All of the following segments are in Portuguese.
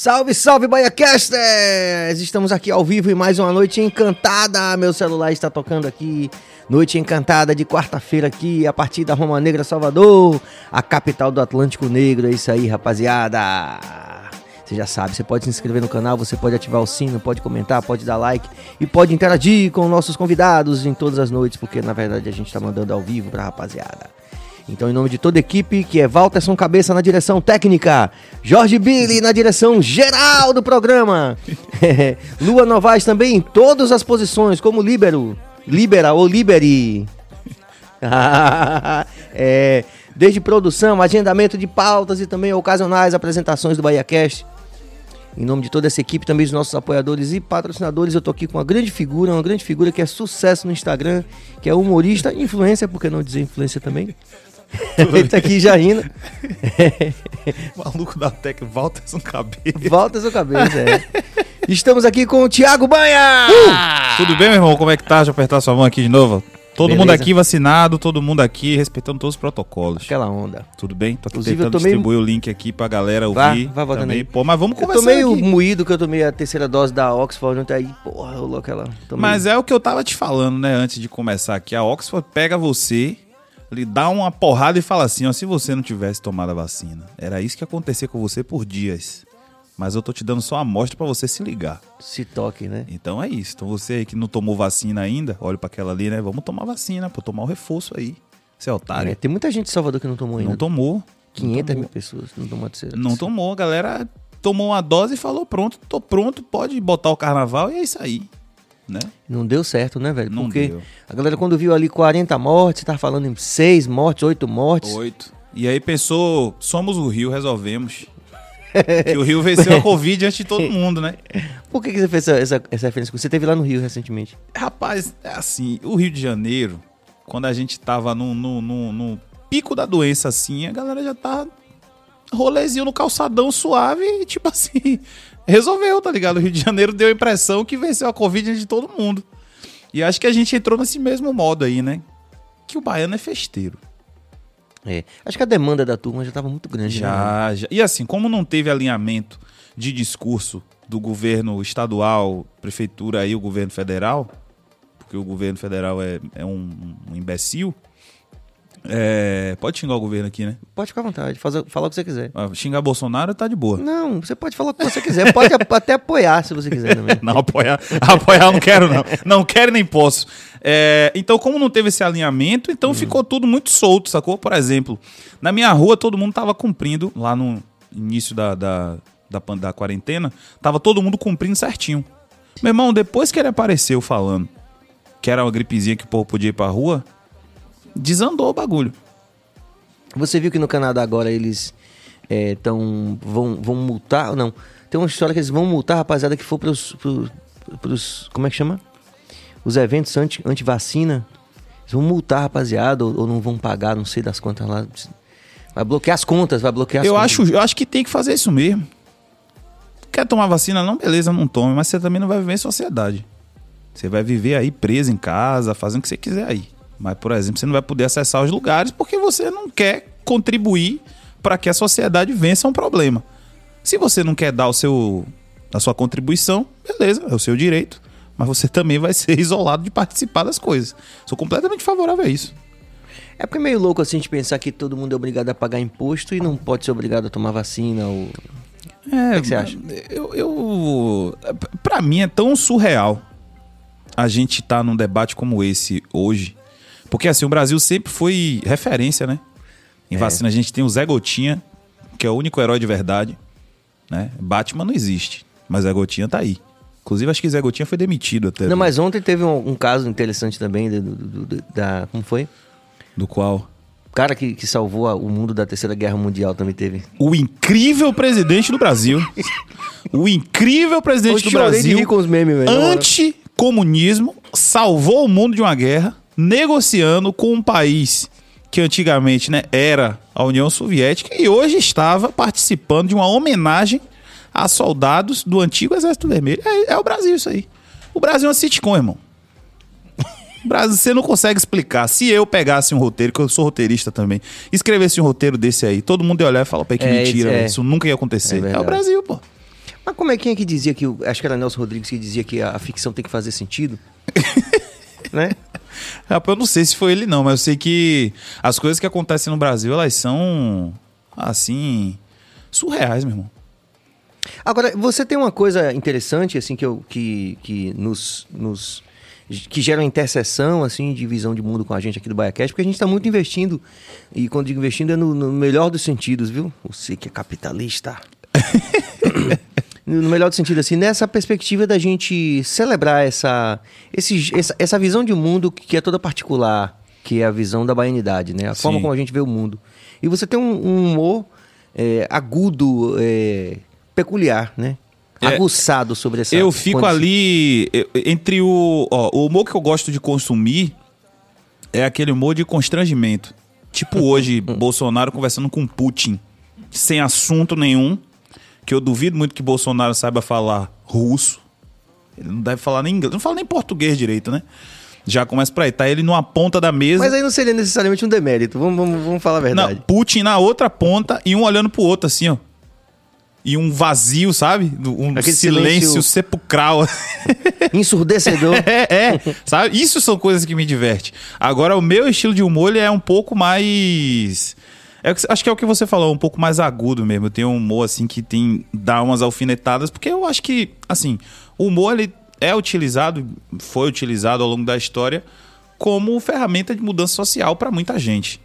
Salve, salve, BaiaCasters! Estamos aqui ao vivo em mais uma noite encantada. Meu celular está tocando aqui. Noite encantada de quarta-feira aqui, a partir da Roma Negra, Salvador, a capital do Atlântico Negro. É isso aí, rapaziada. Você já sabe, você pode se inscrever no canal, você pode ativar o sino, pode comentar, pode dar like e pode interagir com nossos convidados em todas as noites, porque na verdade a gente está mandando ao vivo pra rapaziada. Então, em nome de toda a equipe, que é Walterson Cabeça na direção técnica, Jorge Billy na direção geral do programa, Lua Novaes também em todas as posições, como líbero, libera ou liberi. é, desde produção, agendamento de pautas e também ocasionais apresentações do BahiaCast. Em nome de toda essa equipe, também os nossos apoiadores e patrocinadores, eu tô aqui com uma grande figura, uma grande figura que é sucesso no Instagram, que é humorista, influência, por que não dizer influência também? Ele tá aqui já rindo. Maluco da Tec, cabelo. Volta seu cabelo, é. Estamos aqui com o Thiago Banha! Uh! Tudo bem, meu irmão? Como é que tá? Deixa eu apertar sua mão aqui de novo. Todo Beleza. mundo aqui vacinado, todo mundo aqui respeitando todos os protocolos. Aquela onda. Tudo bem? Tô Inclusive, tentando tô distribuir o link aqui pra galera ouvir. Vai, vai também. aí. Pô, mas vamos conversar Eu tô meio aqui. moído que eu tomei a terceira dose da Oxford ontem aí, porra, rolou aquela... Mas é o que eu tava te falando, né, antes de começar aqui. A Oxford pega você, lhe dá uma porrada e fala assim, ó, se você não tivesse tomado a vacina, era isso que ia acontecer com você por dias. Mas eu tô te dando só a amostra para você se ligar. Se toque, né? Então é isso. Então você aí que não tomou vacina ainda, olha para aquela ali, né? Vamos tomar vacina, pô, tomar o reforço aí. Você é otário. É, tem muita gente em Salvador que não tomou ainda. Não tomou. 500 não tomou. mil pessoas não tomou a terceira. Não tomou. A galera tomou uma dose e falou: pronto, tô pronto, pode botar o carnaval e é isso aí. Né? Não deu certo, né, velho? Não Porque deu. a galera, quando viu ali 40 mortes, tá falando em 6 mortes, 8 mortes. 8. E aí pensou: somos o Rio, resolvemos que o Rio venceu a Covid antes de todo mundo, né? Por que, que você fez essa, essa, essa referência? Você teve lá no Rio recentemente. Rapaz, é assim, o Rio de Janeiro, quando a gente tava no, no, no, no pico da doença assim, a galera já tava rolezinho no calçadão suave tipo assim, resolveu, tá ligado? O Rio de Janeiro deu a impressão que venceu a Covid de todo mundo. E acho que a gente entrou nesse mesmo modo aí, né? Que o baiano é festeiro. É. Acho que a demanda da turma já estava muito grande. Já, né? já. E assim, como não teve alinhamento de discurso do governo estadual, prefeitura e o governo federal, porque o governo federal é, é um, um imbecil, é, pode xingar o governo aqui, né? Pode ficar à vontade, fazer, falar o que você quiser. Ah, xingar Bolsonaro tá de boa. Não, você pode falar o que você quiser. Pode até apoiar se você quiser também. não, apoiar, apoiar eu não quero, não. Não quero nem posso. É, então, como não teve esse alinhamento, então hum. ficou tudo muito solto, sacou? Por exemplo, na minha rua todo mundo tava cumprindo, lá no início da, da, da, da quarentena, tava todo mundo cumprindo certinho. Meu irmão, depois que ele apareceu falando que era uma gripezinha que o povo podia ir pra rua, desandou o bagulho. Você viu que no Canadá agora eles é, tão, vão, vão multar, não, tem uma história que eles vão multar a rapaziada que for pros, pros, pros como é que chama? Os eventos anti, anti-vacina, eles vão multar a rapaziada ou, ou, não vão pagar, não sei das contas lá. Vai bloquear as contas, vai bloquear as eu contas. Acho, eu acho que tem que fazer isso mesmo. Quer tomar vacina? Não, beleza, não tome, mas você também não vai viver em sociedade. Você vai viver aí preso em casa, fazendo o que você quiser aí. Mas, por exemplo, você não vai poder acessar os lugares porque você não quer contribuir para que a sociedade vença um problema. Se você não quer dar o seu, a sua contribuição, beleza, é o seu direito. Mas você também vai ser isolado de participar das coisas. Sou completamente favorável a isso. É porque é meio louco assim de pensar que todo mundo é obrigado a pagar imposto e não pode ser obrigado a tomar vacina ou. É, o que, que você acha? Eu, eu, pra mim é tão surreal a gente estar tá num debate como esse hoje porque assim, o Brasil sempre foi referência, né? Em é. vacina a gente tem o Zé Gotinha, que é o único herói de verdade. Né? Batman não existe, mas Zé Gotinha tá aí. Inclusive, acho que Zé Gotinha foi demitido até. Não, mas ontem teve um, um caso interessante também do, do, do, da. Como foi? Do qual? O cara que, que salvou o mundo da Terceira Guerra Mundial também teve. O incrível presidente do Brasil. o incrível presidente do Brasil. Com os memes, Anti-comunismo, salvou o mundo de uma guerra negociando com um país que antigamente né, era a União Soviética e hoje estava participando de uma homenagem a soldados do antigo Exército Vermelho. É, é o Brasil isso aí. O Brasil é uma sitcom, irmão. O Brasil, você não consegue explicar. Se eu pegasse um roteiro, que eu sou roteirista também, escrevesse um roteiro desse aí, todo mundo ia olhar e falar, pô, que é, mentira, é. isso nunca ia acontecer. É, é, o Brasil, pô. Mas como é quem é que dizia que. Acho que era Nelson Rodrigues que dizia que a, a ficção tem que fazer sentido. né? Rapaz, eu não sei se foi ele não, mas eu sei que as coisas que acontecem no Brasil, elas são, assim, surreais, meu irmão. Agora, você tem uma coisa interessante, assim, que, eu, que, que nos, nos. que gera uma interseção, assim, de visão de mundo com a gente aqui do BaiaCast, porque a gente está muito investindo, e quando digo investindo é no, no melhor dos sentidos, viu? Você que é capitalista. no melhor dos sentidos, assim, nessa perspectiva da gente celebrar essa, esse, essa, essa visão de mundo que é toda particular, que é a visão da baianidade, né? A Sim. forma como a gente vê o mundo. E você tem um, um humor é, agudo, é, peculiar, né? É, Aguçado sobre essa Eu fico condição. ali entre o. Ó, o humor que eu gosto de consumir é aquele humor de constrangimento. Tipo hoje, Bolsonaro conversando com Putin, sem assunto nenhum. Que eu duvido muito que Bolsonaro saiba falar russo. Ele não deve falar nem inglês, não fala nem português direito, né? Já começa por aí. Tá ele numa ponta da mesa. Mas aí não seria necessariamente um demérito, vamos, vamos, vamos falar a verdade. Não, Putin na outra ponta e um olhando pro outro, assim, ó. E um vazio, sabe? Um Aquele silêncio, silêncio- sepulcral. Ensurdecedor. é, é. Sabe? Isso são coisas que me divertem. Agora, o meu estilo de humor é um pouco mais. É acho que é o que você falou, um pouco mais agudo mesmo. Eu tenho um humor, assim, que tem. dá umas alfinetadas, porque eu acho que, assim, o humor ele é utilizado, foi utilizado ao longo da história como ferramenta de mudança social para muita gente.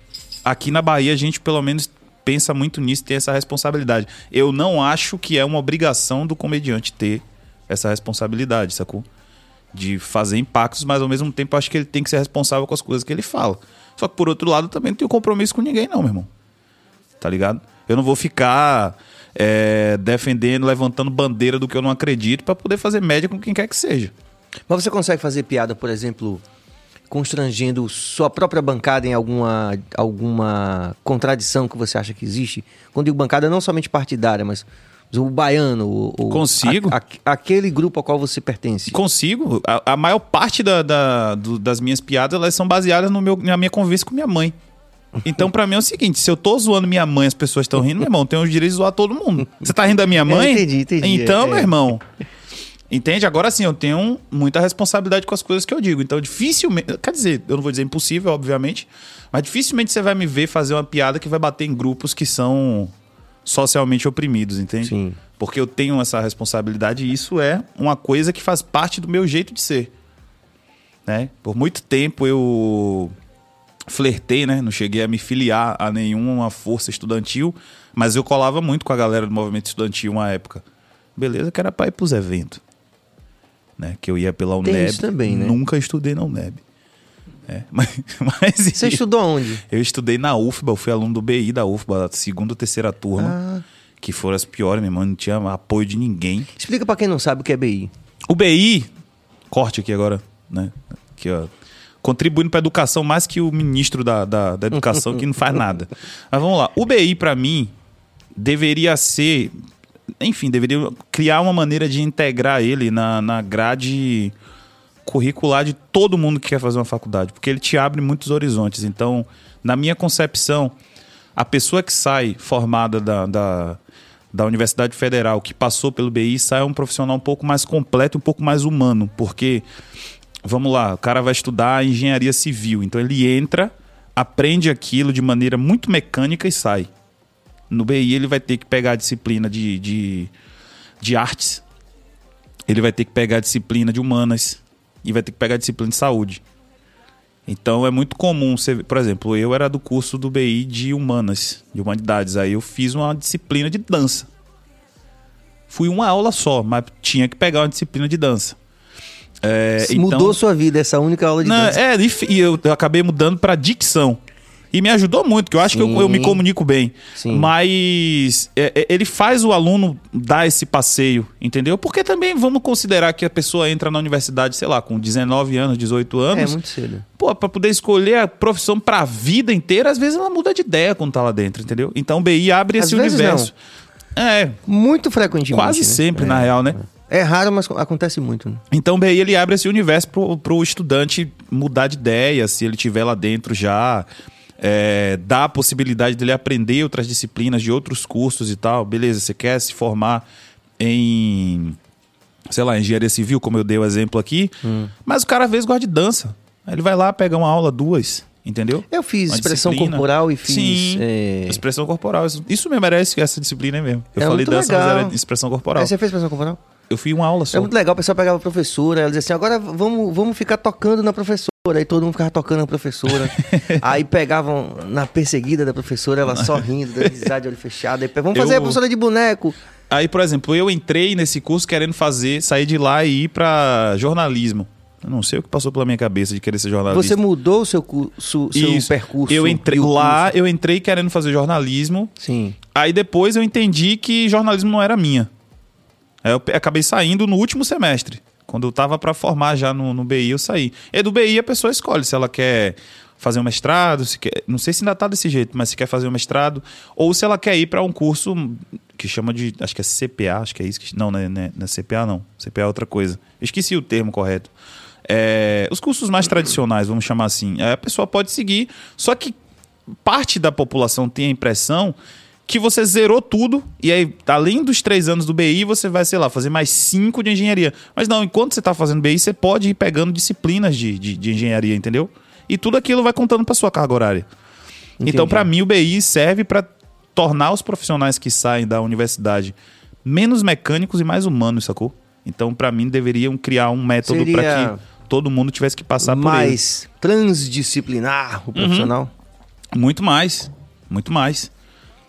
Aqui na Bahia, a gente pelo menos pensa muito nisso, tem essa responsabilidade. Eu não acho que é uma obrigação do comediante ter essa responsabilidade, sacou? De fazer impactos, mas ao mesmo tempo acho que ele tem que ser responsável com as coisas que ele fala. Só que por outro lado, também não tenho compromisso com ninguém, não, meu irmão. Tá ligado? Eu não vou ficar é, defendendo, levantando bandeira do que eu não acredito pra poder fazer média com quem quer que seja. Mas você consegue fazer piada, por exemplo, constrangendo sua própria bancada em alguma, alguma contradição que você acha que existe? Quando digo bancada, não somente partidária, mas o baiano, o, o- Consigo. a- a- aquele grupo ao qual você pertence. Consigo. A, a maior parte da- da- do- das minhas piadas elas são baseadas no meu, na minha convivência com minha mãe. Então, pra mim é o seguinte: se eu tô zoando minha mãe as pessoas estão rindo, meu irmão, eu tenho o direito de zoar todo mundo. Você tá rindo da minha mãe? É, entendi, entendi. Então, É, meu é. irmão. Entende? Agora sim, eu tenho muita responsabilidade com as coisas que eu digo. Então, dificilmente. Quer dizer, eu não vou dizer impossível, obviamente. Mas dificilmente você vai me ver fazer uma piada que vai bater em grupos que são socialmente oprimidos, entende? Sim. Porque eu tenho essa responsabilidade e isso é uma coisa que faz parte do meu jeito de ser. Né? Por muito tempo eu flertei, né? Não cheguei a me filiar a nenhuma força estudantil, mas eu colava muito com a galera do movimento estudantil uma época. Beleza, que era pra ir pros eventos. Né? Que eu ia pela UNEB. também, né? Nunca estudei na UNEB. É, mas, mas Você estudou onde? eu estudei na UFBA, eu fui aluno do BI da UFBA, segunda ou terceira turma. Ah. Que foram as piores, meu irmão. Não tinha apoio de ninguém. Explica pra quem não sabe o que é BI. O BI, corte aqui agora, né? Aqui, ó. Contribuindo para educação mais que o ministro da, da, da educação, que não faz nada. Mas vamos lá. O BI, para mim, deveria ser. Enfim, deveria criar uma maneira de integrar ele na, na grade curricular de todo mundo que quer fazer uma faculdade, porque ele te abre muitos horizontes. Então, na minha concepção, a pessoa que sai formada da, da, da Universidade Federal, que passou pelo BI, sai um profissional um pouco mais completo, um pouco mais humano, porque, vamos lá, o cara vai estudar engenharia civil, então ele entra, aprende aquilo de maneira muito mecânica e sai. No BI ele vai ter que pegar a disciplina de, de, de artes, ele vai ter que pegar a disciplina de humanas e vai ter que pegar a disciplina de saúde. Então é muito comum, você, por exemplo, eu era do curso do BI de humanas, de humanidades, aí eu fiz uma disciplina de dança. Fui uma aula só, mas tinha que pegar uma disciplina de dança. É, Mudou sua vida essa única aula de não, dança. é, e eu, acabei mudando para dicção. E me ajudou muito, que eu acho que eu, eu me Sim. comunico bem. Sim. Mas é, é, ele faz o aluno dar esse passeio, entendeu? Porque também vamos considerar que a pessoa entra na universidade, sei lá, com 19 anos, 18 É, anos. muito cedo. Pô, pra poder escolher a profissão pra vida inteira, às vezes ela muda de ideia quando tá lá dentro, entendeu? Então o BI abre Às esse universo. É, Muito frequentemente. quase né? sempre, É. na real, né? É raro, mas acontece muito. Né? Então o BI ele abre esse universo pro, pro estudante mudar de ideia, se ele tiver lá dentro já. É, dá a possibilidade dele aprender outras disciplinas de outros cursos e tal. Beleza, você quer se formar em, sei lá, engenharia civil, como eu dei o exemplo aqui, Hum. mas o cara às vezes gosta de dança. Ele vai lá, pega uma aula, duas, entendeu? Eu fiz Uma expressão disciplina. corporal e fiz. Sim, é, expressão corporal. Isso, me merece essa disciplina aí mesmo. Eu É falei dança, legal. mas era expressão corporal. Você fez expressão corporal? Eu fui uma aula só. É muito legal, o pessoal pegava a professora, ela dizia assim, agora vamos, vamos ficar tocando na professora. Aí todo mundo ficava tocando na professora. aí pegavam na perseguida da professora, ela só rindo, dando risada de olho fechado. Aí, vamos fazer Eu- a professora de boneco. Aí, por exemplo, eu entrei nesse curso querendo fazer, sair de lá e ir pra jornalismo. Eu não sei o que passou pela minha cabeça de querer ser jornalista. Você mudou o seu, curso, seu Isso. percurso. Eu entrei lá, curso. eu entrei querendo fazer jornalismo. Sim. Aí depois eu entendi que jornalismo não era minha. Eu acabei saindo no último semestre. Quando eu tava pra formar já no, no BI, eu saí. E do BI a pessoa escolhe se ela quer fazer um mestrado, se quer, não sei se ainda tá desse jeito, mas se quer fazer um mestrado, ou se ela quer ir pra um curso que chama de, acho que é CPA, acho que é isso. Que, não, não é, não é- não é CPA não. CPA é outra coisa. Esqueci o termo correto. É, os cursos mais tradicionais, vamos chamar assim, aí a pessoa pode seguir, só que parte da população tem a impressão que você zerou tudo e aí, além dos três anos do BI, você vai, sei lá, fazer mais cinco de engenharia. Mas não, enquanto você está fazendo BI, você pode ir pegando disciplinas de, de, de engenharia, entendeu? E tudo aquilo vai contando para sua carga horária. Então, Entendi. para mim, o BI serve para tornar os profissionais que saem da universidade menos mecânicos e mais humanos, sacou? Então, para mim, deveriam criar um método Seria para que todo mundo tivesse que passar por ele. Mais transdisciplinar o profissional. Muito mais. Muito mais.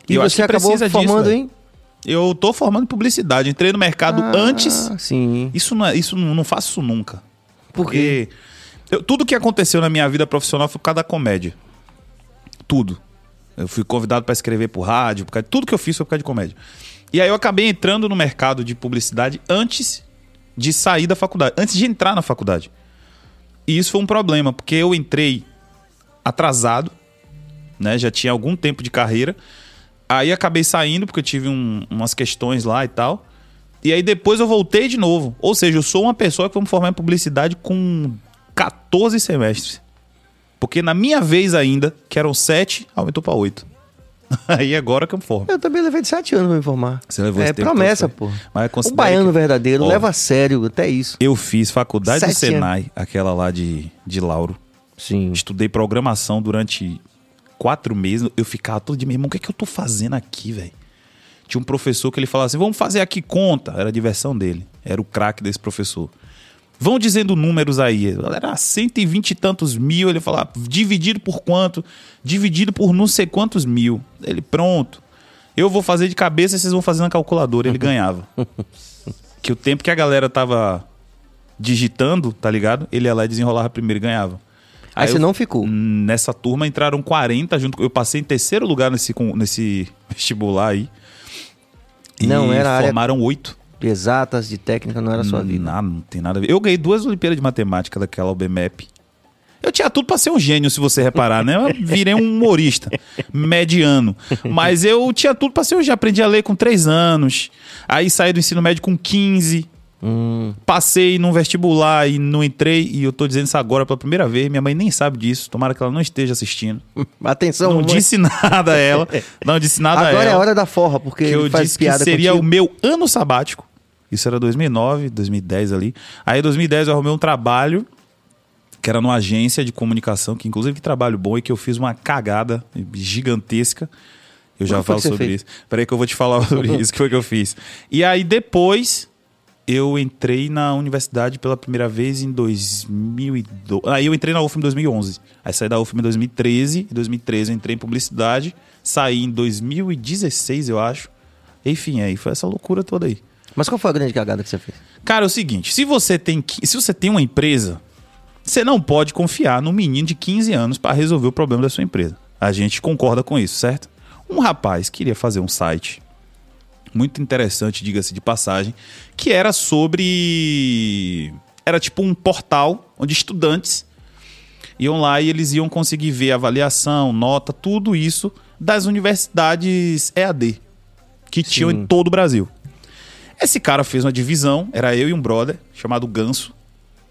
E eu você acabou disso, formando velho. em? Eu tô formando em publicidade. Entrei no mercado Ah, antes. Sim. Isso não, é, isso não, não faço isso nunca. Por quê? Porque eu- tudo que aconteceu na minha vida profissional foi por causa da comédia. Tudo. Eu fui convidado para escrever por rádio, por causa, tudo que eu fiz foi por causa de comédia. E aí eu acabei entrando no mercado de publicidade antes de sair da faculdade, antes de entrar na faculdade. E isso foi um problema, porque eu entrei atrasado, né? Já tinha algum tempo de carreira. Aí acabei saindo porque eu tive um- umas questões lá e tal. E aí depois eu voltei de novo. Ou seja, eu sou uma pessoa que me formar em publicidade com 14 semestres. Porque na minha vez ainda, que eram 7, aumentou para 8. Aí agora que eu me formo. Eu também levei de sete anos pra me formar. Você levou é promessa, pô. Mas O baiano que- verdadeiro Ó. leva a sério até isso. Eu fiz faculdade do Senai, aquela lá de, de Lauro. Sim. Estudei programação durante quatro meses. Eu ficava todo dia, meu irmão, o que é que eu tô fazendo aqui, velho? Tinha um professor que ele falava assim: vamos fazer aqui conta. Era a diversão dele. Era o craque desse professor. Vão dizendo números aí. Era 120 e tantos mil. Ele falava, dividido por quanto? Dividido por não sei quantos mil. Ele, pronto. Eu vou fazer de cabeça e vocês vão fazer na calculadora. Ele ganhava. que o tempo que a galera tava digitando, tá ligado? Ele ia lá e desenrolava primeiro e ganhava. Aí, você eu- não ficou. Nessa turma entraram 40 junto. com- Eu passei em terceiro lugar nesse, nesse vestibular aí. E Não, era formaram oito. Exatas, de técnica, não era sua vida. Nada, não tem nada a ver. Eu ganhei duas Olimpíadas de Matemática daquela OBMEP. Eu tinha tudo pra ser um gênio, se você reparar, né? Eu virei um humorista mediano. Mas eu tinha tudo pra ser um gênio. Aprendi a ler com três anos. Aí saí do ensino médio com 15. Hum, Passei num vestibular e não entrei. E eu tô dizendo isso agora pela primeira vez. Minha mãe nem sabe disso. Tomara que ela não esteja assistindo. atenção, não mamãe. disse nada a ela. Não disse nada a ela. Agora é a hora da forra, porque eu disse que seria contigo. o meu ano sabático. Isso era 2009, 2010 ali. Aí em 2010 eu arrumei um trabalho que era numa agência de comunicação, que inclusive que trabalho bom e que eu fiz uma cagada gigantesca. Eu já Como falo sobre fez? isso. Peraí que eu vou te falar sobre isso, que foi que eu fiz. E aí depois eu entrei na universidade pela primeira vez em 2012. Aí eu entrei na UFM em 2011. Aí saí da UFM em 2013. Em 2013 eu entrei em publicidade. Saí em 2016, eu acho. Enfim, aí foi essa loucura toda aí. Mas qual foi a grande cagada que você fez? Cara, é o seguinte, se você tem se você tem uma empresa, você não pode confiar num menino de 15 anos para resolver o problema da sua empresa. A gente concorda com isso, certo? Um rapaz queria fazer um site muito interessante, diga-se de passagem, que era sobre era tipo um portal onde estudantes iam lá e eles iam conseguir ver avaliação, nota, tudo isso das universidades EAD que tinham em todo o Brasil. Esse cara fez uma divisão, era eu e um brother chamado Ganso.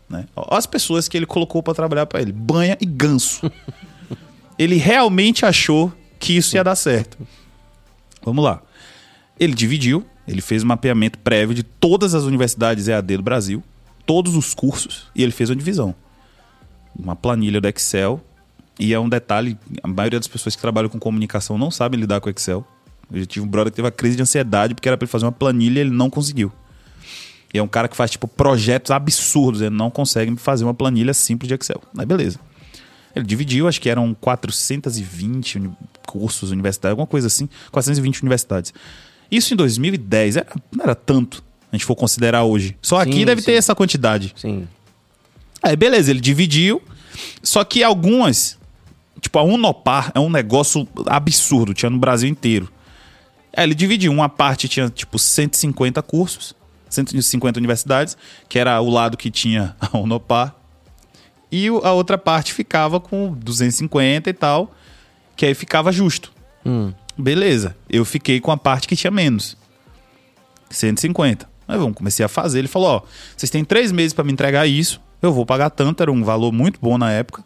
Né? Ó, As pessoas que ele colocou pra trabalhar pra ele: Banha e Ganso. ele realmente achou que isso ia dar certo. Vamos lá. Ele dividiu Ele fez um mapeamento prévio de todas as universidades EAD do Brasil, todos os cursos, e ele fez uma divisão. Uma planilha do Excel. E é um detalhe: a maioria das pessoas que trabalham com comunicação não sabem lidar com Excel. Eu tive um brother que teve uma crise de ansiedade porque era para ele fazer uma planilha e ele não conseguiu. E é um cara que faz, tipo, projetos absurdos. Ele não consegue fazer uma planilha simples de Excel. Mas beleza. Ele dividiu, acho que eram 420 uni cursos universitários, alguma coisa assim. 420 universidades. Isso em 2010 era, não era tanto, a gente for considerar hoje. Só aqui Sim, deve sim. ter essa quantidade. Sim. Aí, beleza, ele dividiu. Só que algumas, tipo, a Unopar é um negócio absurdo, tinha no Brasil inteiro. Aí ele dividiu. Uma parte tinha, tipo, 150 cursos, 150 universidades, que era o lado que tinha a Unopar. E a outra parte ficava com 250 e tal, que aí ficava justo. Hum. Beleza, eu fiquei com a parte que tinha menos. 150. Aí vamos, comecei a fazer. Ele falou: Ó, vocês têm três meses pra me entregar isso. Eu vou pagar tanto. Era um valor muito bom na época.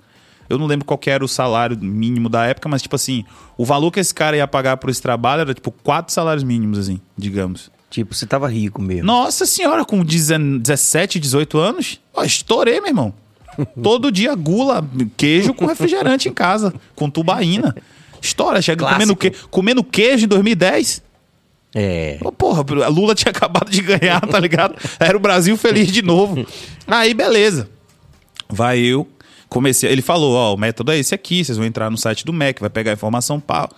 Eu não lembro qual era o salário mínimo da época, mas, tipo assim, o valor que esse cara ia pagar por esse trabalho era, tipo, quatro salários mínimos, assim, digamos. Tipo, você tava rico mesmo. Nossa senhora, com 10 17, 18 anos, ó, estourei, meu irmão. Todo dia gula, queijo com refrigerante em casa, com tubaína. Estoura, chega Clássico. comendo, que, comendo queijo em 2010. É. Ô, porra, a Lula tinha acabado de ganhar, tá ligado? Era o Brasil feliz de novo. Aí, beleza. Vai eu, comecei. Ele falou: Ó, o método é esse aqui. Vocês vão entrar no site do MEC, vai pegar a informação, pá,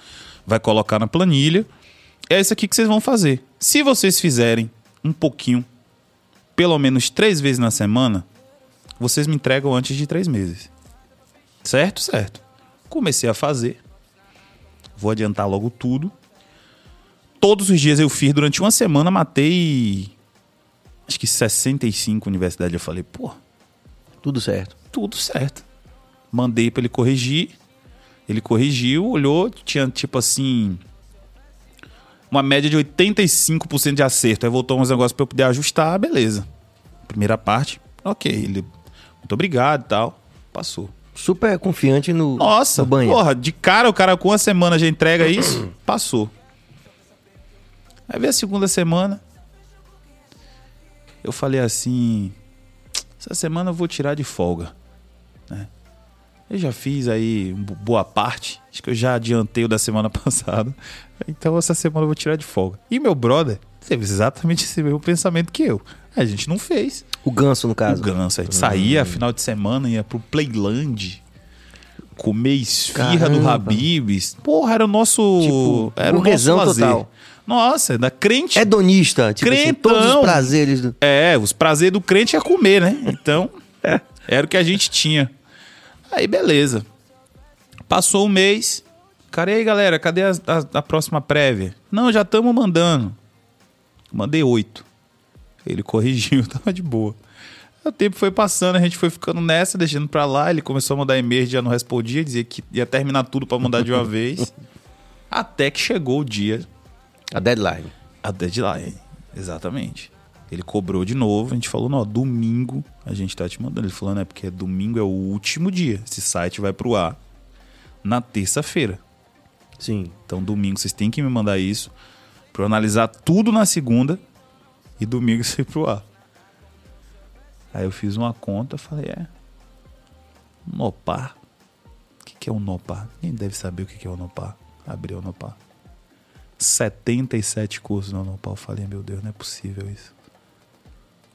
vai colocar na planilha. É isso aqui que vocês vão fazer. Se vocês fizerem um pouquinho, pelo menos três vezes na semana, vocês me entregam antes de três meses. Certo? Certo. Comecei a fazer. Vou adiantar logo tudo. Todos os dias eu fiz durante uma semana, matei acho que 65 universidades. Eu falei, pô, Tudo certo. tudo certo. Mandei pra ele corrigir. Ele corrigiu, olhou, tinha tipo assim. Uma média de 85% de acerto. Aí voltou uns negócios pra eu poder ajustar, beleza. Primeira parte, ok. Ele, muito obrigado e tal. Passou. Super confiante no, Nossa, no banho. porra, de cara o cara com uma semana já entrega isso, passou. Aí veio a segunda semana. Eu falei assim: essa semana eu vou tirar de folga. né? Eu já fiz aí bo- boa parte. Acho que eu já adiantei o da semana passada. Então essa semana eu vou tirar de folga. E meu brother teve exatamente esse mesmo pensamento que eu. A gente não fez. O ganso, no caso. O ganso. A gente saía final de semana, ia pro Playland. Comer esfirra do Caramba. Habibs. Porra, era o nosso. Tipo, era o nosso lazer. total. Nossa, da crente. Hedonista. Tipo assim, Crentão. todos os prazeres do... É, os prazeres do crente é comer, né? Então, era o que a gente tinha. Aí, beleza. Passou um mês. Cara, e aí, galera, cadê a, a- a próxima prévia? Não, já estamos mandando. Mandei oito. Ele corrigiu, tava de boa. O tempo foi passando, a gente foi ficando nessa, deixando pra lá. Ele começou a mandar e-mail, já não respondia, dizia que ia terminar tudo pra mandar de uma vez. Até que chegou o dia A deadline. a deadline, exatamente. Ele cobrou de novo, a gente falou, não, domingo a gente tá te mandando. Ele falou, não, é porque domingo é o último dia. Esse site vai pro ar na terça-feira. Sim. Então, domingo vocês têm que me mandar isso pra eu analisar tudo na segunda e domingo isso ir pro ar. Aí eu fiz uma conta, falei, é. Nopar. O que, que é um Nopar? Ninguém deve saber o que, que é o Nopar. Abri o Nopar. 77 cursos no Nopar. Eu falei, meu Deus, não é possível isso.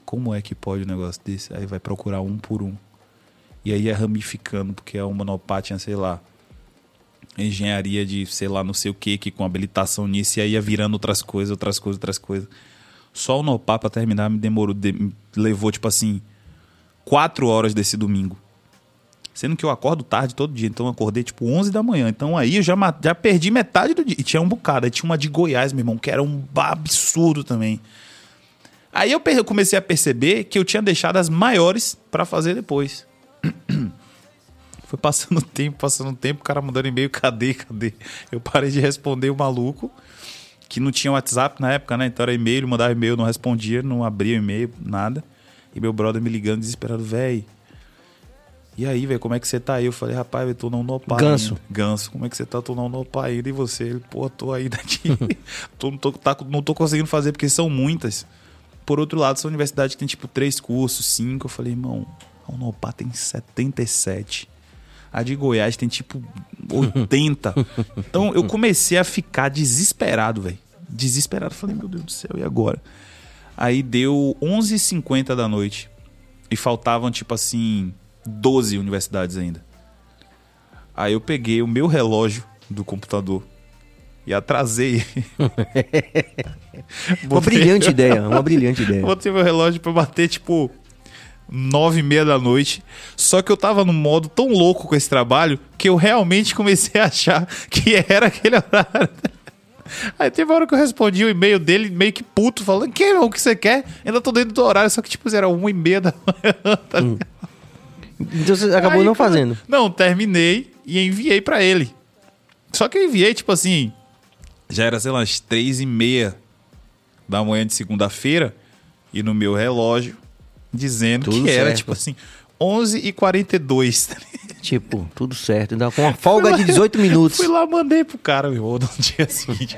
Como é que pode um negócio desse? Aí vai procurar um por um. E aí é ramificando, porque a Monopar tinha, sei lá, engenharia de, sei lá, não sei o que, que com habilitação nisso, e aí ia virando outras coisas, outras coisas, outras coisas. Só o Nopar pra terminar me demorou, de- levou, tipo assim, quatro horas desse domingo. Sendo que eu acordo tarde todo dia, então eu acordei tipo 11 da manhã. Então aí eu já, já perdi metade do dia. E tinha um bocado. Aí tinha uma de Goiás, meu irmão, que era um absurdo também. Aí eu comecei a perceber que eu tinha deixado as maiores pra fazer depois. Foi passando tempo, passando tempo, o cara mandando e-mail, cadê, cadê? Eu parei de responder o maluco, que não tinha WhatsApp na época, né? Então era e-mail, mandava e-mail, não respondia, não abria o e-mail, nada. E meu brother me ligando desesperado, véi, E aí, velho, como é que você tá aí? Eu falei, rapaz, eu tô no Unopá. Ganso. ainda. Ganso, como é que você tá? Eu tô no Unopá ainda. E você? Ele, pô, tô aí daqui. tô, não, tô, tá- não tô conseguindo fazer porque são muitas. Por outro lado, são universidades que tem tipo três cursos, cinco. Eu falei, irmão, a Unopá tem 77. A de Goiás tem tipo 80. Então eu comecei a ficar desesperado, velho. Desesperado. Falei, meu Deus do céu, e agora? Aí deu 11h50 da noite. E faltavam, tipo assim, 12 universidades ainda. Aí eu peguei o meu relógio do computador e atrasei. Uma brilhante ideia, uma brilhante ideia. Botei meu relógio pra bater, tipo, nove e meia da noite. Só que eu tava num modo tão louco com esse trabalho que eu realmente comecei a achar que era aquele horário. Aí teve uma hora que eu respondi o e-mail dele, meio que puto, falando: Que, o que você quer? Ainda tô dentro do horário, só que, tipo, era uma e meia da manhã. Tá ligado? Então você acabou Aí, não fazendo. Não, terminei e enviei pra ele. Só que eu enviei, tipo assim, já era, sei lá, umas três e meia da manhã de segunda-feira e no meu relógio dizendo Tudo que era, certo. tipo assim, 11 e 42 Tipo, tudo certo. Então, com uma folga de 18 minutos. Fui lá, mandei pro cara, meu irmão, no dia seguinte.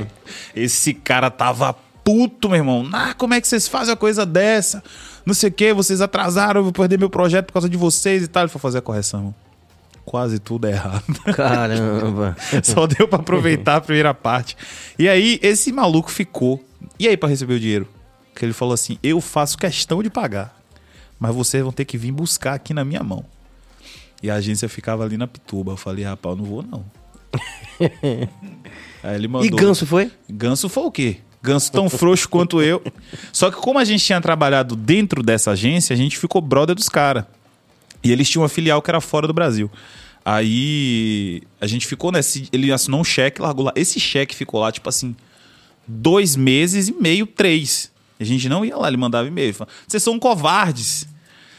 Esse cara tava puto, meu irmão. Ah, como é que vocês fazem uma coisa dessa? Não sei o que, vocês atrasaram, eu vou perder meu projeto por causa de vocês e tal. Ele foi fazer a correção. Quase tudo é errado. Caramba. Só deu pra aproveitar a primeira parte. E aí, esse maluco ficou. E aí, pra receber o dinheiro? Que ele falou assim: Eu faço questão de pagar, mas vocês vão ter que vir buscar aqui na minha mão. E a agência ficava ali na Pituba. Eu falei: Rapaz, eu não vou não. aí ele mandou. E Ganso foi? Ganso foi o quê? Ganso tão frouxo quanto eu. Só que como a gente tinha trabalhado dentro dessa agência, a gente ficou brother dos caras. E eles tinham uma filial que era fora do Brasil. Aí a gente ficou nesse. Ele assinou um cheque, largou lá. Esse cheque ficou lá, tipo assim, dois meses e meio, três. A gente não ia lá, ele mandava e-mail. Falava, Vocês são covardes.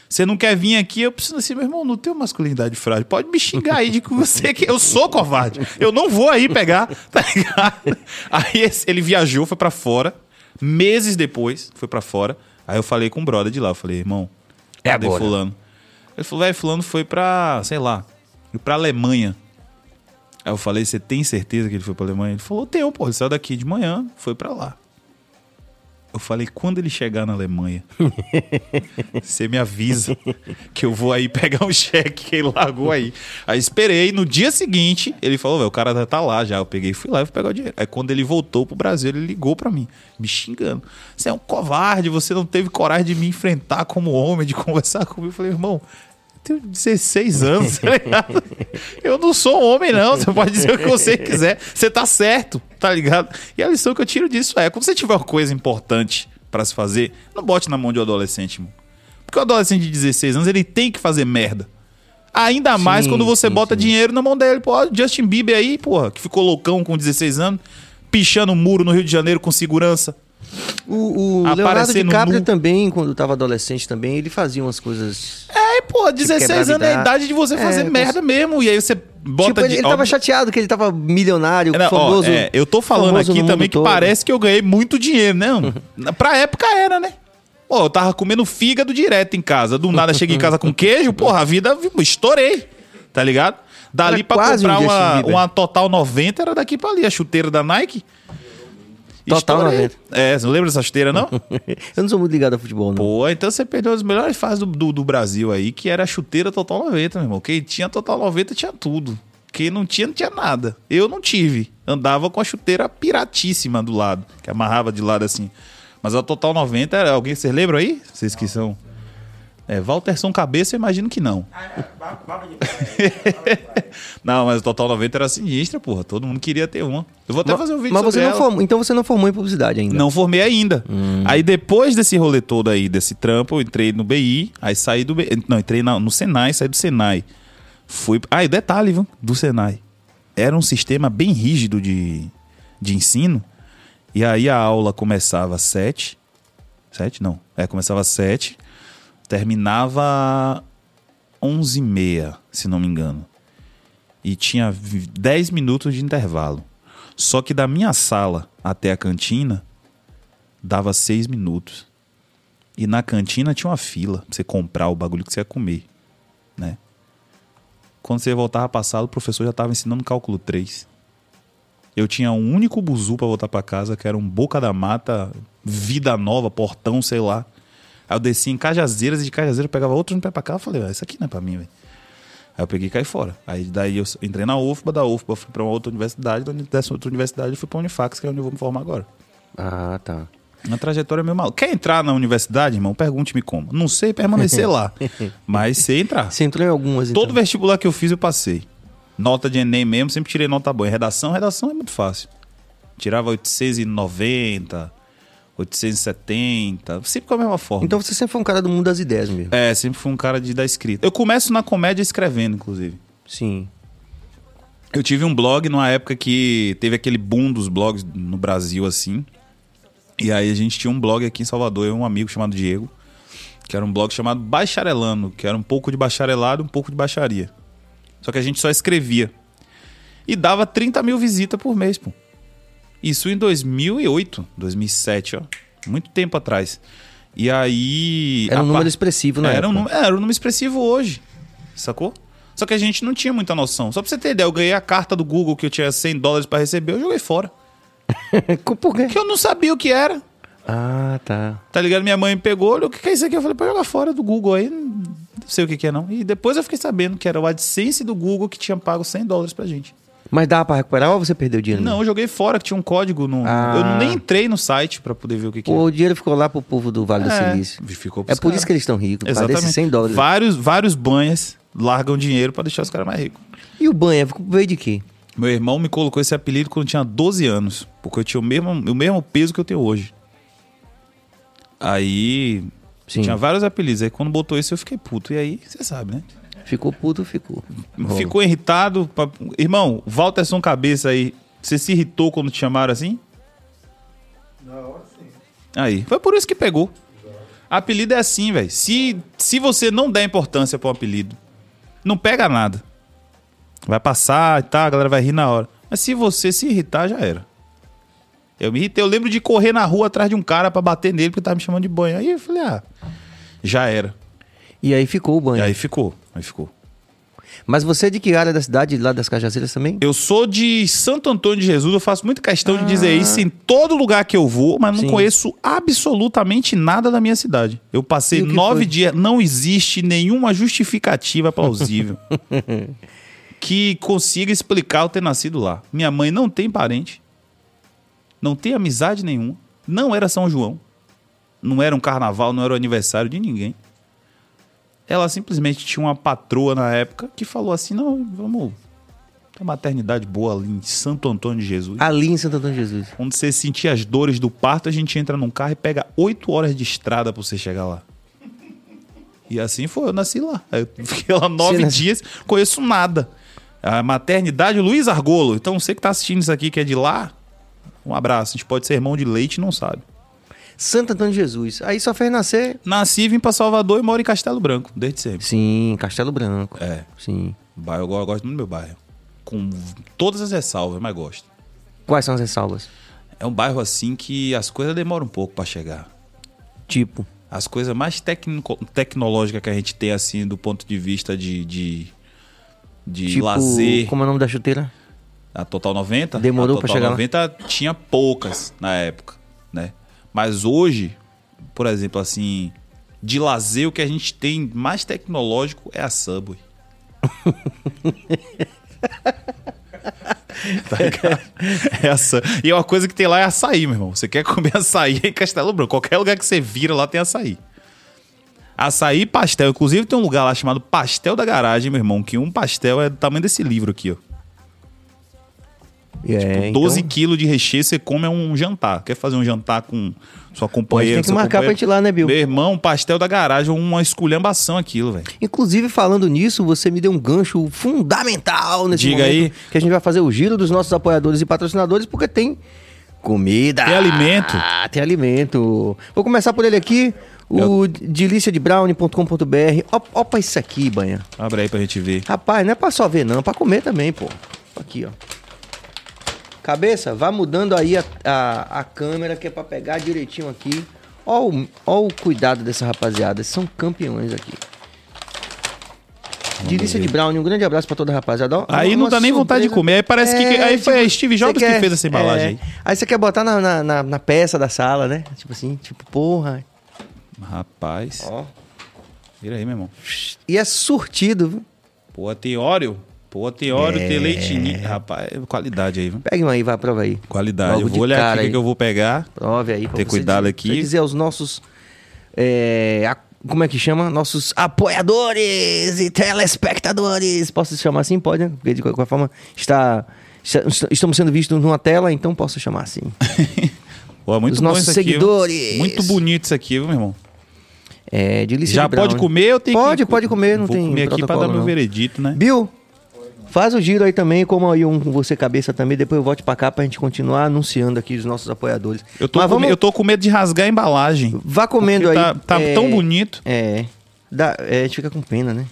Você não quer vir aqui? Eu preciso assim, meu irmão, não tenho masculinidade frágil. Pode me xingar aí de que você que eu sou covarde. Eu não vou aí pegar, tá ligado? Aí ele viajou, foi pra fora. Meses depois, foi pra fora. Aí eu falei com o brother de lá, eu falei, irmão, É cadê agora. fulano? Ele falou, velho, fulano foi pra, sei lá, pra Alemanha. Aí eu falei, você tem certeza que ele foi pra Alemanha? Ele falou, tenho, pô, ele saiu daqui de manhã, foi pra lá. Eu falei, quando ele chegar na Alemanha, você me avisa que eu vou aí pegar um cheque que ele largou aí. Aí esperei, no dia seguinte, ele falou, o cara tá lá já. Eu peguei fui lá e fui pegar o dinheiro. Aí quando ele voltou pro Brasil, ele ligou pra mim, me xingando. Você é um covarde, você não teve coragem de me enfrentar como homem, de conversar comigo. Eu falei, irmão, tenho 16 anos, tá ligado? Eu não sou um homem, não. Você pode dizer o que você quiser. Você tá certo, tá ligado? E a lição que eu tiro disso é: quando você tiver uma coisa importante pra se fazer, não bote na mão de um adolescente, mano. Porque o adolescente de 16 anos, ele tem que fazer merda. Ainda mais Sim, quando você sim, bota sim. dinheiro na mão dele. Pô, Justin Bieber aí, porra, que ficou loucão com 16 anos, pichando um muro no Rio de Janeiro com segurança. O, o Leonardo DiCaprio nu. também, quando tava adolescente também, ele fazia umas coisas... É, pô, 16 quebrar anos é a idade de você É, fazer com- merda mesmo. E aí você bota tipo, ele, de- ele tava chateado que ele tava milionário, É, não, ó, famoso... é, eu tô falando famoso aqui também que todo. parece que eu ganhei muito dinheiro, não. pra época era, né? Pô, eu tava comendo fígado direto em casa. Do nada cheguei em casa com queijo, porra, a vida estourei. Tá ligado? Dali Era pra um comprar Justin uma, uma Total 90 era daqui pra ali, a chuteira da Nike. Total Estourei. 90. É, você não lembra dessa chuteira, não? eu não sou muito ligado a futebol, não. Pô, então você perdeu as melhores fases do, do, do Brasil aí, que era a chuteira Total 90, meu irmão. Quem tinha Total 90 tinha tudo. Quem não tinha, não tinha nada. Eu não tive. Andava com a chuteira piratíssima do lado, que amarrava de lado assim. Mas a Total 90 era. Alguém, vocês lembram aí? Vocês que são. É, Walterson Cabeça, eu imagino que não. não, mas o Total 90 era sinistra, porra. Todo mundo queria ter uma. Eu vou até Ma- fazer um vídeo Mas sobre você não formou, então você não formou em publicidade ainda. Não formei ainda. Aí depois desse rolê todo aí, desse trampo, eu entrei no BI, aí saí do BI. Não, entrei na- no Senai, saí do Senai. Fui. Ah, e detalhe, viu? Do Senai. Era um sistema bem rígido de, de ensino. E aí a aula começava às sete. Sete? Não. É, começava às sete. Terminava onze e meia, se não me engano. E tinha vi- 10 minutos de intervalo. Só que da minha sala até a cantina dava seis minutos. E na cantina tinha uma fila pra você comprar o bagulho que você ia comer, né? quando você voltava pra sala, o professor já tava ensinando cálculo 3. Eu tinha um único buzu pra voltar pra casa, que era um Boca da Mata, Vida Nova, Portão, sei lá. Aí eu descia em Cajazeiras e de Cajazeiras eu pegava outro no pé pra cá. Eu falei, ah, isso aqui não é pra mim, velho. Aí eu peguei e caí fora. Aí daí eu entrei na UFBA, da UFBA fui pra uma outra universidade, dessa outra universidade eu fui pra Unifax, que é onde eu vou me formar agora. Ah, tá. Uma trajetória meio mal. Quer entrar na universidade, irmão? Pergunte-me como. Não sei permanecer lá, mas sei entrar. Você entrou em algumas, então. Todo vestibular que eu fiz eu passei. Nota de Enem mesmo, sempre tirei nota boa. Em redação, redação é muito fácil. Tirava 890, 870, sempre com a mesma forma. Então você sempre foi um cara do mundo das ideias mesmo. É, sempre fui um cara de da escrita. Eu começo na comédia escrevendo, inclusive. Sim. Eu tive um blog numa época que teve aquele boom dos blogs no Brasil, assim. E aí a gente tinha um blog aqui em Salvador, eu e um amigo chamado Diego, que era um blog chamado Bacharelando, que era um pouco de bacharelado e um pouco de baixaria. Só que a gente só escrevia. E dava 30 mil visitas por mês, pô. Isso em 2008, 2007, ó. Muito tempo atrás. E aí. Era um número par- expressivo na era um, número- era um número expressivo hoje. Sacou? Só que a gente não tinha muita noção. Só pra você ter ideia, eu ganhei a carta do Google que eu tinha 100 dólares pra receber, eu joguei fora. Por quê? Porque eu não sabia o que era. Ah, tá. Tá ligado? Minha mãe pegou, olhou, o que que é isso aqui? Eu falei, pô, jogar fora do Google aí. Não sei o que que é, não. E depois eu fiquei sabendo que era o AdSense do Google que tinha pago 100 dólares pra gente. Mas dá pra recuperar ou você perdeu o dinheiro? Não, eu joguei fora, que tinha um código. No... Ah. Eu nem entrei no site pra poder ver o que, que o dinheiro ficou lá pro povo do Vale do É, Silício. ficou É por isso que eles estão ricos. Exatamente. desses 100 dólares. Vários, vários banhas largam dinheiro pra deixar os caras mais ricos. E o banha veio de quê? Meu irmão me colocou esse apelido quando eu tinha 12 anos. Porque eu tinha o mesmo, o mesmo peso que eu tenho hoje. Aí. Sim. Tinha vários apelidos. Aí quando botou isso eu fiquei puto. E aí, você sabe, né? Ficou puto, ficou. Ficou irritado. pra- Irmão, Walterson Cabeça aí. Você se irritou quando te chamaram assim? Na hora sim. Aí. Foi por isso que pegou. Apelido é assim, velho. Se, se você não der importância pra um apelido, não pega nada. Vai passar e tal, a galera vai rir na hora. Mas se você se irritar, já era. Eu me irritei. Eu lembro de correr na rua atrás de um cara pra bater nele porque tava me chamando de banho. Aí eu falei, ah, já era. E aí ficou o E banho. aí ficou. Aí ficou. Mas você é de que área da cidade, lá das Cajazeiras também? Eu sou de Santo Antônio de Jesus, eu faço muita questão de dizer isso em todo lugar que eu vou, mas não Ah. Sim. conheço absolutamente nada da minha cidade. Eu passei E nove foi? dias, não existe nenhuma justificativa plausível que consiga explicar eu ter nascido lá. Minha mãe não tem parente, não tem amizade nenhuma, não era São João, não era um carnaval, não era o aniversário de ninguém. Ela simplesmente tinha uma patroa na época que falou assim: não, vamos. Tem uma maternidade boa ali em Santo Antônio de Jesus. Ali em Santo Antônio de Jesus. Quando você sentir as dores do parto, a gente entra num carro e pega oito horas de estrada pra você chegar lá. E assim foi, eu nasci lá. Eu fiquei lá nove dias, conheço nada. A maternidade Luiz Argolo. Então você que tá assistindo isso aqui que é de lá, um abraço. A gente pode ser irmão de leite e não sabe. Santo Antônio de Jesus. Aí só fez nascer. Nasci, vim pra Salvador e moro em Castelo Branco, desde sempre. Sim, Castelo Branco. É. Sim. Bairro, eu go- eu gosto muito do meu bairro. Com todas as ressalvas, mas gosto. Quais são as ressalvas? É um bairro assim que as coisas demoram um pouco pra chegar. Tipo. As coisas mais tecnico- tecnológicas que a gente tem, assim, do ponto de vista de, de, de tipo, lazer. Como é o nome da chuteira? A Total 90? Demorou a pra Total chegar lá? 90 tinha poucas na época, né? Mas hoje, por exemplo, assim, de lazer, o que a gente tem mais tecnológico é a Subway. tá ligado? É essa. E uma coisa que tem lá é açaí, meu irmão. Você quer comer açaí é em Castelo Branco. Qualquer lugar que você vira lá tem açaí. Açaí e pastel. Inclusive tem um lugar lá chamado Pastel da Garagem, meu irmão, que um pastel é do tamanho desse livro aqui, ó. É, 12 então, quilos de recheio você come é um jantar. Quer fazer um jantar com sua companheira? tem que marcar pra gente lá, né, Bill? Meu irmão, pastel da garagem, uma esculhambação aquilo, velho. Inclusive, falando nisso, você me deu um gancho fundamental nesse Diga momento. aí. Que a gente vai fazer o giro dos nossos apoiadores e patrocinadores, porque tem comida. Tem alimento. Ah, tem alimento. Vou começar por ele aqui. O deliciadebrownie.com.br. Ó- Opa, isso aqui, banha. Abre aí pra gente ver. Rapaz, não é pra só ver, não, é pra comer também, pô. Aqui, ó. Cabeça, vá mudando aí a, a, a câmera, que é pra pegar direitinho aqui. Ó o, ó o cuidado dessa rapaziada, são campeões aqui. Delícia de brownie, um grande abraço pra toda a rapaziada. Ó, Aí não dá nem vontade de comer. Aí parece que. É, Aí foi a tipo, Steve Jobs quer- que fez essa embalagem é. aí. Aí você quer botar na, na, na- na peça da sala, né? Tipo assim, tipo, porra. Rapaz. Ó. Vira aí, meu irmão. E é surtido, viu? Pô, tem óleo. Pô, tem óleo, É. ni- Rapaz, qualidade aí, viu? Pegue um aí, vai, prova aí. Qualidade. Logo eu vou olhar aqui o que eu vou pegar. Prove aí. Ter cuidado dizer- aqui. dizer aos nossos... é, a- como é que chama? Nossos apoiadores e telespectadores. Posso chamar assim? Pode, né? Porque de qualquer forma está, está- estamos sendo vistos numa tela, então posso chamar assim. Pô, muito Os nossos isso aqui, seguidores. Muito bonito isso aqui, viu, meu irmão? É, Já de brown, pode né? comer ou tem que... Pode, pode comer, não vou tem comer aqui pra protocolo, dar meu não. veredito, né? Bill, faz o giro aí também, como aí um com você cabeça também, depois eu volto pra cá pra gente continuar anunciando aqui os nossos apoiadores. Eu tô, Mas com, vamos, eu tô com medo de rasgar a embalagem. vá comendo aí. Tá, tá é, tão bonito. É, dá- é, a gente fica com pena, né?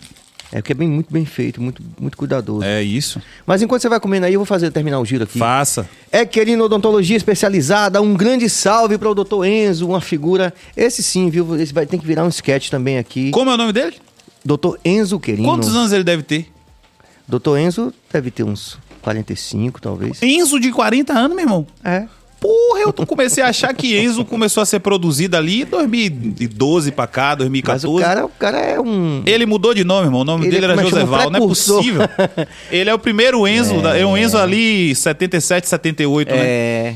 É porque é bem, muito bem feito, muito, muito cuidadoso. É isso. Mas enquanto você vai comendo aí, eu vou fazer terminar o giro aqui. Faça. É querendo odontologia especializada, um grande salve para o Dr. Enzo, uma figura. Esse sim, viu? Esse vai ter que virar um sketch também aqui. Como é o nome dele? Dr. Enzo Querino. Quantos anos ele deve ter? Dr. Enzo deve ter uns 45, talvez. Enzo de 40 anos, meu irmão. É. Porra, eu comecei a achar que Enzo começou a ser produzido ali em 2012 pra cá, Mas 2014. o cara, o cara é um. Ele mudou de nome, irmão. O nome Ele dele era é? Joseval. Não é possível. Ele é o primeiro Enzo. da- É um Enzo ali 77, 78, né? É.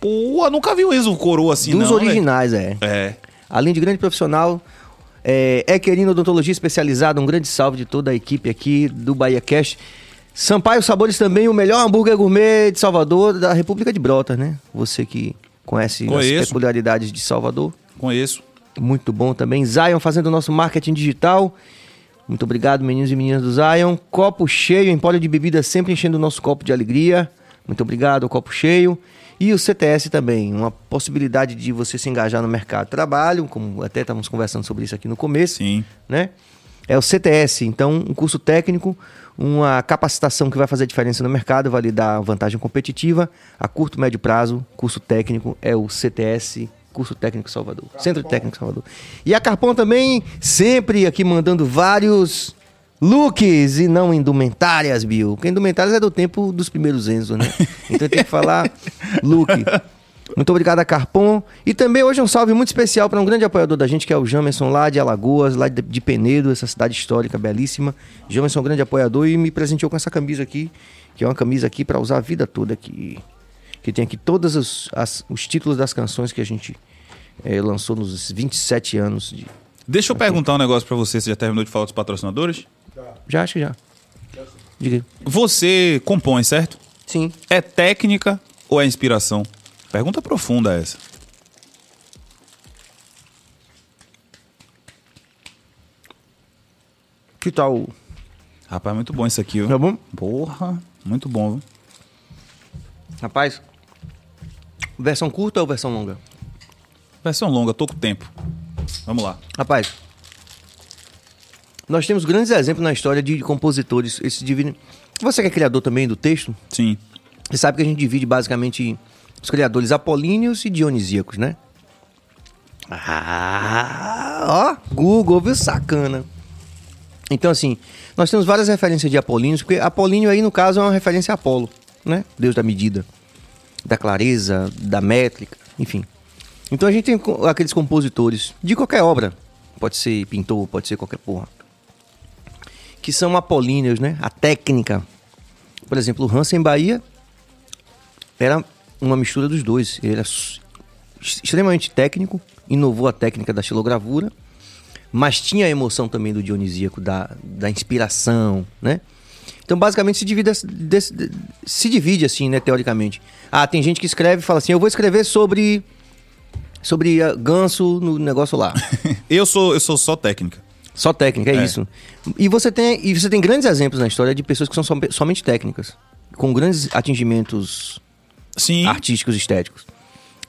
Pô, nunca vi o Enzo coroa assim, dos não. originais, é. velho. É. Além de grande profissional, é, é querendo odontologia especializada. Um grande salve de toda a equipe aqui do Bahia Cash. Sampaio Sabores também, o melhor hambúrguer gourmet de Salvador, da República de Brotas, né? Você que conhece Conheço. as peculiaridades de Salvador. Conheço. Muito bom também. Zion fazendo o nosso marketing digital. Muito obrigado, meninos e meninas do Zion. Copo cheio, empório de bebida sempre enchendo o nosso copo de alegria. Muito obrigado, copo cheio. E o CTS também, uma possibilidade de você se engajar no mercado de trabalho, como até estávamos conversando sobre isso aqui no começo, Sim. né? É o CTS, então um curso técnico, uma capacitação que vai fazer diferença no mercado, vai lhe dar vantagem competitiva. A curto, médio prazo, curso técnico é o CTS, curso técnico Salvador, Centro Técnico Salvador. E a Carpão também, sempre aqui mandando vários looks e não indumentárias, Bill. Porque indumentárias é do tempo dos primeiros Enzo, né? Então tem que falar look. Muito obrigado a Carpon. E também hoje um salve muito especial para um grande apoiador da gente, que é o Jamerson lá de Alagoas, lá de, Penedo, essa cidade histórica belíssima. Jamerson é um grande apoiador e me presenteou com essa camisa aqui, que é uma camisa aqui para usar a vida toda aqui. Que tem aqui todos os, as- os títulos das canções que a gente eh, lançou nos 27 anos de. Deixa eu perguntar um negócio pra você. Você já terminou de falar dos patrocinadores? Já acho que já. Diga. Você compõe, certo? Sim. É técnica ou é inspiração? Pergunta profunda essa. Que tal? Rapaz, muito bom isso aqui, viu? Tá bom? Porra, muito bom, viu? Rapaz, versão curta ou versão longa? Versão longa, tô com tempo. Vamos lá. Rapaz, nós temos grandes exemplos na história de compositores. Esse divide... Você que é criador também do texto, Sim. você sabe que a gente divide basicamente os criadores apolíneos e dionisíacos, né? Ah, ó, Google, viu? Sacana. Então, assim, nós temos várias referências de apolíneos, porque Apolíneo aí, no caso, é uma referência a Apolo, né? Deus da medida, da clareza, da métrica, enfim. Então a gente tem aqueles compositores de qualquer obra, pode ser pintor, pode ser qualquer porra, que são apolíneos, né? A técnica. Por exemplo, o Hansen Bahia era uma mistura dos dois. Ele era extremamente técnico, inovou a técnica da xilogravura, mas tinha a emoção também do dionisíaco, da, da inspiração, né? Então, basicamente, se divide, se divide assim, né, teoricamente. Ah, tem gente que escreve e fala assim, eu vou escrever sobre sobre ah, ganso no negócio lá. Eu sou, eu sou só técnica. Só técnica, é, É. isso. E você, tem, e você tem grandes exemplos na história de pessoas que são som- somente técnicas, com grandes atingimentos Sim. artísticos estéticos.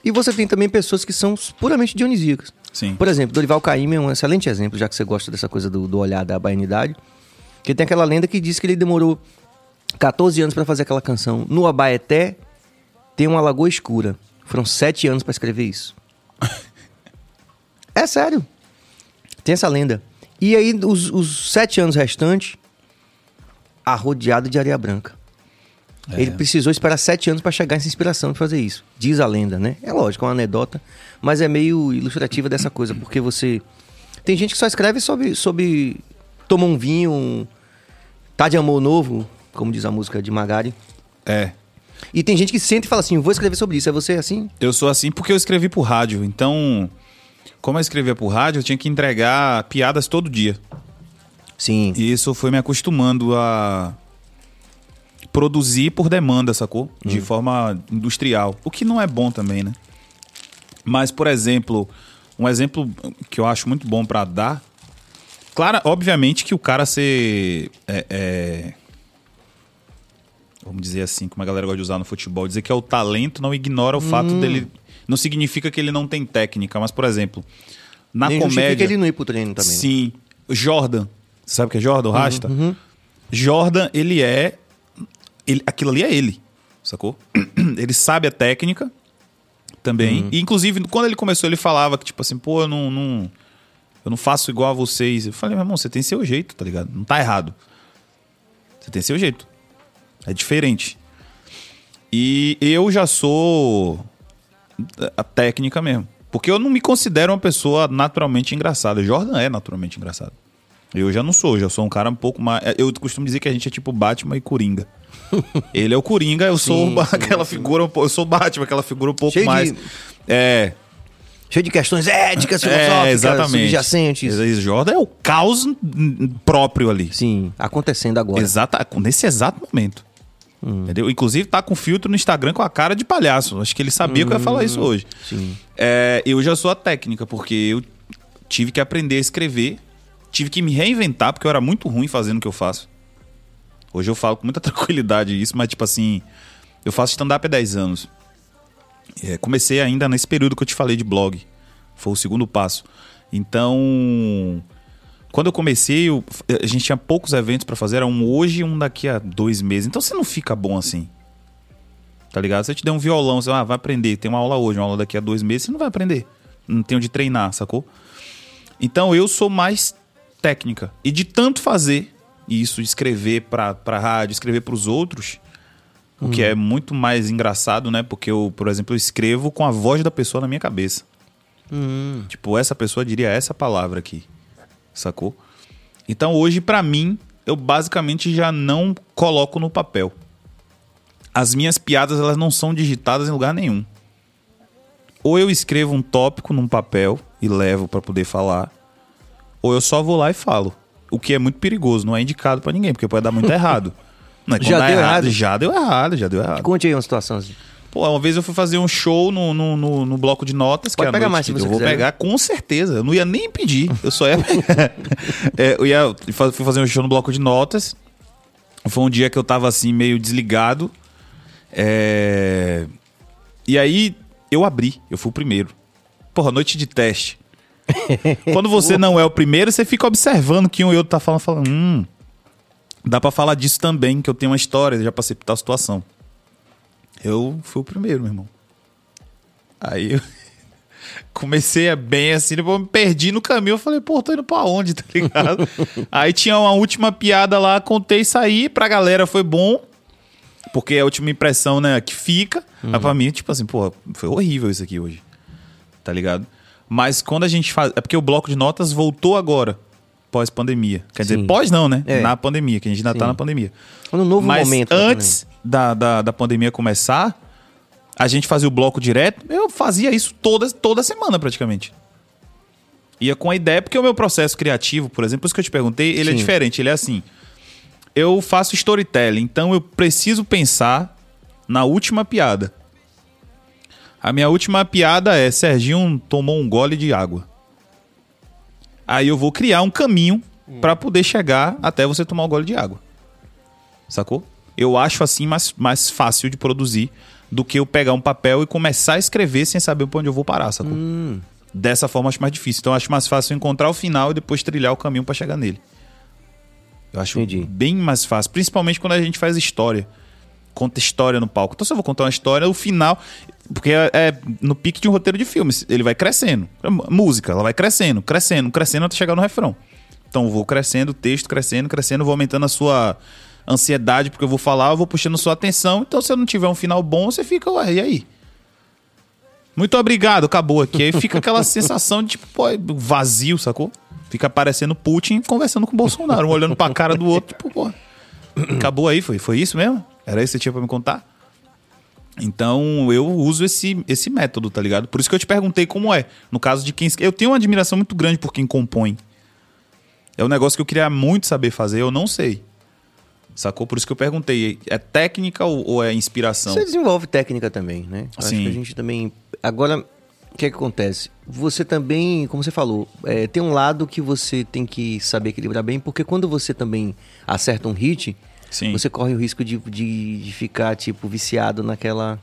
E você tem também pessoas que são puramente dionisíacas. Sim. Por exemplo, Dorival Caymmi é um excelente exemplo, já que você gosta dessa coisa do, do olhar da baianidade. Que tem aquela lenda que diz que ele demorou 14 anos para fazer aquela canção. No Abaeté tem uma lagoa escura. Foram 7 anos para escrever isso. é sério. Tem essa lenda. E aí, os, os sete anos restantes, arrodeado de areia branca. É. Ele precisou esperar sete anos para chegar essa inspiração de fazer isso. Diz a lenda, né? É lógico, é uma anedota, mas é meio ilustrativa dessa coisa, porque você. Tem gente que só escreve sobre. sobre toma um vinho, um... tá de amor novo, como diz a música de Magari. É. E tem gente que sente e fala assim: vou escrever sobre isso. É você assim? Eu sou assim porque eu escrevi pro rádio. Então, como eu escrevia pro rádio, eu tinha que entregar piadas todo dia. Sim. E isso foi me acostumando a produzir por demanda, sacou? De forma industrial. O que não é bom também, né? Mas, por exemplo, um exemplo que eu acho muito bom pra dar. Claro, obviamente que o cara ser. é- é, vamos dizer assim, como a galera gosta de usar no futebol, dizer que é o talento não ignora o fato dele. Não significa que ele não tem técnica, mas, por exemplo, na Nem comédia. ele não ir pro treino também. Sim. Jordan. Você sabe o que é Jordan, o Rasta? Jordan, ele é. Ele, aquilo ali é ele. Sacou? ele sabe a técnica também. E, inclusive, quando ele começou, ele falava que, tipo assim, pô, eu não. não eu não faço igual a vocês. Eu falei, meu irmão, você tem seu jeito, tá ligado? Não tá errado. Você tem seu jeito. É diferente. E eu já sou a técnica mesmo. Porque eu não me considero uma pessoa naturalmente engraçada. Jordan é naturalmente engraçado. Eu já não sou, já sou um cara um pouco mais. Eu costumo dizer que a gente é tipo Batman e Coringa. Ele é o Coringa, eu sou Sim, sim, aquela figura, um pouco- eu sou Batman, aquela figura um pouco Cheio de- mais. É, Cheio de questões éticas, filosóficas, é, exatamente. subjacentes. Jordan é o caos próprio ali. Sim, acontecendo agora. Exata, nesse exato momento. Entendeu? Inclusive tá com filtro no Instagram com a cara de palhaço. Acho que ele sabia que eu ia falar isso hoje. Sim. É, eu já sou a técnica, porque eu tive que aprender a escrever, tive que me reinventar, porque eu era muito ruim fazendo o que eu faço. Hoje eu falo com muita tranquilidade isso, mas tipo assim, eu faço stand-up há 10 anos. É, comecei ainda nesse período que eu te falei de blog. Foi o segundo passo. Então, quando eu comecei, eu- a gente tinha poucos eventos pra fazer, era um hoje e um daqui a dois meses. Então você não fica bom assim. Tá ligado? Se eu te der um violão, você ah, vai aprender, tem uma aula hoje, uma aula daqui a dois meses, você não vai aprender. Não tem onde treinar, sacou? Então eu sou mais técnica. E de tanto fazer isso, escrever pra, pra rádio, escrever pros outros, o que é muito mais engraçado, né? Porque eu, por exemplo, eu escrevo com a voz da pessoa na minha cabeça. Hum. Tipo, essa pessoa diria essa palavra aqui. Sacou? Então hoje, pra mim, eu basicamente já não coloco no papel. As minhas piadas, elas não são digitadas em lugar nenhum. Ou eu escrevo um tópico num papel e levo pra poder falar, ou eu só vou lá e falo. O que é muito perigoso, não é indicado pra ninguém, porque pode dar muito errado. Não, é Já deu errado? Já deu errado, já deu errado. Conte aí uma situação assim. Pô, uma vez eu fui fazer um show no, no, no- no bloco de notas. Pode que é pegar noite, mais se Eu você vou quiser. pegar com certeza. Eu não ia nem pedir. Eu só ia pegar. É, eu ia, fui fazer um show no bloco de notas. Foi um dia que eu tava assim, meio desligado. É, E aí eu abri. Eu fui o primeiro. Porra, noite de teste. Quando você não é o primeiro, você fica observando que um e outro tá falando, falando, hum, dá pra falar disso também, que eu tenho uma história, já passei por tal situação. Eu fui o primeiro, meu irmão. Aí eu comecei a bem assim, depois eu me perdi no caminho. Eu falei, pô, tô indo pra onde, tá ligado? Aí tinha uma última piada lá, contei e saí. Pra galera foi bom, porque é a última impressão, né, que fica. Mas pra mim, tipo assim, pô, foi horrível isso aqui hoje. Tá ligado? Mas quando a gente faz. É porque o bloco de notas voltou agora, pós-pandemia. Quer dizer, Sim. pós não, né? É. Na pandemia, que a gente ainda tá Sim. na pandemia. Um novo Mas momento. né, antes da, da, da pandemia começar, a gente fazia o bloco direto. Eu fazia isso toda, toda semana, praticamente. Ia com a ideia, porque o meu processo criativo, por exemplo, isso que eu te perguntei, ele é Sim. diferente. Ele é assim: eu faço storytelling, então eu preciso pensar na última piada. A minha última piada é: Serginho tomou um gole de água. Aí eu vou criar um caminho pra poder chegar até você tomar o gole de água. Sacou? Eu acho assim mais, mais fácil de produzir do que eu pegar um papel e começar a escrever sem saber pra onde eu vou parar, sacou? Hum. Dessa forma eu acho mais difícil. Então eu acho mais fácil encontrar o final e depois trilhar o caminho pra chegar nele. Eu acho Entendi. bem mais fácil, principalmente quando a gente faz história. Conta história no palco. Então se eu vou contar uma história, o final, porque é, é no pique de um roteiro de filme, ele vai crescendo. É Música, ela vai crescendo, crescendo, crescendo até chegar no refrão. Então eu vou crescendo, texto crescendo, crescendo, vou aumentando a sua ansiedade porque eu vou falar, eu vou puxando sua atenção. Então, se eu não tiver um final bom, você fica, ué, e aí? Muito obrigado, acabou aqui. Aí fica aquela sensação de, tipo, pô, vazio, sacou? Fica parecendo Putin conversando com o Bolsonaro, um olhando pra cara do outro, tipo, pô. Acabou aí, foi, foi isso mesmo? Era isso que você tinha pra me contar? Então, eu uso esse, esse método, tá ligado? Por isso que eu te perguntei como é. No caso de quem. Eu tenho uma admiração muito grande por quem compõe. É um negócio que eu queria muito saber fazer, eu não sei. Sacou? Por isso que eu perguntei. É técnica ou, ou é inspiração? Você desenvolve técnica também, né? Acho Sim. que a gente também. Agora, o que, é que acontece? Você também, como você falou, é, tem um lado que você tem que saber equilibrar bem, porque quando você também acerta um hit, Sim. você corre o risco de, de, de ficar, tipo, viciado naquela.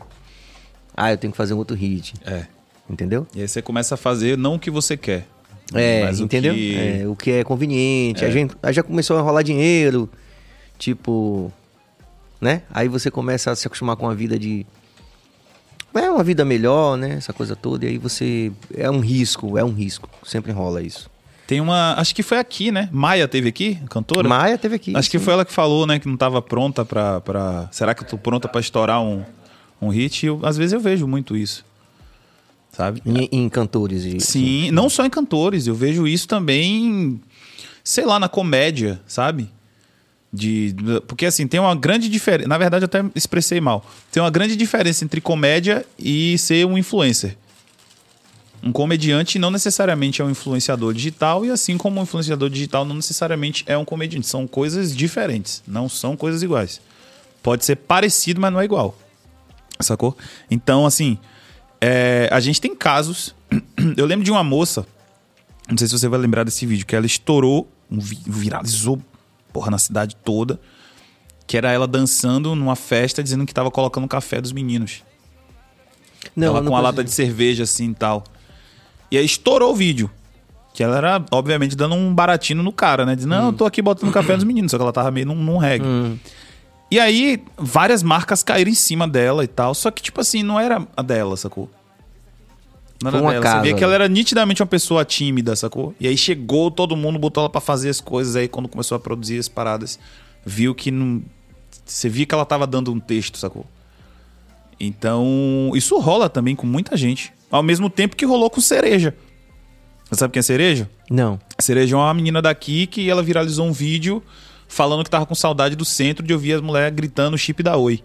Ah, eu tenho que fazer um outro hit. É. Entendeu? E aí você começa a fazer não o que você quer. É, mas o entendeu? que- É, o que é conveniente. É. A gente aí já começou a rolar dinheiro, tipo, né? Aí você começa a se acostumar com a vida de é uma vida melhor, né? Essa coisa toda. E aí você é um risco, é um risco. Sempre rola isso. Tem uma. Acho que foi aqui, né? Maia teve aqui, a cantora? Maia teve aqui. Acho que sim. foi ela que falou, né? Que não tava pronta pra. pra... Será que eu tô pronta pra estourar um, um hit? Eu, às vezes eu vejo muito isso. Sabe? em, em cantores e Sim, não só em cantores, eu vejo isso também, sei lá, na comédia, sabe? De, porque assim, tem uma grande diferença. Na verdade, eu até expressei mal. Tem uma grande diferença entre comédia e ser um influencer. Um comediante não necessariamente é um influenciador digital, e assim como um influenciador digital não necessariamente é um comediante. São coisas diferentes, não são coisas iguais. Pode ser parecido, mas não é igual. Sacou? Então, assim, é, a gente tem casos. Eu lembro de uma moça, não sei se você vai lembrar desse vídeo, que ela estourou, um vi- viralizou, porra, na cidade toda, que era ela dançando numa festa dizendo que tava colocando café dos meninos. Não, ela não com a lata de cerveja assim e tal. E aí estourou o vídeo. Que ela era, obviamente, dando um baratinho no cara, né? Diz, não, eu tô aqui botando café dos meninos. Só que ela tava meio num, num reggae. Hum. E aí, várias marcas caíram em cima dela e tal. Só que, tipo assim, não era a dela, sacou? Não era Foi um dela. Você via que ela era nitidamente uma pessoa tímida, sacou? E aí chegou, todo mundo botou ela pra fazer as coisas. Aí, quando começou a produzir as paradas, viu que não. Você via que ela tava dando um texto, sacou? Então, isso rola também com muita gente. Ao mesmo tempo que rolou com cereja. Você sabe quem é cereja? Não. Cereja é uma menina daqui que ela viralizou um vídeo falando que tava com saudade do centro de ouvir as mulheres gritando chip da Oi.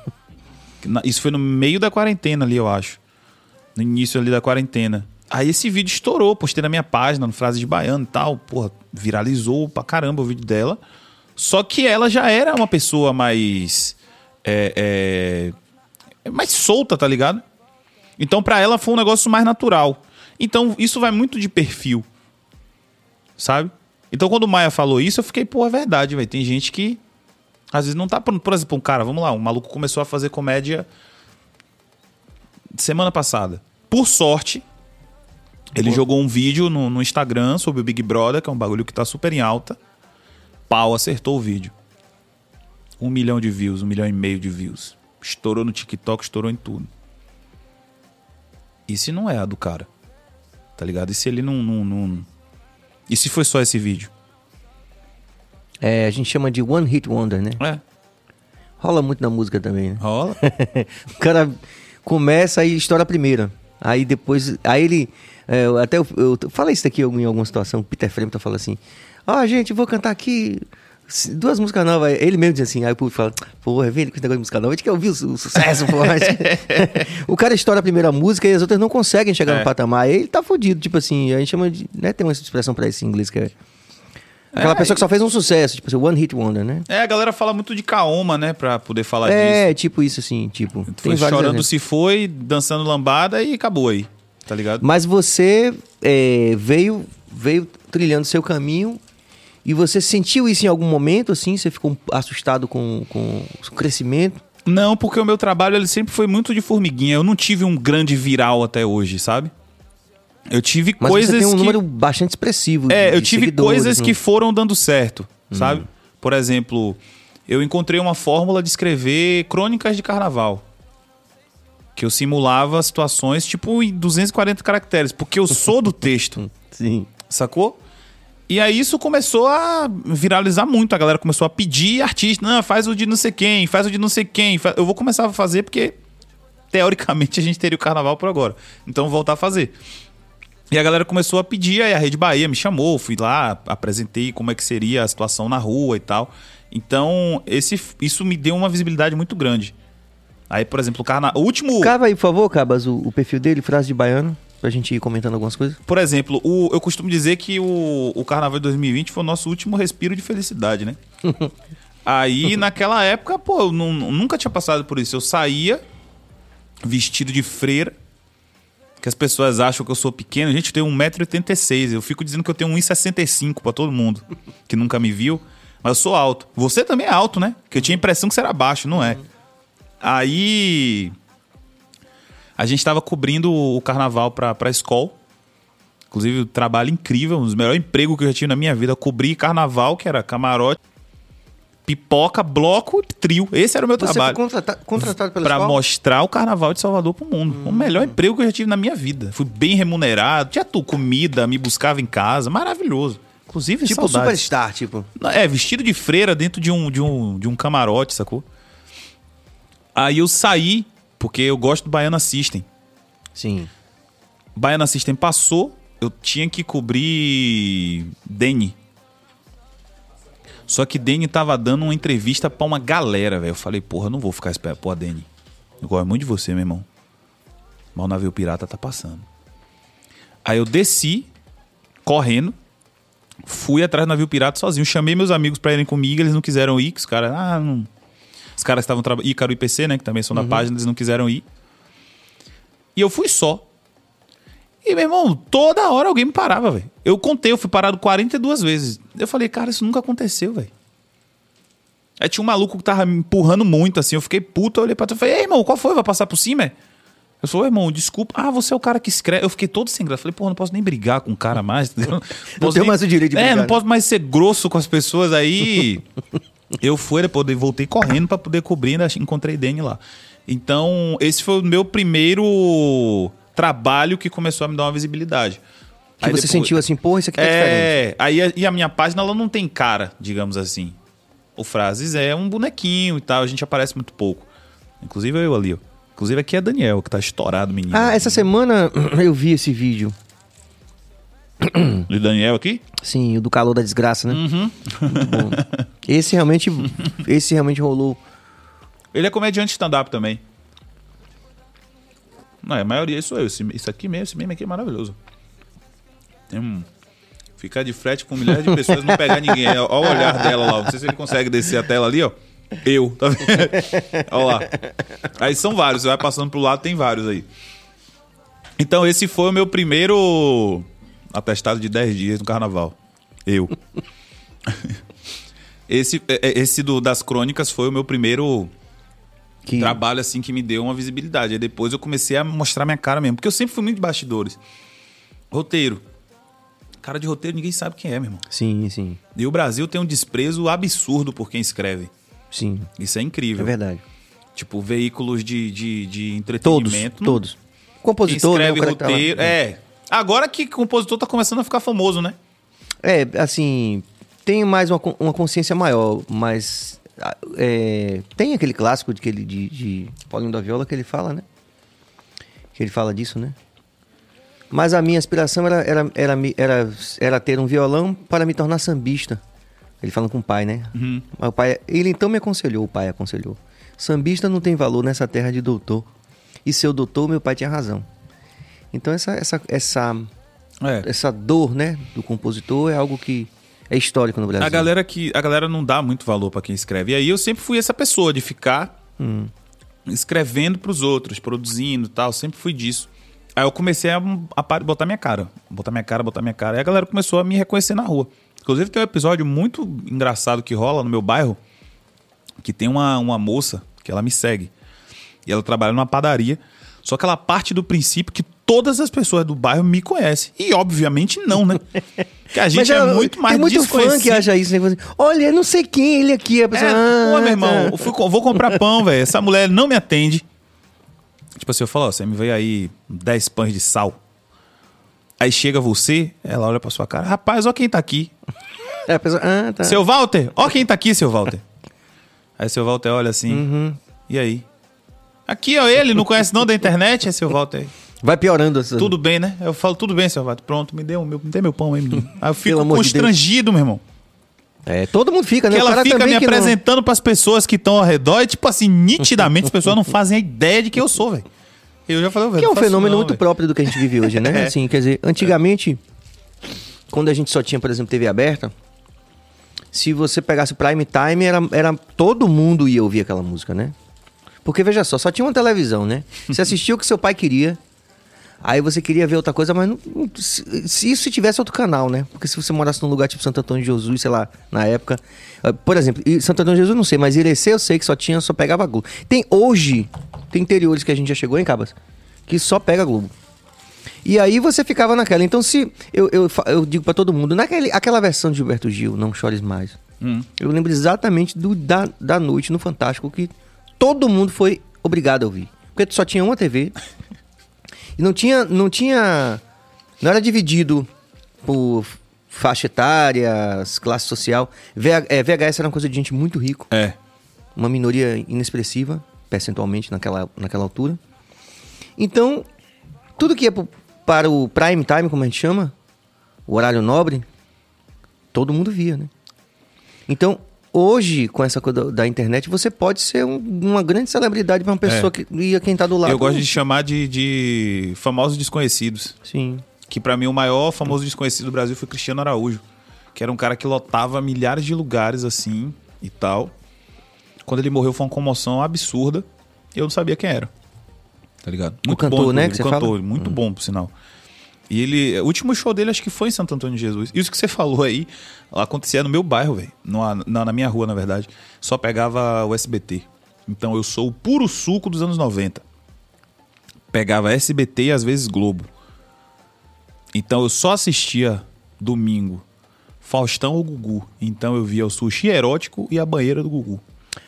Isso foi no meio da quarentena ali, eu acho. No início ali da quarentena. Aí esse vídeo estourou, postei na minha página, no Frase de Baiano e tal. Porra, viralizou pra caramba o vídeo dela. Só que ela já era uma pessoa mais. É, é, mais solta, tá ligado? Então pra ela foi um negócio mais natural. Então isso vai muito de perfil sabe? Então quando o Maia falou isso, eu fiquei, pô, é verdade, velho. Tem gente que às vezes não tá pronto. Por exemplo, um cara, vamos lá, um maluco começou a fazer comédia semana passada. Por sorte, ele Boa. jogou um vídeo no, no Instagram sobre o Big Brother, que é um bagulho que tá super em alta. Pau acertou o vídeo. Um milhão de views, um milhão e meio de views. Estourou no TikTok, estourou em tudo. E se não é a do cara? Tá ligado? E se ele não- não- não, e se foi só esse vídeo? É, a gente chama de One Hit Wonder, né? É. Rola muito na música também, né? Rola. o cara começa e estoura a primeira. Aí depois. Aí ele. é, até eu, eu falei isso aqui em alguma situação. O Peter Frampton fala assim: Ó, gente, vou cantar aqui duas músicas novas. Ele mesmo diz assim. Aí o público fala: Porra, vem ele com esse negócio de música nova. A gente quer ouvir o, o sucesso, porra. o cara estoura a primeira música e as outras não conseguem chegar É. no patamar. Aí ele tá fudido. Tipo assim, a gente chama de. Né, tem uma expressão pra isso em inglês que é. Aquela É, pessoa que só fez um sucesso, tipo assim, One Hit Wonder, né? É, a galera fala muito de Kaoma, né? Pra poder falar É, disso. tipo isso assim, tipo. Foi chorando exemplos. se foi, dançando lambada e acabou aí. Tá ligado? Mas você é, veio, veio trilhando seu caminho e você sentiu isso em algum momento, assim? Você ficou assustado com, com o crescimento? Não, porque o meu trabalho ele sempre foi muito de formiguinha. Eu não tive um grande viral até hoje, sabe? Eu tive Mas coisas você tem um que... número bastante expressivo. É, de- eu tive coisas né? que foram dando certo, sabe? Por exemplo, eu encontrei uma fórmula de escrever crônicas de carnaval. Que eu simulava situações tipo em 240 caracteres, porque eu sou do texto, Sim. sacou? E aí isso começou a viralizar muito. A galera começou a pedir artista, não, faz o de não sei quem, faz o de não sei quem. Eu vou começar a fazer porque, teoricamente, a gente teria o carnaval por agora. Então, voltar a fazer. E a galera começou a pedir, aí a Rede Bahia me chamou, fui lá, apresentei como é que seria a situação na rua e tal. Então, esse, isso me deu uma visibilidade muito grande. Aí, por exemplo, o, carna... o último. Cava aí, por favor, Cabas, o, o perfil dele, frase de baiano, pra gente ir comentando algumas coisas. Por exemplo, o- eu costumo dizer que o, o Carnaval de 2020 foi o nosso último respiro de felicidade, né? Aí, naquela época, pô, eu nu- nunca tinha passado por isso. Eu saía vestido de freira, que as pessoas acham que eu sou pequeno. Gente, eu tenho 1,86m. Eu fico dizendo que eu tenho 1,65m pra todo mundo que nunca me viu. Mas eu sou alto. Você também é alto, né? Que eu tinha a impressão que você era baixo, não é? Aí a gente estava cobrindo o carnaval pra, pra escola. Inclusive, um trabalho incrível, um dos melhores empregos que eu já tive na minha vida. Cobrir carnaval, que era camarote, pipoca, bloco e trio. Esse era o meu Você trabalho. foi contrata- contratado pela Pra escola? mostrar o carnaval de Salvador pro mundo. O melhor emprego que eu já tive na minha vida. Fui bem remunerado, tinha tudo, comida, me buscava em casa, maravilhoso. Inclusive, Tipo saudades. superstar, tipo. É, vestido de freira dentro de um, de um, de um camarote, sacou? Aí eu saí, porque eu gosto do Baiana System. Sim. Baiana System passou, eu tinha que cobrir Deni. Só que Deni tava dando uma entrevista pra uma galera, velho. Eu falei, porra, eu não vou ficar esperando. Pô, Deni, eu gosto muito de você, meu irmão. Mas o navio pirata tá passando. Aí eu desci, correndo, fui atrás do navio pirata sozinho. Chamei meus amigos pra irem comigo, eles não quiseram ir, que os caras, ah, não. Os caras estavam trabalhando. Ícaro e PC, né? Que também são da página, eles não quiseram ir. E eu fui só. E, meu irmão, toda hora alguém me parava, velho. Eu contei, eu fui parado 42 vezes. Eu falei, cara, isso nunca aconteceu, velho. Aí tinha um maluco que tava me empurrando muito, assim. Eu fiquei puto, eu olhei pra trás e falei, ei, irmão, qual foi? Vai passar por cima? é?" Eu falei, irmão, desculpa. Ah, você é o cara que escreve. Eu fiquei todo sem graça. Falei, porra, não posso nem brigar com o cara mais. Não, posso tenho nem- mais o direito de É, brigar, não né? posso mais ser grosso com as pessoas. Aí eu fui, depois eu voltei correndo pra poder cobrir. Ainda encontrei Dani lá. Então, esse foi o meu primeiro trabalho que começou a me dar uma visibilidade. Que Aí você depois- sentiu assim, porra, isso aqui tá diferente. é, aí a, e a minha página ela não tem cara, digamos assim. O Frases é um bonequinho e tal, a gente aparece muito pouco. Inclusive eu ali, ó. Inclusive aqui é Daniel, que tá estourado, menino. Ah, essa semana eu vi esse vídeo. E Daniel aqui? Sim, o do calor da desgraça, né? Uhum. Esse realmente, esse realmente rolou. Ele é comediante stand-up também. Não, a maioria sou eu. Esse- Isso aqui mesmo, esse meme aqui é maravilhoso. Tem um... Ficar de frete com milhares de pessoas não pegar ninguém. Olha o olhar dela lá. Não sei se ele consegue descer a tela ali, ó. Eu, tá vendo? Olha lá. Aí são vários. Você vai passando pro lado, tem vários aí. Então, esse foi o meu primeiro atestado de 10 dias no carnaval. Eu. Esse, é- é- esse do, das crônicas foi o meu primeiro Que, trabalho assim que me deu uma visibilidade. Aí depois eu comecei a mostrar minha cara mesmo. Porque eu sempre fui muito de bastidores. Roteiro. Cara de roteiro, ninguém sabe quem é, meu irmão. Sim, sim, E o Brasil tem um desprezo absurdo por quem escreve. sim. Isso é É incrível. verdade. Tipo, veículos de, de, de Todos, entretenimento. não- todos. Quem Compositor, né? escreve lá. roteiro. é. Agora que compositor tá começando a ficar famoso, né? É, assim, tem mais uma, uma consciência maior, mas ah, é, tem aquele clássico de, que ele- de, de Paulinho da Viola que ele fala, né? Que ele fala disso, né? Mas a minha aspiração era, era, era, era, era ter um violão para me tornar sambista. Ele falando com o pai, né? Uhum. O pai, ele então me aconselhou, o pai aconselhou. Sambista não tem valor nessa terra de doutor. E seu doutor, meu pai tinha razão. Então essa, essa, essa, É. essa dor, né, do compositor é algo que é histórico no Brasil. A galera que a galera não dá muito valor pra quem escreve. E aí eu sempre fui essa pessoa de ficar Hum. escrevendo pros outros, produzindo, e tal, sempre fui disso. Aí eu comecei a, a botar minha cara, botar minha cara, botar minha cara. Aí a galera começou a me reconhecer na rua. Inclusive tem um episódio muito engraçado que rola no meu bairro, que tem uma, uma moça que ela me segue. E ela trabalha numa padaria. Só que ela parte do princípio que todas as pessoas do bairro me conhecem. E obviamente não, né? Que a gente é, muito mais Tem muito fã que acha isso, né? Olha, eu não sei quem ele aqui. A pessoa, É, ah, pô, meu irmão, tá. eu fui vou comprar pão, velho. Essa mulher não me atende. Tipo assim, eu falo, ó, você me veio aí 10 pães de sal. Aí chega você, ela olha pra sua cara, rapaz, ó quem tá aqui. Aí a pessoa, ah, tá. Seu Walter, ó quem tá aqui, seu Walter. Aí seu Walter olha assim, Uhum. e aí? Aqui, ó, ele, não conhece não da internet, é seu Walter. Vai piorando. Essa... Tudo bem, né? Eu falo, tudo bem, seu Walter. Pronto, me dê, o meu, me dê meu pão aí, menino. Aí eu fico amor de constrangido, meu irmão. É, todo mundo fica, né? Que ela fica me que não- apresentando pras pessoas que estão ao redor e, tipo assim, nitidamente as pessoas não fazem a ideia de quem eu sou, velho. Eu já falei, velho. Que é um fenômeno não, muito velho. próprio do que a gente vive hoje, né? É. Assim, quer dizer, antigamente, quando a gente só tinha, por exemplo, TV aberta, se você pegasse prime time, era, era todo mundo ia ouvir aquela música, né? Porque veja só, só tinha uma televisão, né? Você assistia o que seu pai queria. Aí você queria ver outra coisa, mas não, não- se, se isso tivesse outro canal, né? Porque se você morasse num lugar tipo Santo Antônio de Jesus, sei lá, na época. ah, Por exemplo, e Santo Antônio de Jesus não sei, mas Irecê eu sei que só tinha, só pegava Globo. Tem hoje, tem interiores que a gente já chegou em Cabas, que só pega Globo. E aí você ficava naquela. Então, se. Eu, eu, eu digo pra todo mundo, naquele, aquela versão de Gilberto Gil, Não Chores Mais. Hum. Eu lembro exatamente do, da, da noite no Fantástico que todo mundo foi obrigado a ouvir. Porque só tinha uma TV. E não tinha. Não tinha. Não era dividido por faixa etária, classe social. VH, é, VHS era uma coisa de gente muito rico É. uma minoria inexpressiva, percentualmente, naquela, naquela altura. Então, tudo que pro- para o prime time, como a gente chama, o horário nobre, todo mundo via, né? Então, hoje, com essa coisa da- internet, você pode ser um- uma grande celebridade para uma pessoa É. que ia quem tá do lado. Eu gosto de chamar de, de famosos desconhecidos. Sim. Que pra mim o maior famoso desconhecido do Brasil foi Cristiano Araújo. Que era um cara que lotava milhares de lugares assim e tal. Quando ele morreu foi uma comoção absurda. Eu não sabia quem era. Tá ligado? cantor, né, inclusive, que você o cantor, fala? muito bom, por sinal. E ele, o último show dele acho que foi em Santo Antônio de Jesus. Isso que você falou aí, acontecia no meu bairro, velho. Na, na na minha rua, na verdade. Só pegava o SBT. Então eu sou o puro suco dos anos 90. Pegava SBT e às vezes Globo. Então eu só assistia domingo Faustão ou Gugu. Então eu via o sushi erótico e a banheira do Gugu.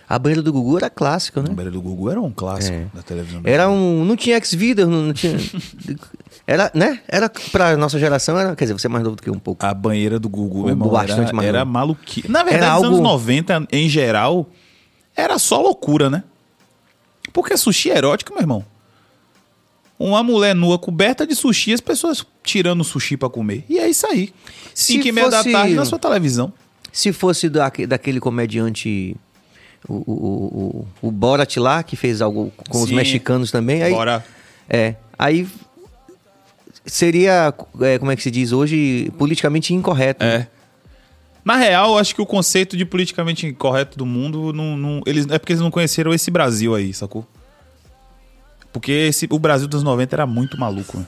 A banheira do Gugu era clássica, A né? banheira do Gugu era um clássico É. da televisão. Era um. Não tinha X-Videos, não, não tinha. Era, né? Era pra nossa geração, era. Quer dizer, você é mais novo do que um pouco. A banheira do Gugu, meu irmão, bastante era, era maluquice. Na verdade, Era nos anos algo- 90, em geral, era só loucura, né? Porque sushi erótico, meu irmão. Uma mulher nua coberta de sushi, as pessoas tirando sushi pra comer. E é isso aí. Se Cinco e meia da fosse- tarde na sua televisão. Se fosse daque- daquele comediante. O, o, o, o Borat lá, que fez algo com os Sim. mexicanos também. Aí, Bora. É. Aí. Seria, é, como é que se diz hoje, politicamente incorreto. né? É. Na real, eu acho que o conceito de politicamente incorreto do mundo não, não- eles, é porque eles não conheceram esse Brasil aí, sacou? Porque esse, o Brasil dos 90 era muito maluco, né?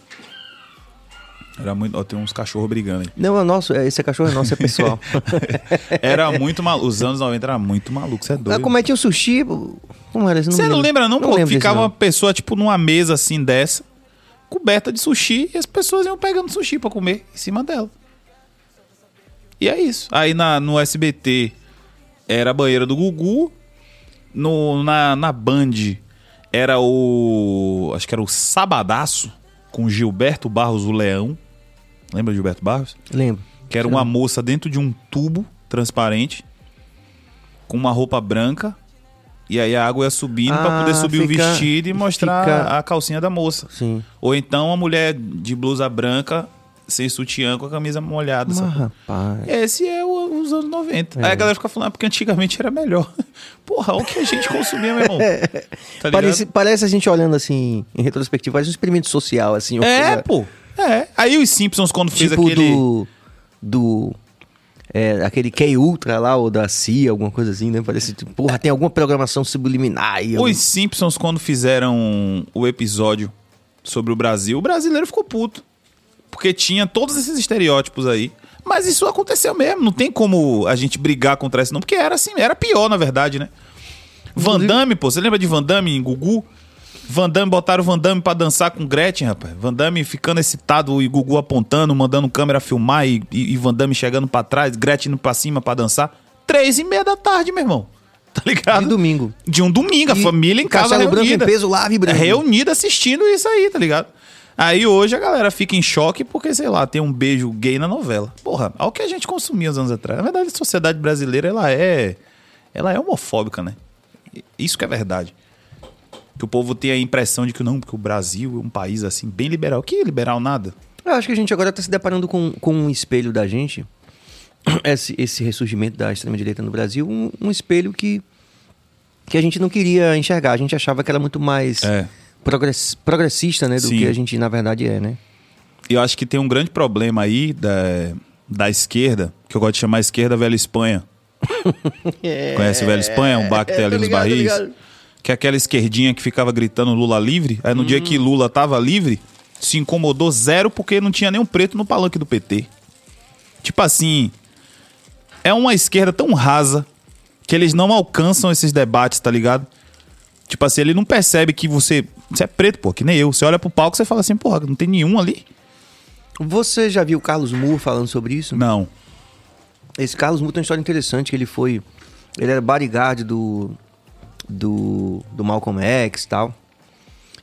Era muito. Ó, tem uns cachorros brigando aí. Não, é nosso, é, esse cachorro é nosso, é pessoal. Era muito maluco. Os anos 90 era muito maluco, você é doido. como é que tinha o sushi? Como era? Você não lembra, não, pô? lembro desse, Ficava não. uma pessoa, tipo, numa mesa assim dessa, coberta de sushi, e as pessoas iam pegando sushi pra comer em cima dela. E é isso. Aí na, no SBT era a banheira do Gugu. No, na, na Band era o. Acho que era o Sabadaço com Gilberto Barros, o Leão. Lembra de Gilberto Barros? Lembro. Que era uma moça dentro de um tubo transparente, com uma roupa branca. E aí a água ia subindo pra Ah, poder subir fica- o vestido e mostrar fica- a calcinha da moça. Sim. Ou então a mulher de blusa branca, sem sutiã, com a camisa molhada. Mas, rapaz. Esse é o- os anos 90. É. Aí a galera fica falando, ah, porque antigamente era melhor. Porra, o que a gente consumia, meu irmão. Tá ligado? Parece, parece a gente olhando assim, em retrospectiva, parece um experimento social, assim. uma É, coisa- pô. É. Aí os Simpsons, quando fez Tipo aquele. do. Do. É, aquele K-Ultra lá, ou da CIA, alguma coisa assim, né? Parece, tipo, porra, tem alguma programação subliminar aí. algum- Os Simpsons, quando fizeram o episódio sobre o Brasil, o brasileiro ficou puto. Porque tinha todos esses estereótipos aí. Mas isso aconteceu mesmo. Não tem como a gente brigar contra isso, não. Porque era assim, era pior, na verdade, né? Van Damme, pô. Você lembra de Van Damme em Gugu? Van Damme, botaram o Van Damme pra dançar com Gretchen, rapaz. Van Damme ficando excitado e Gugu apontando, mandando câmera filmar e, e, e Van Damme chegando pra trás, Gretchen indo pra cima pra dançar. Três e meia da tarde, meu irmão. Tá ligado? De domingo. De um domingo, a E família em casa Castelo Branco em reunida. peso lá, vibrando. Reunida assistindo isso aí, tá ligado? Aí hoje a galera fica em choque porque, sei lá, tem um beijo gay na novela. Porra, olha o que a gente consumia uns anos atrás. Na verdade, a sociedade brasileira, ela é. Ela é homofóbica, né? Isso que é verdade. Que o povo tem a impressão de que não, porque o Brasil é um país assim, bem liberal. Que liberal nada? Eu acho que a gente agora está se deparando com, com um espelho da gente, esse, esse ressurgimento da extrema-direita no Brasil, um, um espelho que, que a gente não queria enxergar. A gente achava que era muito mais É. progress, progressista né, do Sim. que a gente, na verdade, é, né? Eu acho que tem um grande problema aí da, da esquerda, que eu gosto de chamar esquerda Velha Espanha. Conhece o Velho Espanha? Um bactério nos barris? Que é aquela esquerdinha que ficava gritando Lula livre. Aí no dia que Lula tava livre, se incomodou zero porque não tinha nenhum preto no palanque do PT. Tipo assim, é uma esquerda tão rasa que eles não alcançam esses debates, tá ligado? Tipo assim, ele não percebe que você, você é preto, pô, que nem eu. Você olha pro palco e você fala assim, porra, não tem nenhum ali. Você já viu o Carlos Moore falando sobre isso? Não. Esse Carlos Moore tem uma história interessante, que ele foi... Ele era bodyguard do, do, do Malcolm X e tal.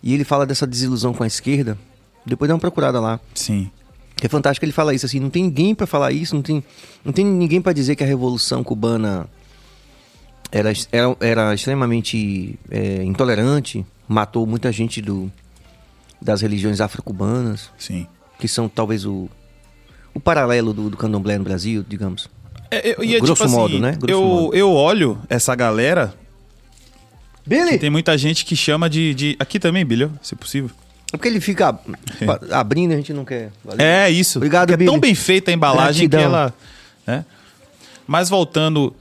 E ele fala dessa desilusão com a esquerda. Depois dá uma procurada lá. Sim. É fantástico ele falar isso assim, não tem ninguém pra falar isso, não tem, não tem ninguém pra dizer que a revolução cubana era, era, era extremamente é, intolerante, matou muita gente do, das religiões afro-cubanas, Sim. que são talvez o, o paralelo do, do candomblé no Brasil, digamos. É, eu, e é Grosso tipo modo, assim, né? Grosso eu, modo. eu olho essa galera, Billy! tem muita gente que chama de. de aqui também, Bilho, se possível. É porque ele fica ab- abrindo a gente não quer. Valeu. É isso. Obrigado, Porque É tão Billy. bem feita a embalagem Gratidão. que ela. né? Mas voltando.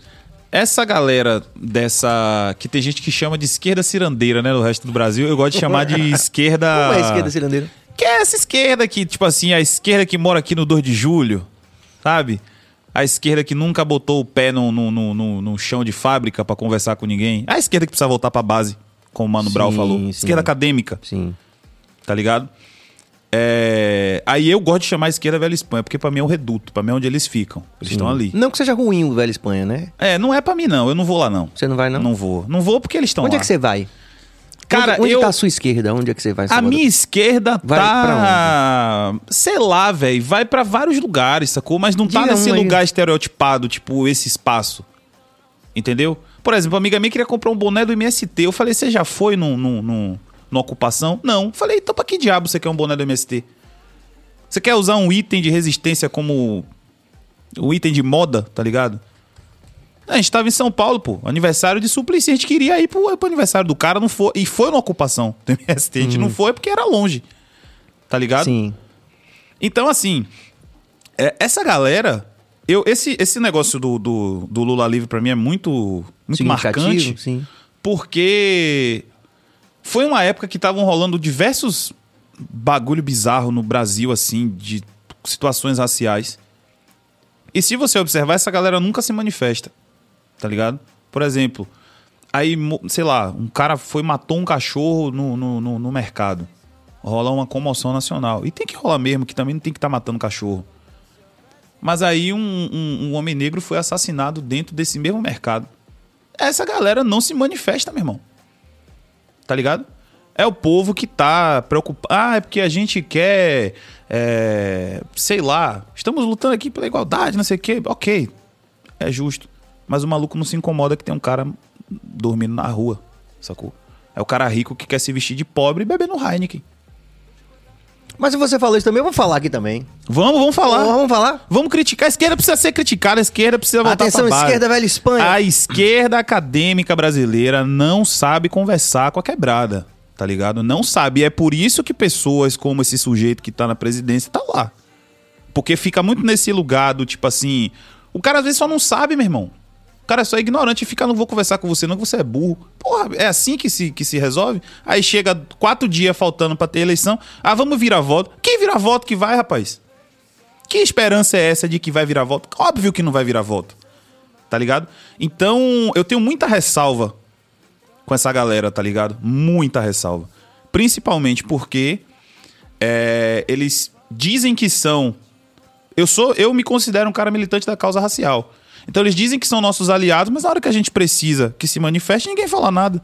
Essa galera dessa. Que tem gente que chama de esquerda cirandeira, né? No resto do Brasil, eu gosto de chamar de esquerda. Como é a esquerda cirandeira? Que é essa esquerda que, tipo assim, a esquerda que mora aqui no 2 de julho, sabe? A esquerda que nunca botou o pé no, no, no, no- chão de fábrica pra conversar com ninguém. A esquerda que precisa voltar pra base, como o Mano Sim, Brau falou. sim. Esquerda acadêmica, Sim. tá ligado? É, Aí eu gosto de chamar a esquerda Velha Espanha, porque pra mim é o reduto, pra mim é onde eles ficam. Eles estão ali. Não que seja ruim o Velho Espanha, né? É, não é pra mim não, eu não vou lá não. Você não vai, não? Não vou. Não vou porque eles estão lá. Onde é que você vai? Cara, onde, onde eu... tá a sua esquerda? Onde é que você vai? A minha esquerda Vai tá. Sei lá, velho. Vai pra vários lugares, sacou? Mas não tá Diga nesse um aí. lugar estereotipado, tipo, esse espaço. Entendeu? Por exemplo, uma amiga minha queria comprar um boné do MST. Eu falei, você já foi num, num, num- numa ocupação? Não. Falei, então pra que diabo você quer um boné do MST? Você quer usar um item de resistência como. um item de moda, tá ligado? A gente tava em São Paulo, pô. Aniversário de Suplicy. A gente queria ir pro, pro aniversário do cara, não foi. E foi numa ocupação do MST. A gente não foi porque era longe. Tá ligado? Sim. Então, assim, é, essa galera. Eu, esse, esse negócio do, do, do Lula livre pra mim é muito, muito marcante. Sim. Porque foi uma época que estavam rolando diversos bagulho bizarro no Brasil, assim, de situações raciais. E se você observar, essa galera nunca se manifesta. Tá ligado? Por exemplo, aí, sei lá, um cara foi matou um cachorro no, no, no, no mercado. Rola uma comoção nacional. E tem que rolar mesmo, que também não tem que estar matando cachorro. Mas aí um, um, um homem negro foi assassinado dentro desse mesmo mercado. Essa galera não se manifesta, meu irmão. Tá ligado? É o povo que tá preocupado. Ah, é porque a gente quer. é, sei lá. Estamos lutando aqui pela igualdade, não sei o quê. Ok. É justo. Mas o maluco não se incomoda que tem um cara dormindo na rua. Sacou? É o cara rico que quer se vestir de pobre e beber no Heineken. Mas se você falou isso também, eu vou falar aqui também. Vamos, vamos falar. Vamos falar? Vamos criticar. A esquerda precisa ser criticada, a esquerda precisa voltar Atenção, pra base. esquerda, velha Espanha. A esquerda acadêmica brasileira não sabe conversar com a quebrada, tá ligado? Não sabe. E é por isso que pessoas como esse sujeito que tá na presidência tá lá. Porque fica muito nesse lugar do tipo assim. O cara às vezes só não sabe, meu irmão. O cara é só ignorante e fica, não vou conversar com você, não, que você é burro. Porra, é assim que se, que se resolve? Aí chega quatro dias faltando pra ter eleição. Ah, vamos virar voto. Quem vira voto que vai, rapaz? Que esperança é essa de que vai virar voto? Óbvio que não vai virar voto. Tá ligado? Então, eu tenho muita ressalva com essa galera, tá ligado? Muita ressalva. Principalmente porque é, eles dizem que são. Eu sou, eu me considero um cara militante da causa racial. Então eles dizem que são nossos aliados, mas na hora que a gente precisa que se manifeste, ninguém fala nada.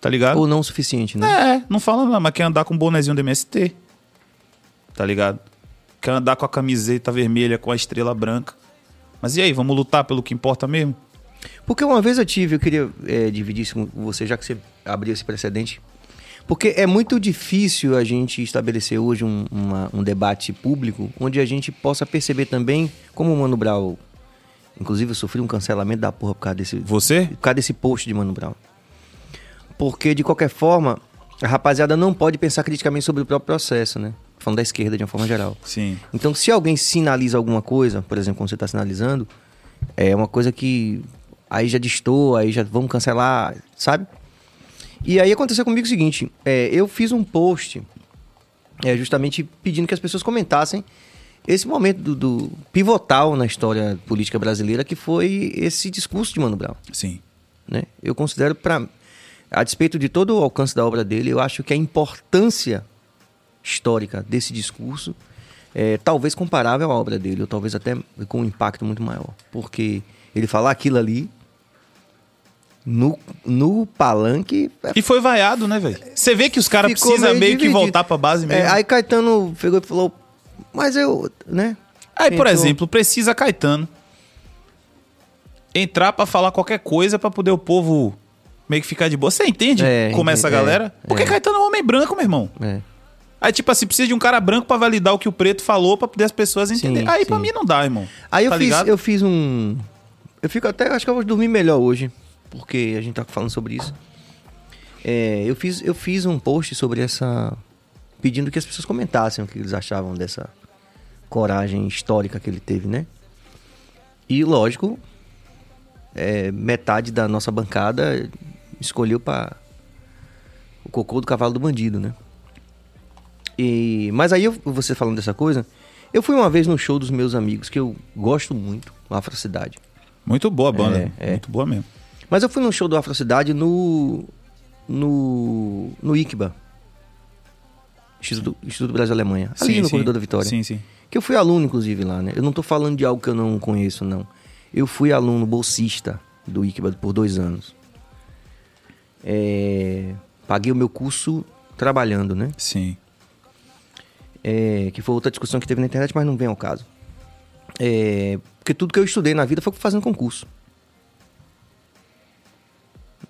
Tá ligado? Ou não o suficiente, né? É, não fala nada, mas quer andar com o bonezinho do MST. tá ligado? Quer andar com a camiseta vermelha com a estrela branca. Mas e aí, vamos lutar pelo que importa mesmo? Porque uma vez eu tive, eu queria é, dividir isso com você, já que você abriu esse precedente. Porque é muito difícil a gente estabelecer hoje um, uma- um debate público onde a gente possa perceber também como o Mano Brown. Inclusive, eu sofri um cancelamento da porra por causa desse, Você? por causa desse post de Mano Brown. Porque, de qualquer forma, a rapaziada não pode pensar criticamente sobre o próprio processo, né? Falando da esquerda de uma forma geral. Sim. Então, se alguém sinaliza alguma coisa, por exemplo, como você está sinalizando, é uma coisa que aí já distou, aí já vamos cancelar, sabe? E aí aconteceu comigo o seguinte: é, eu fiz um post é, justamente pedindo que as pessoas comentassem esse momento do, do pivotal na história política brasileira, que foi esse discurso de Mano Brown Sim. né? Eu considero para a despeito de todo o alcance da obra dele, eu acho que a importância histórica desse discurso é talvez comparável à obra dele, ou talvez até com um impacto muito maior, porque ele falar aquilo ali no, no palanque é E foi vaiado, né, velho? Você vê que os caras precisam meio meio que voltar pra base mesmo. É, aí Caetano pegou e falou, mas eu, né? Aí, por exemplo, precisa Caetano entrar pra falar qualquer coisa pra poder o povo meio que ficar de boa. Você entende É, como é essa entendi. galera? É, Porque é. Caetano é um homem branco, meu irmão. É. Aí, tipo assim, precisa de um cara branco pra validar o que o preto falou pra poder as pessoas entenderem. Aí, pra sim. mim, não dá, irmão. Aí eu, Tá fiz, ligado? eu fiz um. Eu fico até. Acho que eu vou dormir melhor hoje. Porque a gente tá falando sobre isso. É, eu, fiz, eu fiz um post sobre essa. Pedindo que as pessoas comentassem o que eles achavam dessa coragem histórica que ele teve, né? E lógico, é, metade da nossa bancada escolheu para o cocô do cavalo do bandido, né? E, mas aí, eu- você falando dessa coisa, eu fui uma vez no show dos meus amigos, que eu gosto muito, Afrocidade. Muito boa a banda. É, é. Muito boa mesmo. Mas eu fui no show do Afrocidade no. no. no. Instituto, Instituto Brasil Alemanha. Ali Sim, no sim. Corredor da Vitória. Sim, sim. Que eu fui aluno, inclusive, lá, né? Eu não tô falando de algo que eu não conheço, não. Eu fui aluno bolsista do ICBA por dois anos. É, Paguei o meu curso trabalhando, né? Sim. É, que foi outra discussão que teve na internet, mas não vem ao caso. É, porque tudo que eu estudei na vida foi fazendo concurso.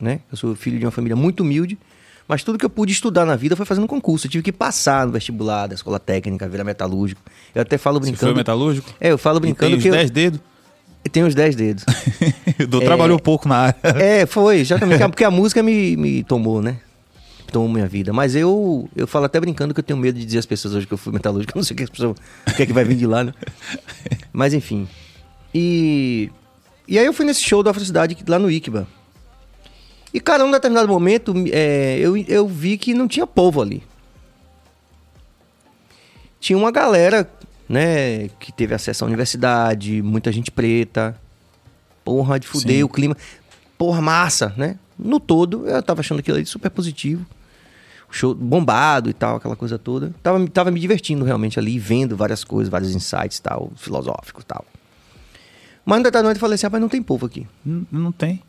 Né? Eu sou filho de uma família muito humilde, mas tudo que eu pude estudar na vida foi fazendo concurso. Eu tive que passar no vestibular da escola técnica, virar metalúrgico. Eu até falo Você foi brincando. metalúrgico? É, eu falo brincando tem os que eu, 10 dedos? eu tenho os 10 dedos. o Dô trabalhou pouco na área. É, foi, exatamente. Porque a música me, me tomou, né? Tomou minha vida. Mas eu, eu falo até brincando que eu tenho medo de dizer às pessoas hoje que eu fui metalúrgico. Eu não sei o que as pessoas. O que é que vai vir de lá, né? Mas enfim. E. E aí eu fui nesse show da Afrocidade lá no Iquiba. E, cara, num determinado momento, é, eu, eu vi que não tinha povo ali. Tinha uma galera, né, que teve acesso à universidade, muita gente preta. Porra, de fuder Sim. o clima. Porra, massa, né? No todo, eu tava achando aquilo ali super positivo. Show bombado e tal, aquela coisa toda. Tava, tava me divertindo realmente ali, vendo várias coisas, vários insights tal, filosóficos e tal. Mas no determinado momento eu falei assim, rapaz, não tem povo aqui. Não, não tem.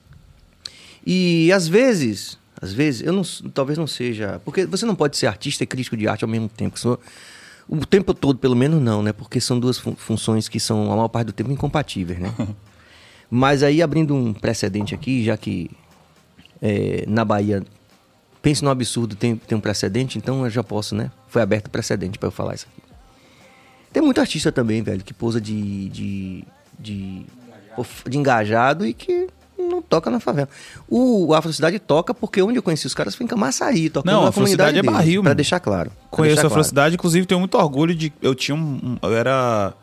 E às vezes, às vezes, eu não, talvez não seja. Porque você não pode ser artista e crítico de arte ao mesmo tempo. senão- o tempo todo, pelo menos, não, né? Porque são duas fun- funções que são, a maior parte do tempo, incompatíveis, né? Mas aí, abrindo um precedente aqui, já que é, na Bahia, pense no absurdo, tem, tem um precedente, então eu já posso, né? Foi aberto o precedente para eu falar isso aqui. Tem muito artista também, velho, que pousa de, de, de, de engajado e que não toca na favela. O Afrocidade toca porque onde eu conheci os caras foi em Camaçari, tocando Não, na comunidade é deles, barril, Pra mano. deixar claro. Conheço deixar a Afrocidade, inclusive tenho muito orgulho de. Eu tinha um. um- eu era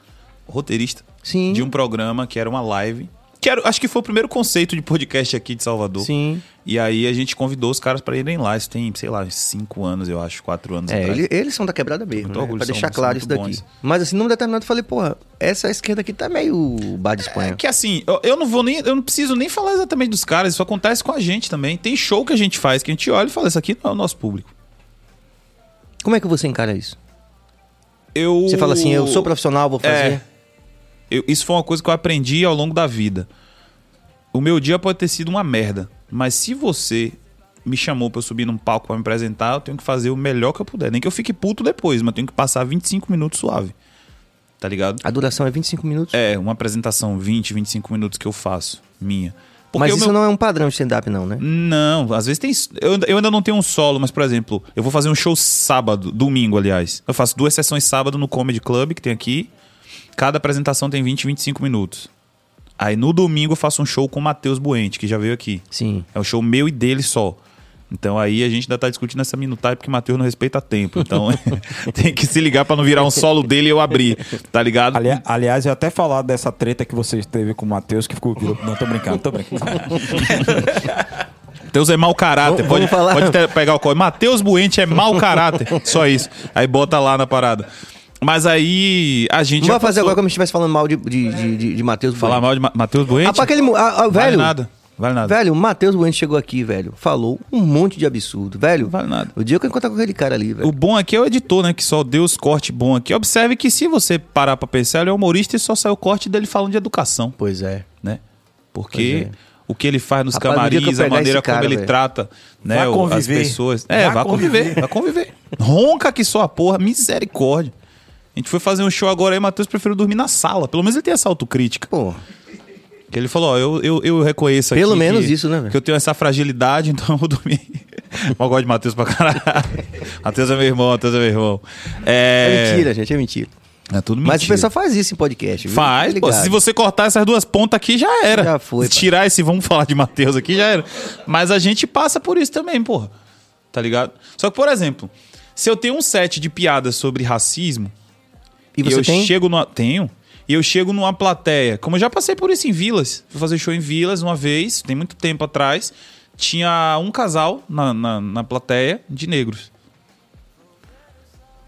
roteirista Sim. de um programa que era uma live. Que era, acho que foi o primeiro conceito de podcast aqui de Salvador. Sim. E aí a gente convidou os caras pra irem lá. Isso tem, sei lá, cinco anos, eu acho, quatro anos É, ele- eles são da quebrada mesmo, Muito né? orgulho, Pra são- deixar claro isso daqui. bons. Mas assim, num determinado eu falei, porra, essa esquerda aqui tá meio bar de Espanha. É que assim, eu, eu não vou nem. Eu não preciso nem falar exatamente dos caras, isso acontece com a gente também. Tem show que a gente faz, que a gente olha e fala, isso aqui não é o nosso público. Como é que você encara isso? Eu. Você fala assim, eu sou profissional, vou fazer. É. Eu- isso foi uma coisa que eu aprendi ao longo da vida. O meu dia pode ter sido uma merda, mas se você me chamou pra eu subir num palco pra me apresentar, eu tenho que fazer o melhor que eu puder. Nem que eu fique puto depois, mas tenho que passar 25 minutos suave. Tá ligado? A duração é 25 minutos? É, uma apresentação 20, 25 minutos que eu faço, minha. Porque Mas isso meu- não é um padrão de stand-up, não, né? Não, às vezes tem. Eu, eu ainda não tenho um solo, mas, por exemplo, eu vou fazer um show sábado, domingo, aliás. Eu faço duas sessões sábado no Comedy Club, que tem aqui. Cada apresentação tem 20, 25 minutos. Aí no domingo eu faço um show com o Matheus Buente, que já veio aqui. Sim. É um show meu e dele só. Então aí a gente ainda tá discutindo essa minutagem porque o Matheus não respeita tempo. Então tem que se ligar pra não virar um solo dele e eu abrir, tá ligado? Ali- aliás, eu até falar dessa treta que você teve com o Matheus, que ficou. Não, tô brincando, tô brincando. Matheus é mau caráter. Vamos- pode vamos falar. pode ter- pegar o código. Matheus Buente é mau caráter. Só isso. Aí bota lá na parada. Mas aí a gente. Não vai fazer agora como se estivesse falando mal de, de, de, de, de Matheus Falar Bueno. mal de Ma- Matheus Buente? Ah, aquele. Ah, ah, Vale velho. nada. Vale nada. Velho, o Matheus Bueno chegou aqui, velho. Falou um monte de absurdo. Velho, Vale nada. o dia que eu encontrar com aquele cara ali, velho. O bom aqui é o editor, né? Que só deu os cortes bons aqui. Observe que se você parar pra pensar, ele é humorista e só saiu o corte dele falando de educação, Pois é. né? Porque é. o que ele faz nos Rapaz, camarins, a maneira cara, como ele velho. trata né, o- as pessoas. É, Vai vai conviver, conviver. vai conviver. Ronca que só a porra, misericórdia. A gente foi fazer um show agora aí, Matheus preferiu dormir na sala. Pelo menos ele tem essa autocrítica. Pô, Que ele falou, ó, eu, eu, eu reconheço aqui Pelo menos que- isso, né? Que eu tenho essa fragilidade, então eu vou dormir. Mas eu gosto de Matheus pra caralho. Matheus é meu irmão, Matheus é meu irmão. é, É, mentira, gente, é mentira. É tudo mentira. Mas o pessoal faz isso em podcast, viu? Faz, Tá pô. Se você cortar essas duas pontas aqui, já era. Já foi, Se tirar esse vamos falar de Matheus aqui, já era. Mas a gente passa por isso também, porra. Tá ligado? Só que, por exemplo, se eu tenho um set de piadas sobre racismo, E você eu tem? chego numa. Tenho. E eu chego numa plateia. Como eu já passei por isso em vilas. Fui fazer show em vilas uma vez, tem muito tempo atrás. Tinha um casal na, na, na plateia de negros.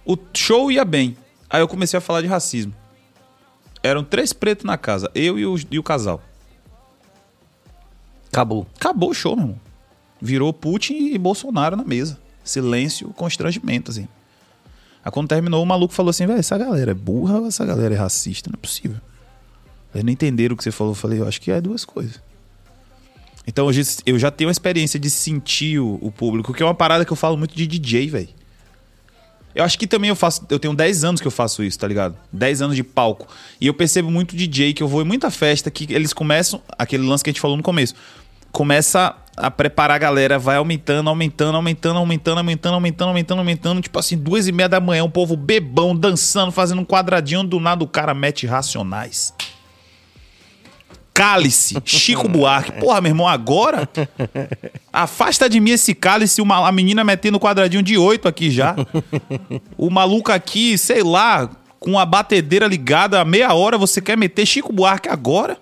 O show ia bem. Aí eu comecei a falar de racismo. Eram três pretos na casa, eu e o, e o casal. Acabou. Acabou o show, meu irmão. Virou Putin e Bolsonaro na mesa. Silêncio, constrangimento, assim. Aí quando terminou, o maluco falou assim, velho, essa galera é burra ou essa galera é racista? Não é possível. Eles não entenderam o que você falou. Eu falei, eu acho que é duas coisas. Então eu já, tenho a experiência de sentir o, o público, que é uma parada que eu falo muito de DJ, velho. Eu acho que também eu faço. Eu tenho 10 anos que eu faço isso, tá ligado? 10 anos de palco. E eu percebo muito DJ que eu vou em muita festa que eles começam. Aquele lance que a gente falou no começo. Começa a preparar a galera, vai aumentando, aumentando, aumentando, aumentando, aumentando, aumentando, aumentando, aumentando. Tipo assim, duas e meia da manhã, um povo bebão, dançando, fazendo um quadradinho. Do nada o cara mete racionais. Cálice, Chico Buarque. Porra, meu irmão, agora? Afasta de mim esse cálice, uma, a menina metendo quadradinho de oito aqui já. O maluco aqui, sei lá, com a batedeira ligada a meia hora, você quer meter Chico Buarque agora?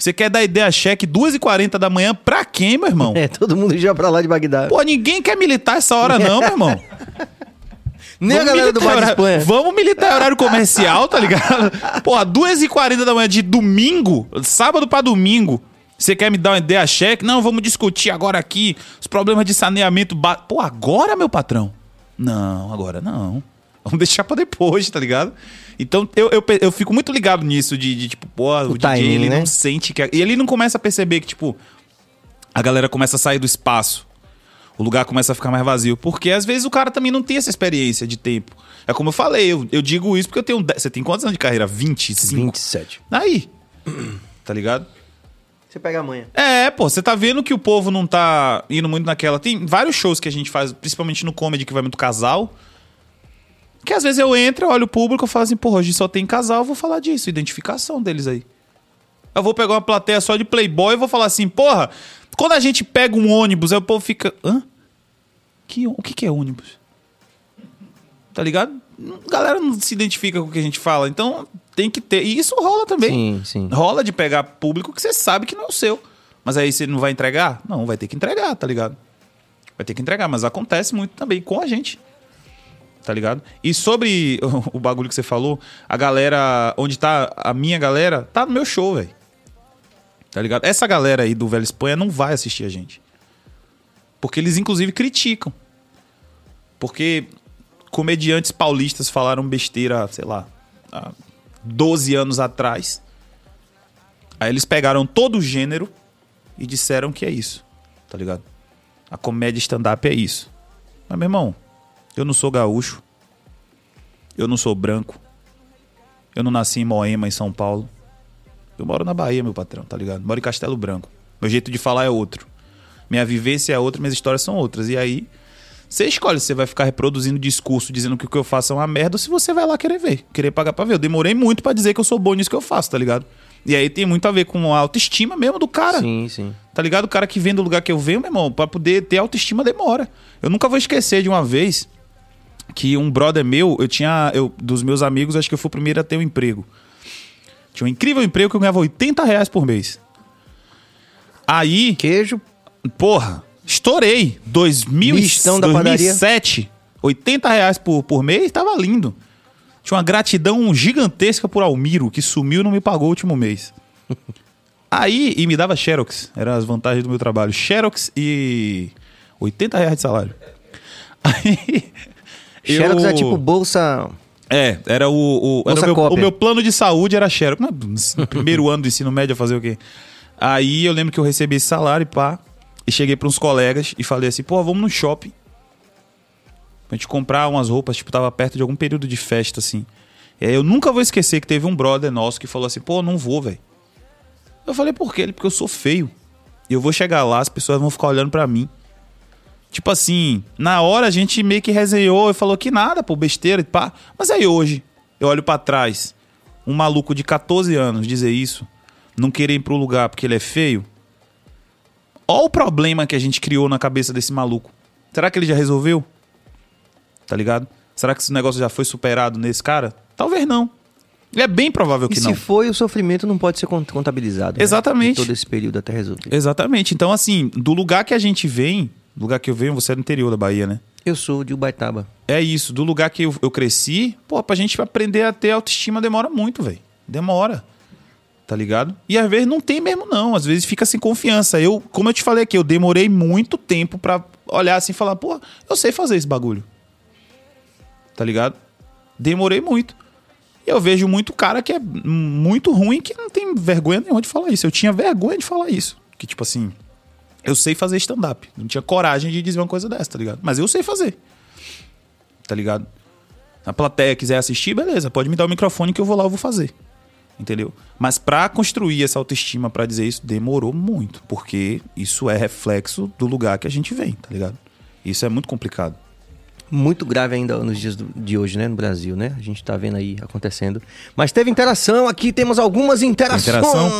Você quer dar ideia cheque 2h40 da manhã pra quem, meu irmão? É, todo mundo já pra lá de Bagdá. Pô, ninguém quer militar essa hora não, meu irmão. Nem a Vamos galera do Bar de Espanha. Vamos militar horário comercial, tá ligado? Porra, 2h40 da manhã de domingo, sábado pra domingo. Você quer me dar uma ideia cheque? Não, vamos discutir agora aqui os problemas de saneamento. Ba... Pô, agora, meu patrão? Não, agora não. Vamos deixar pra depois, tá ligado? Então eu, eu, eu fico muito ligado nisso de, de, tipo, pô, o, DJ timing, ele né? não sente que. E ele não começa a perceber que, tipo, a galera começa a sair do espaço. O lugar começa a ficar mais vazio. Porque às vezes o cara também não tem essa experiência de tempo. É como eu falei, eu, eu digo isso porque eu tenho. 10 Você tem quantos anos de carreira? 25? 27. Aí. Tá ligado? Você pega amanhã. É, pô, você tá vendo que o povo não tá indo muito naquela. Tem vários shows que a gente faz, principalmente no comedy, que vai muito casal. Que às vezes eu entro, eu olho o público e falo assim, pô, hoje só tem casal, eu vou falar disso, identificação deles aí. Eu vou pegar uma plateia só de playboy e vou falar assim, porra, quando a gente pega um ônibus, aí o povo fica. Hã? Que, o que, que é ônibus? Tá ligado? A galera não se identifica com o que a gente fala, então tem que ter. E isso rola também. Sim, sim. Rola de pegar público que você sabe que não é o seu. Mas aí você não vai entregar? Não, vai ter que entregar, tá ligado? Vai ter que entregar, mas acontece muito também com a gente. Tá ligado? E sobre o bagulho que você falou, a galera, onde tá a minha galera, tá no meu show, velho. Tá ligado? Essa galera aí do Velho Espanha não vai assistir a gente. Porque eles, inclusive, criticam. Porque comediantes paulistas falaram besteira, sei lá, há 12 anos atrás. Aí eles pegaram todo o gênero e disseram que é isso, tá ligado? A comédia stand-up é isso. Mas, meu irmão, eu não sou gaúcho. Eu não sou branco. Eu não nasci em Moema, em São Paulo. Eu moro na Bahia, meu patrão, tá ligado? Moro em Castelo Branco. Meu jeito de falar é outro. Minha vivência é outra, minhas histórias são outras. E aí, você escolhe se você vai ficar reproduzindo discurso dizendo que o que eu faço é uma merda ou se você vai lá querer ver, querer pagar pra ver. Eu demorei muito pra dizer que eu sou bom nisso que eu faço, tá ligado? E aí tem muito a ver com a autoestima mesmo do cara. Sim, sim. Tá ligado? O cara que vem do lugar que eu venho, meu irmão, pra poder ter autoestima demora. Eu nunca vou esquecer de uma vez que um brother meu, eu tinha. Eu, dos meus amigos, acho que eu fui o primeiro a ter um emprego. Tinha um incrível emprego que eu ganhava 80 reais por mês. Aí, Queijo, porra, estourei. 2000, e- Mistão da padaria. 2007, 80 reais por, por mês, tava lindo. Tinha uma gratidão gigantesca por Almiro, que sumiu e não me pagou o último mês. Aí, e me dava Xerox, eram as vantagens do meu trabalho. Xerox e 80 reais de salário. Aí, Xerox eu- é tipo bolsa. é, era o. o, era o, meu, o meu plano de saúde era Xerox. No primeiro ano do ensino médio, fazer o quê? Aí eu lembro que eu recebi esse salário e pá. E cheguei para uns colegas e falei assim: pô, vamos no shopping. Pra gente comprar umas roupas, tipo, tava perto de algum período de festa, assim. E aí eu nunca vou esquecer que teve um brother nosso que falou assim: pô, não vou, velho. Eu falei: por quê? Ele, porque eu sou feio. E eu vou chegar lá, as pessoas vão ficar olhando pra mim. Tipo assim, na hora a gente meio que resenhou e falou que nada, pô, besteira e pá. Mas aí hoje, eu olho pra trás, um maluco de 14 anos dizer isso, não querer ir pro lugar porque ele é feio. Olha o problema que a gente criou na cabeça desse maluco. Será que ele já resolveu? Tá ligado? Será que esse negócio já foi superado nesse cara? Talvez não. É bem provável E que se não. foi, o sofrimento não pode ser cont- contabilizado. né? Exatamente. De todo esse período até resolver. Exatamente. Então, assim, do lugar que a gente vem, do lugar que eu venho, você é do interior da Bahia, né? Eu sou de Ubaitaba. É isso, do lugar que eu, eu cresci, pô, pra gente aprender a ter autoestima demora muito, velho. Demora. Tá ligado? E às vezes não tem mesmo, não. Às vezes fica sem confiança. Eu, como eu te falei aqui, eu demorei muito tempo pra olhar assim e falar, pô, eu sei fazer esse bagulho. Tá ligado? Demorei muito. E eu vejo muito cara que é muito ruim que não tem vergonha nenhuma de falar isso. Eu tinha vergonha de falar isso. Que, tipo assim, eu sei fazer stand-up. Não tinha coragem de dizer uma coisa dessa, tá ligado? Mas eu sei fazer tá ligado? A plateia quiser assistir, beleza, pode me dar o microfone que eu vou lá, eu vou fazer. Entendeu? Mas pra construir essa autoestima, pra dizer isso, demorou muito, porque isso é reflexo do lugar que a gente vem, tá ligado? Isso é muito complicado. Muito grave ainda nos dias do- de hoje, né? No Brasil, né? A gente tá vendo aí acontecendo. Mas teve interação aqui, temos algumas interações. Interação?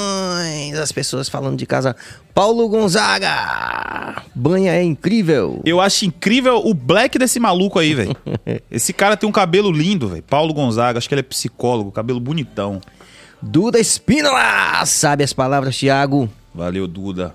As pessoas falando de casa. Paulo Gonzaga! Banha é incrível. Eu acho incrível o black desse maluco aí, velho. Esse cara tem um cabelo lindo, velho. Paulo Gonzaga, acho que ele é psicólogo, cabelo bonitão. Duda Espínola! Sabe as palavras, Thiago? Valeu, Duda.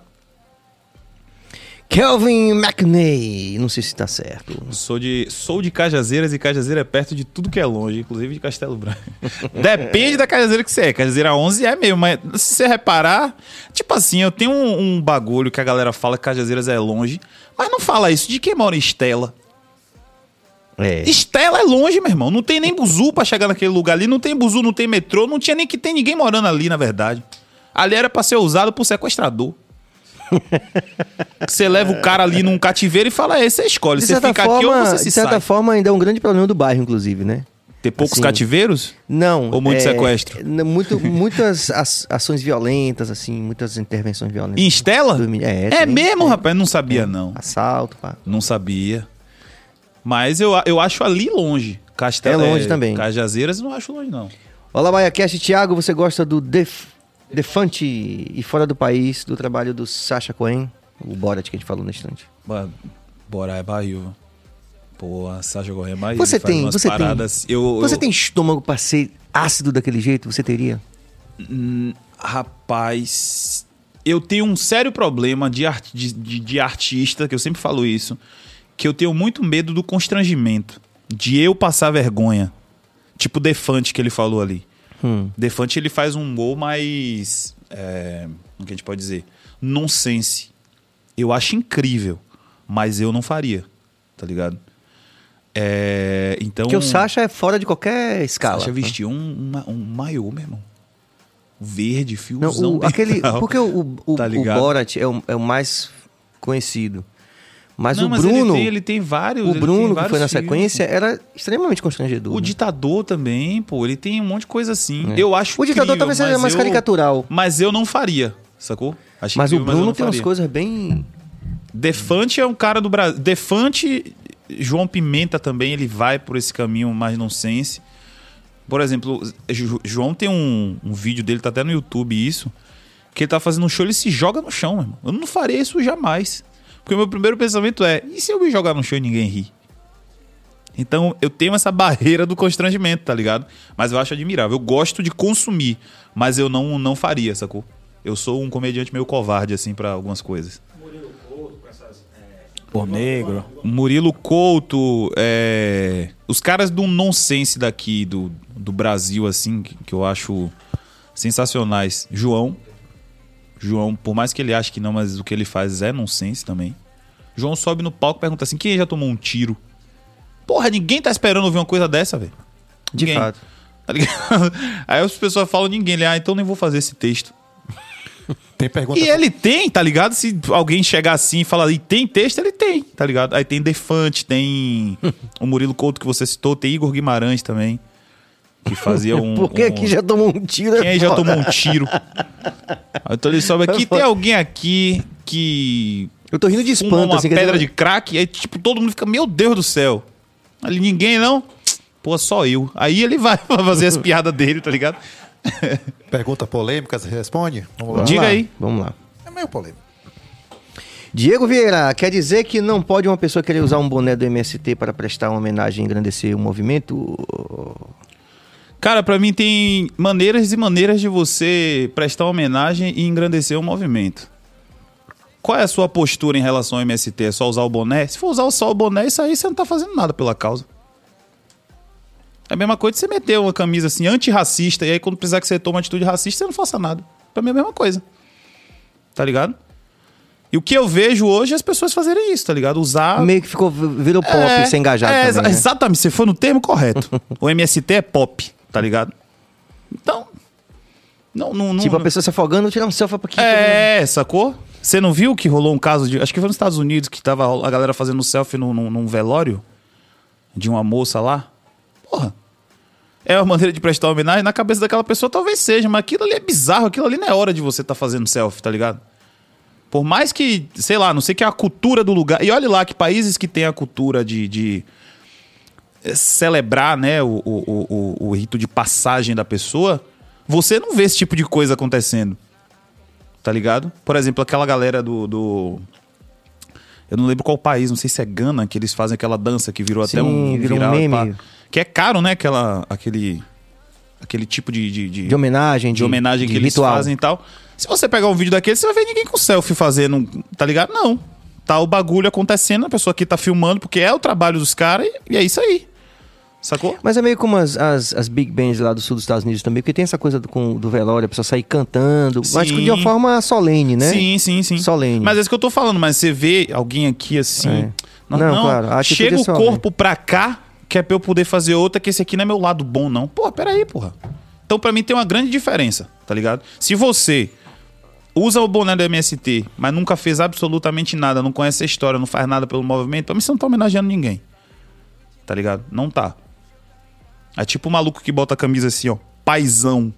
Kelvin McNay. Não sei se tá certo. Sou de, sou de Cajazeiras e Cajazeira é perto de tudo que é longe, inclusive de Castelo Branco. Depende da Cajazeira que você é. Cajazeira 11 é mesmo, mas se você reparar, tipo assim, eu tenho um, um bagulho que a galera fala que Cajazeiras é longe, mas não fala isso de quem mora em Estela. É. Estela é longe, meu irmão. Não tem nem buzu pra chegar naquele lugar ali, não tem buzu, não tem metrô, não tinha nem que tem ninguém morando ali, na verdade. Ali era pra ser usado por sequestrador. Você leva o cara ali num cativeiro e fala, é, você escolhe, De você fica aqui ou forma, você de se certa sai. forma, ainda é um grande problema do bairro, inclusive, né? Ter poucos Assim, cativeiros? Não. Ou muito é, sequestro? Muito, muitas as- ações violentas, assim, muitas intervenções violentas. Em Estela? É, É tem, mesmo, rapaz? Não sabia, não. Assalto, pá. Não sabia. Mas eu, eu acho ali longe. Castelo, É longe também. Cajazeiras eu não acho longe, não. Olá, BaiaCast. Thiago, você gosta do Def, Defante e Fora do País, do trabalho do Sacha Cohen? O Borat que a gente falou na instante. Bora, é barril. Pô, a Sasha Corrêa é barril. Você tem, você tem, paradas. Eu, você eu- tem estômago pra ser ácido daquele jeito? Você teria? Hum, Rapaz, eu tenho um sério problema de, art- de, de- de artista, que eu sempre falo isso, que eu tenho muito medo do constrangimento, de eu passar vergonha. Tipo o Defante que ele falou ali. Hum. Defante ele faz um humor mais. É, como que a gente pode dizer? Nonsense. Eu acho incrível, mas eu não faria, tá ligado? É, então. Porque o Sacha é fora de qualquer escala. Sasha vestiu um, um, um maiô, meu irmão. Verde, Não, fiozão. o, bem aquele, porque o, o, Tá o? Borat é o, é o mais conhecido. Mas Não, o mas Bruno, ele tem, ele tem vários. o Bruno que vários foi na sequência era extremamente constrangedor. O né? ditador também, pô, ele tem um monte de coisa assim. É. Eu acho O ditador incrível, talvez seja mas mais eu- caricatural. Mas eu não faria, sacou? Acho Mas o incrível, eu Bruno não tem umas coisas bem. Defante é um cara do Brasil. Defante, João Pimenta também, ele vai por esse caminho mais nonsense. Por exemplo, João tem um, um vídeo dele, tá até no YouTube isso, que ele tá fazendo um show, ele se joga no chão, meu irmão. Eu não faria isso jamais. Porque o meu primeiro pensamento é, e se eu me jogar no chão e ninguém ri? Então eu tenho essa barreira do constrangimento, tá ligado? Mas eu acho admirável. Eu gosto de consumir, mas eu não, não faria, sacou? Eu sou um comediante meio covarde, assim, pra algumas coisas. Por negro. Murilo Couto, é, os caras do nonsense daqui do, do Brasil, assim, que, que eu acho sensacionais. João. João, por mais que ele ache que não, mas o que ele faz é nonsense também. João sobe no palco e pergunta assim: quem já tomou um tiro? Porra, ninguém tá esperando ouvir uma coisa dessa, velho. De Ninguém. fato. Tá ligado? Aí as pessoas falam ninguém. Ele, ah, então nem vou fazer esse texto. Tem pergunta. E ele tem, tá ligado? Se alguém chegar assim e falar, e tem texto, ele tem, tá ligado? Aí tem Defante, tem o Murilo Couto que você citou, tem Igor Guimarães também, que fazia um... Porque um- aqui já tomou um tiro. Quem aí já tomou um tiro? Aí então ele sobe aqui, tem alguém aqui que Eu tô rindo de espanto, uma assim. pedra dizer, de crack, aí tipo, todo mundo fica, meu Deus do céu. Ali ninguém não? Pô, só eu. Aí ele vai fazer as piadas dele, tá ligado? Pergunta polêmica, você responde? Vamos lá. Diga lá, aí. Vamos lá. É meio polêmico. Diego Vieira, quer dizer que não pode uma pessoa querer usar um boné do MST para prestar uma homenagem e engrandecer o movimento? Cara, pra mim tem maneiras e maneiras de você prestar homenagem e engrandecer o movimento. Qual é a sua postura em relação ao MST? É só usar o boné? Se for usar só o boné, isso aí você não tá fazendo nada pela causa. É a mesma coisa de você meter uma camisa assim, antirracista, e aí quando precisar que você tome uma atitude racista, você não faça nada. Pra mim é a mesma coisa. Tá ligado? E o que eu vejo hoje é as pessoas fazerem isso, tá ligado? Usar Meio que ficou, virou pop, é, ser engajado é, também, exa- né? Exatamente, você foi no termo correto. o MST é pop, tá ligado? Então. Não, não, não, Tipo, a pessoa se afogando, tirar um selfie aqui. É, sacou? Você não viu que rolou um caso de. Acho que foi nos Estados Unidos que tava a galera fazendo selfie num, num, num velório de uma moça lá. Porra. É uma maneira de prestar homenagem. Na cabeça daquela pessoa talvez seja, mas aquilo ali é bizarro. Aquilo ali não é hora de você estar fazendo selfie, tá ligado? Por mais que, sei lá, não sei que é a cultura do lugar. E olha lá que países que têm a cultura de, de celebrar né, o, o, o, o- rito de passagem da pessoa, você não vê esse tipo de coisa acontecendo. Tá ligado? Por exemplo, aquela galera do. do- Eu não lembro qual país, não sei se é Gana, que eles fazem aquela dança que virou até Sim, um virou um viral, meme. pá. Que é caro, né? Aquela, aquele, aquele tipo de, de, de- De homenagem, de, de homenagem de que eles ritual. fazem e tal. Se você pegar um vídeo daquele, você vai ver ninguém com selfie fazendo, tá ligado? Não. Tá o bagulho acontecendo, a pessoa aqui tá filmando, porque é o trabalho dos caras e, e é isso aí. Sacou? Mas é meio como as, as, as big bands lá do sul dos Estados Unidos também, porque tem essa coisa do, com, do velório, a pessoa sair cantando, mas Sim. de uma forma solene, né? Sim, sim, sim. Solene. Mas é isso que eu tô falando, mas você vê alguém aqui assim. É. Não, a atitude chega é o corpo pra cá, que é pra eu poder fazer outra, que esse aqui não é meu lado bom, não. Pô, peraí, porra. Então, pra mim, tem uma grande diferença, tá ligado? Se você usa o boné do MST, mas nunca fez absolutamente nada, não conhece a história, não faz nada pelo movimento, pra mim você não tá homenageando ninguém. Tá ligado? Não tá. É tipo o maluco que bota a camisa assim, ó, paizão.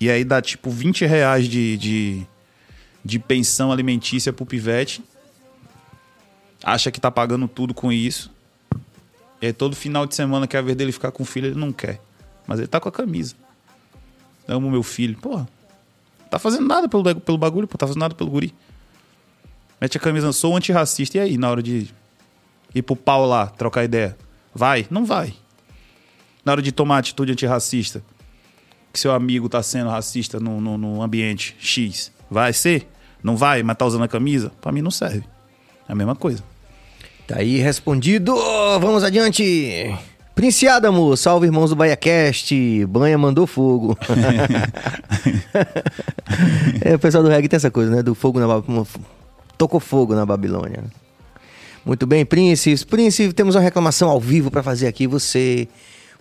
E aí dá tipo 20 reais de, de, de pensão alimentícia pro pivete. Acha que tá pagando tudo com isso. E aí todo final de semana que é a dele ficar com o filho, ele não quer. Mas ele tá com a camisa. Amo meu filho. Porra. Tá fazendo nada pelo, pelo bagulho, pô. Tá fazendo nada pelo guri. Mete a camisa, sou antirracista. E aí, na hora de ir pro pau lá, trocar ideia? Vai? Não vai. Na hora de tomar atitude antirracista, que seu amigo tá sendo racista no, no, no ambiente X, vai ser? Não vai, mas tá usando a camisa? Pra mim não serve. É a mesma coisa. Tá aí respondido. Vamos adiante. Prince Adamo, salve irmãos do BaiaCast. Banha mandou fogo. é, o pessoal do reggae tem essa coisa, né? Do fogo na Babilônia. Tocou fogo na Babilônia. Muito bem, Prince. Prince, temos uma reclamação ao vivo pra fazer aqui. Você.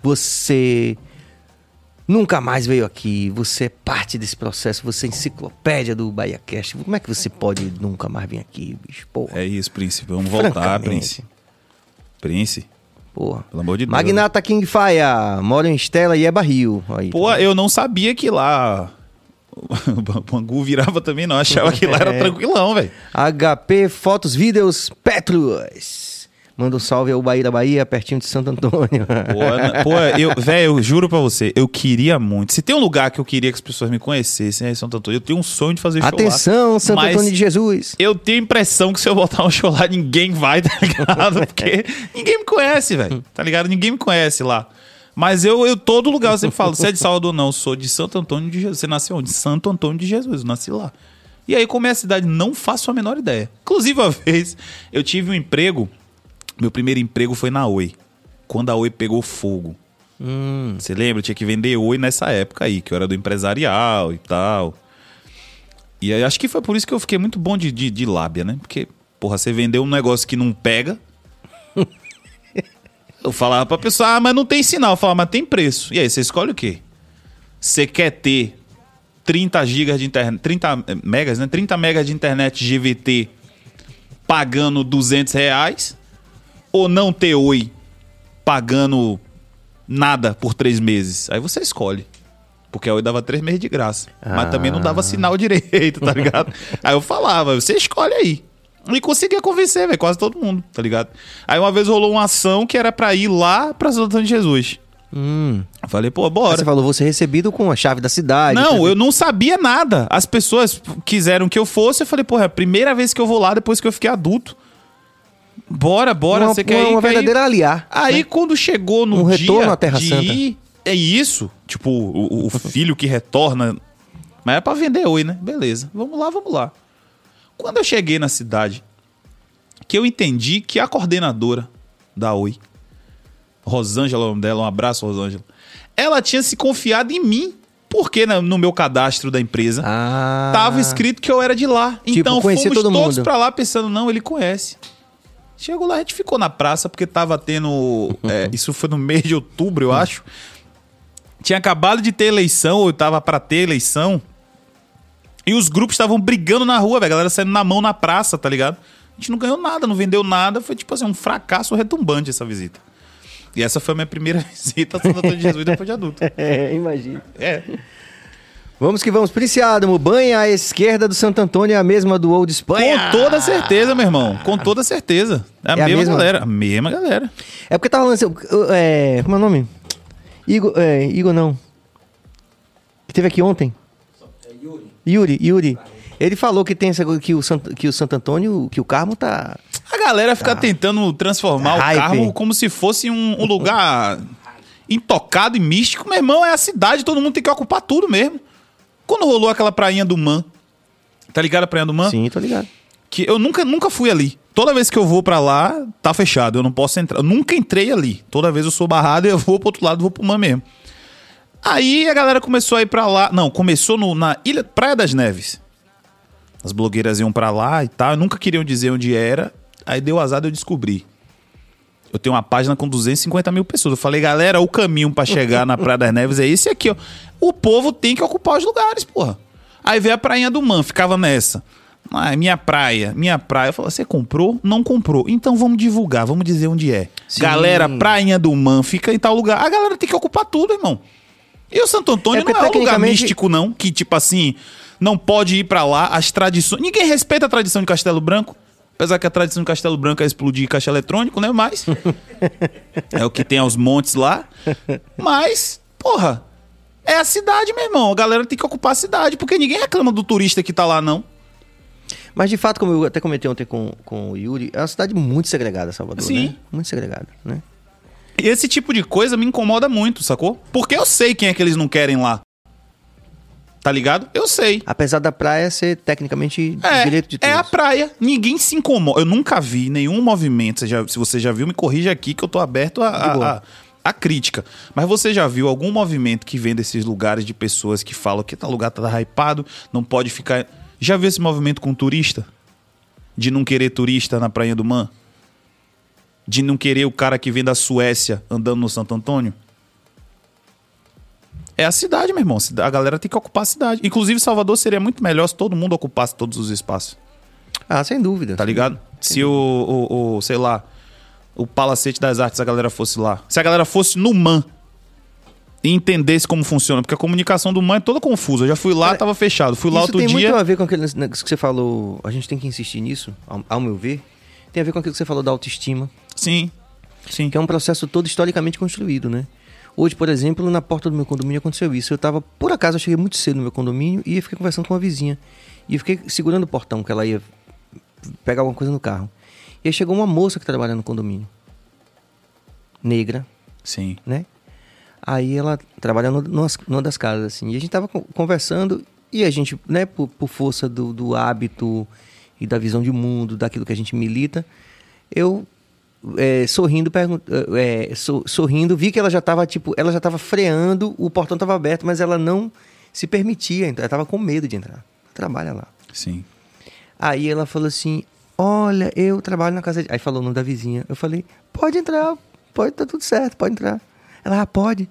Você. nunca mais veio aqui. Você é parte desse processo, você é enciclopédia do Bahia Cast. Como é que você pode nunca mais vir aqui, bicho? Porra. É isso, Príncipe. Vamos voltar. Príncipe. Príncipe, Porra. pelo amor de Deus. Magnata King Fire, mora em Estela e é barril. Aí, Pô, eu não sabia que lá o Bangu virava também, não. Achava que lá era É. tranquilão, velho. HP Fotos Vídeos Petrus. Manda um salve ao Bahia da Bahia, pertinho de Santo Antônio. Pô, pô, eu, velho, eu juro pra você, eu queria muito. Se tem um lugar que eu queria que as pessoas me conhecessem, é Santo Antônio. Eu tenho um sonho de fazer show lá. Atenção, Santo Mas Antônio de Jesus. Eu tenho a impressão que se eu botar um show lá, ninguém vai, tá ligado? Porque ninguém me conhece, velho. Tá ligado? Ninguém me conhece lá. Mas eu, eu todo lugar, eu sempre falo, você é de Salvador ou não? Eu sou de Santo Antônio de Jesus. Você nasceu onde? Santo Antônio de Jesus, eu nasci lá. E aí, como é a cidade, não faço a menor ideia. Inclusive, uma vez, eu tive um emprego, meu primeiro emprego foi na Oi. Quando a Oi pegou fogo. Hum, Você lembra? Eu tinha que vender Oi nessa época aí, que eu era do empresarial e tal. E aí acho que foi por isso que eu fiquei muito bom de, de, de lábia, né? Porque, porra, você vendeu um negócio que não pega. eu falava pra pessoa, ah, mas não tem sinal. Eu falava, mas tem preço. E aí, você escolhe o quê? Você quer ter 30 gigas de internet, 30 megas, né? 30 megas de internet GVT pagando 200 reais ou não ter Oi pagando nada por três meses. Aí você escolhe. Porque a Oi dava três meses de graça. Mas também não dava sinal direito, tá ligado? aí eu falava, você escolhe aí. E conseguia convencer, velho, quase todo mundo, tá ligado? Aí uma vez rolou uma ação que era pra ir lá pra Antônio de Jesus. hum. Eu falei, pô, Aí bora. Você falou, você recebido com a chave da cidade. Não, eu não sabia nada. As pessoas quiseram que eu fosse. Eu falei, porra, é a primeira vez que eu vou lá depois que eu fiquei adulto. Bora, bora, uma, você quer uma, ir? uma quer ir? verdadeira aliar. Aí quando chegou no Um dia retorno à Terra de Santa. ir, é isso. Tipo, o, o filho que retorna. Mas é pra vender oi, né? Beleza. Vamos lá, vamos lá. Quando eu cheguei na cidade, que eu entendi que a coordenadora da Oi, Rosângela, o nome dela, um abraço, Rosângela. Ela tinha se confiado em mim, porque na- no meu cadastro da empresa Ah. tava escrito que eu era de lá. Tipo, então fomos todo todos pra lá pensando, não, ele conhece. Chegou lá, a gente ficou na praça porque tava tendo. é, isso foi no mês de outubro, eu acho. Tinha acabado de ter eleição, ou tava pra ter eleição. E os grupos estavam brigando na rua, velho. A galera saindo na mão na praça, tá ligado? A gente não ganhou nada, não vendeu nada. Foi tipo assim, um fracasso retumbante essa visita. E essa foi a minha primeira visita a Santo Antônio de Jesus depois de adulto. É, imagina. É. Vamos que vamos. Princiado, banha à esquerda do Santo Antônio é a mesma do Old Espanha. Com toda certeza, meu irmão. Com toda certeza. É a, É a mesma, mesma? galera. A mesma galera. É porque tava lançando. É, como é o nome? Igor, é, Igor não. Que teve aqui ontem. Yuri. Yuri, Ele falou que tem essa coisa que o Santo, que o Santo Antônio, que o Carmo tá. A galera fica tentando transformar Hype. o Carmo como se fosse um, um lugar intocado e místico. Meu irmão, é a cidade, todo mundo tem que ocupar tudo mesmo. Quando rolou aquela prainha do Man, tá ligado a prainha do Man? Sim, tô ligado. Que eu nunca, nunca fui ali. Toda vez que eu vou pra lá, tá fechado. Eu não posso entrar. Eu nunca entrei ali. Toda vez eu sou barrado e eu vou pro outro lado, vou pro Man mesmo. Aí a galera começou a ir pra lá. Não, começou no- na Ilha Praia das Neves. As blogueiras iam pra lá e tal. Nunca queriam dizer onde era. Aí deu azar de eu descobrir. Eu tenho uma página com 250 mil pessoas. Eu falei, galera, o caminho pra chegar na Praia das Neves é esse aqui, ó. O povo tem que ocupar os lugares, porra. Aí veio a prainha do Man, ficava nessa. Ah, minha praia, minha praia. Eu falei, você comprou? Não comprou. Então vamos divulgar, vamos dizer onde é. Sim. Galera, prainha do Man fica em tal lugar. A galera tem que ocupar tudo, irmão. E o Santo Antônio É não é um lugar tecnicamente- místico, não. Que, tipo assim, não pode ir pra lá. As tradições. Ninguém respeita a tradição de Castelo Branco. Apesar que a tradição de Castelo Branco é explodir caixa eletrônico, né? Mas. é o que tem aos montes lá. Mas, porra. É a cidade, meu irmão. A galera tem que ocupar a cidade. Porque ninguém reclama do turista que tá lá, não. Mas de fato, como eu até comentei ontem com, com o Yuri, é uma cidade muito segregada, Salvador. Sim. Né? Muito segregada, né? E esse tipo de coisa me incomoda muito, sacou? Porque eu sei quem é que eles não querem lá. Tá ligado? Eu sei. Apesar da praia ser tecnicamente É, direito de é todos. a praia. Ninguém se incomoda. Eu nunca vi nenhum movimento. Você já- se você já viu, me corrija aqui que eu tô aberto a, a, a- a crítica. Mas você já viu algum movimento que vem desses lugares de pessoas que falam que tal lugar tá hypado, não pode ficar. Já viu esse movimento com turista? De não querer turista na Praia do Man? De não querer o cara que vem da Suécia andando no Santo Antônio? É a cidade, meu irmão. A galera tem que ocupar a cidade. Inclusive, Salvador seria muito melhor se todo mundo ocupasse todos os espaços. Ah, sem dúvida. Tá ligado? Se o, o, o, sei lá, o Palacete das Artes, a galera fosse lá. Se a galera fosse no MAN e entendesse como funciona. Porque a comunicação do MAN é toda confusa. Eu já fui lá, Cara, tava fechado. Fui lá Isso outro tem dia. muito a ver com negócio que você falou. A gente tem que insistir nisso, ao, ao meu ver. Tem a ver com aquilo que você falou da autoestima, Sim. Sim. que é um processo todo historicamente construído, né? Hoje, por exemplo, na porta do meu condomínio aconteceu isso. Eu tava, por acaso, eu cheguei muito cedo no meu condomínio e fiquei conversando com uma vizinha. E fiquei segurando o portão, que ela ia pegar alguma coisa no carro. E aí chegou uma moça que trabalha no condomínio. Negra, Sim. né? Aí ela trabalha no- numa, numa das casas, assim. E a gente tava con- conversando e a gente, né, por, por força do, do hábito e da visão de mundo, daquilo que a gente milita, eu, é, sorrindo, é, so- sorrindo, vi que ela já tava, tipo, ela já tava freando, o portão tava aberto, mas ela não se permitia ela tava com medo de entrar. Trabalha lá. Sim. Aí ela falou assim: Olha, eu trabalho na casa de. Aí falou o nome da vizinha. Eu falei: Pode entrar, pode, tá tudo certo, pode entrar. Ela, ah, pode.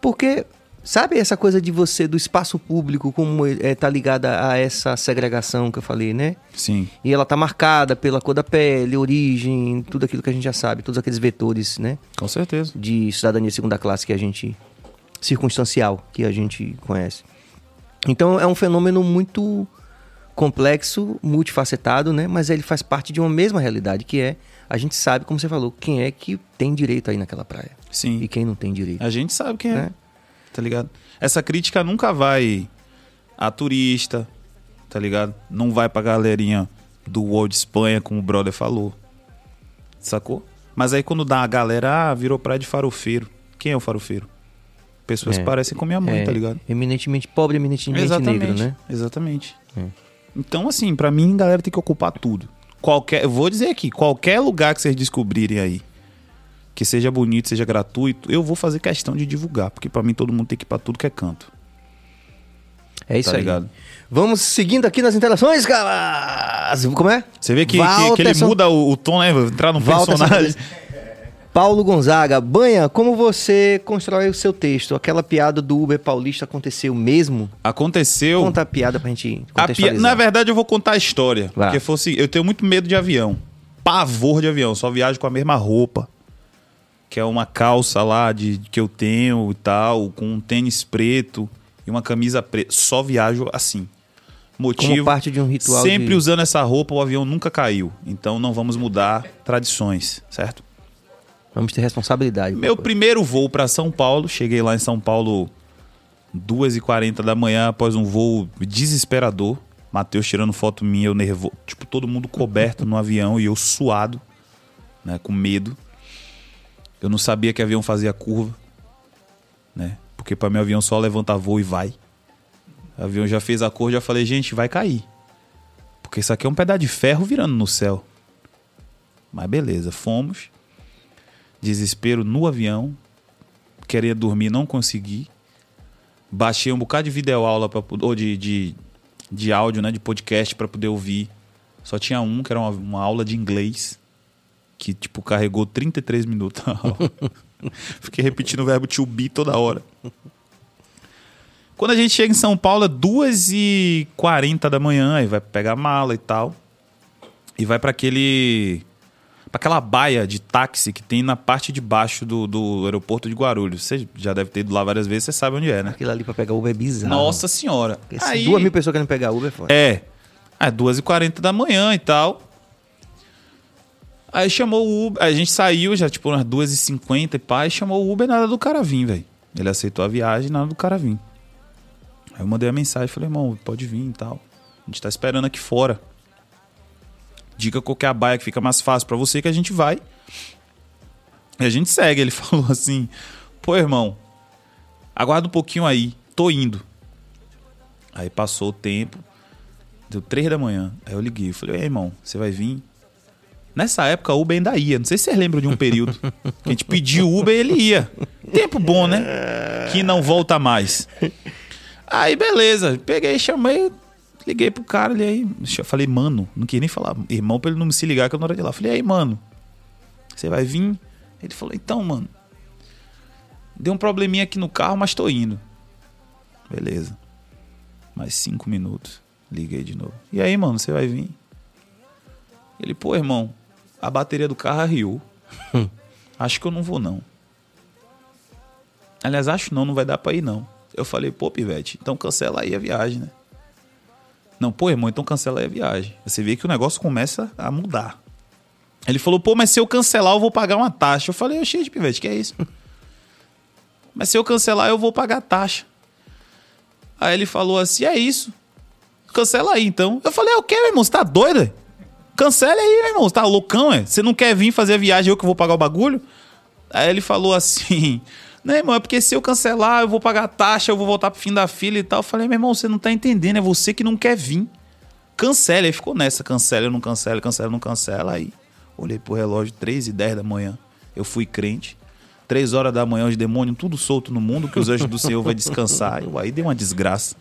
Porque, sabe essa coisa de você, do espaço público, como é, tá ligada a essa segregação que eu falei, né? Sim. E ela tá marcada pela cor da pele, origem, tudo aquilo que a gente já sabe, todos aqueles vetores, né? Com certeza. de cidadania segunda classe que a gente circunstancial que a gente conhece. Então é um fenômeno muito complexo, multifacetado, né? Mas ele faz parte de uma mesma realidade que é a gente sabe, como você falou, quem é que tem direito aí naquela praia Sim. e quem não tem direito. A gente sabe quem é. Né? Tá ligado? Essa crítica nunca vai a turista, tá ligado? Não vai pra galerinha do World Espanha, como o brother falou. Sacou? Mas aí quando dá a galera, ah, virou praia de farofeiro. Quem é o farofeiro? Pessoas É. que parecem com minha mãe, É, tá ligado? Eminentemente pobre, eminentemente negro, né? Exatamente. É. Então, assim, pra mim, galera tem que ocupar tudo. Qualquer, eu vou dizer aqui, qualquer lugar que vocês descobrirem aí, que seja bonito, seja gratuito, eu vou fazer questão de divulgar, porque pra mim todo mundo tem que ir pra tudo que é canto. É isso Tá aí. ligado? Vamos seguindo aqui nas interações, cara. Como é? Você vê que, que, que ele muda o, o tom, né? Entrar no personagem. Paulo Gonzaga, Banha, como você constrói o seu texto? Aquela piada do Uber paulista aconteceu mesmo? Aconteceu. Conta a piada pra gente contextualizar. Na verdade, eu vou contar a história. Vai. Porque fosse. Eu tenho muito medo de avião. Pavor de avião. Só viajo com a mesma roupa. Que é uma calça lá de que eu tenho e tal, com um tênis preto e uma camisa preta. Só viajo assim. Motivo. Como parte de um ritual Sempre de- usando essa roupa, o avião nunca caiu. Então não vamos mudar tradições, certo? Vamos ter responsabilidade. Meu primeiro voo para São Paulo, cheguei lá em São Paulo 2h40 da manhã após um voo desesperador. Matheus tirando foto minha, eu nervoso. Tipo, todo mundo coberto no avião e eu suado, né? Com medo. Eu não sabia que avião fazia curva, né? Porque para mim avião só levanta voo e vai. O avião já fez a curva, já falei, gente, vai cair. Porque isso aqui é um pedaço de ferro virando no céu. Mas beleza, fomos desespero no avião, queria dormir, não consegui. Baixei um bocado de videoaula po- ou de, de, de áudio, né, de podcast para poder ouvir. Só tinha um que era uma, uma aula de inglês que tipo carregou 33 minutos a aula. Fiquei repetindo o verbo to be toda hora. Quando a gente chega em São Paulo, é 2h40 da manhã, aí vai pegar mala e tal. E vai para aquele pra aquela baia de táxi que tem na parte de baixo do, do aeroporto de Guarulhos. Você já deve ter ido lá várias vezes, você sabe onde é, né? Aquilo ali pra pegar Uber é bizarro. Nossa senhora. Aí, duas mil pessoas querem pegar Uber, é foda. É. É, 2h40 da manhã e tal. Aí chamou o Uber. A gente saiu já, tipo, umas 2h50 e pá, e chamou o Uber nada do cara vir, velho. Ele aceitou a viagem, nada do cara vir. Aí eu mandei a mensagem, falei, irmão, pode vir e tal. A gente tá esperando aqui fora. Diga qual é a baia que fica mais fácil pra você que a gente vai. E a gente segue. Ele falou assim: pô, irmão, aguarda um pouquinho aí, tô indo. Aí passou o tempo, deu três da manhã. Aí eu liguei, falei, ei, irmão, você vai vir? Nessa época, o Uber ainda ia. Não sei se vocês lembram de um período que a gente pediu Uber ele ia. Tempo bom, né? Que não volta mais. Aí, beleza. Peguei, chamei, liguei pro cara, ele aí. Falei, mano, não queria nem falar, irmão, pra ele não me se ligar que eu não era de lá. Falei, aí, mano, você vai vir? Ele falou, então, mano, Deu um probleminha aqui no carro, mas tô indo. Beleza. Mais cinco minutos. Liguei de novo. E aí, mano, você vai vir? Ele, pô, irmão, a bateria do carro arriou. acho que eu não vou, não. Aliás, acho não, não vai dar pra ir, não. Eu falei, pô, Pivete, então cancela aí a viagem, né? Não, pô, irmão, então cancela aí a viagem. Você vê que o negócio começa a mudar. Ele falou, pô, mas se eu cancelar, eu vou pagar uma taxa. Eu falei, de Pivete, que é isso? mas se eu cancelar, eu vou pagar a taxa. Aí ele falou assim, é isso. Cancela aí, então. Eu falei, é o quê, meu irmão? Você tá doido? Cancela aí, meu irmão. Você tá loucão, é? Você não quer vir fazer a viagem, eu que vou pagar o bagulho? Aí ele falou assim... Não, irmão, é porque se eu cancelar, eu vou pagar a taxa, eu vou voltar pro fim da fila e tal. Eu falei, meu irmão, você não tá entendendo, é você que não quer vir. Cancela. Aí ficou nessa, cancela, não cancela, cancela, não cancela. Aí olhei pro relógio, 3 e 10 da manhã. Eu fui crente. 3 horas da manhã, os demônios tudo solto no mundo, que os anjos do Senhor vai descansar. Eu, aí deu uma desgraça.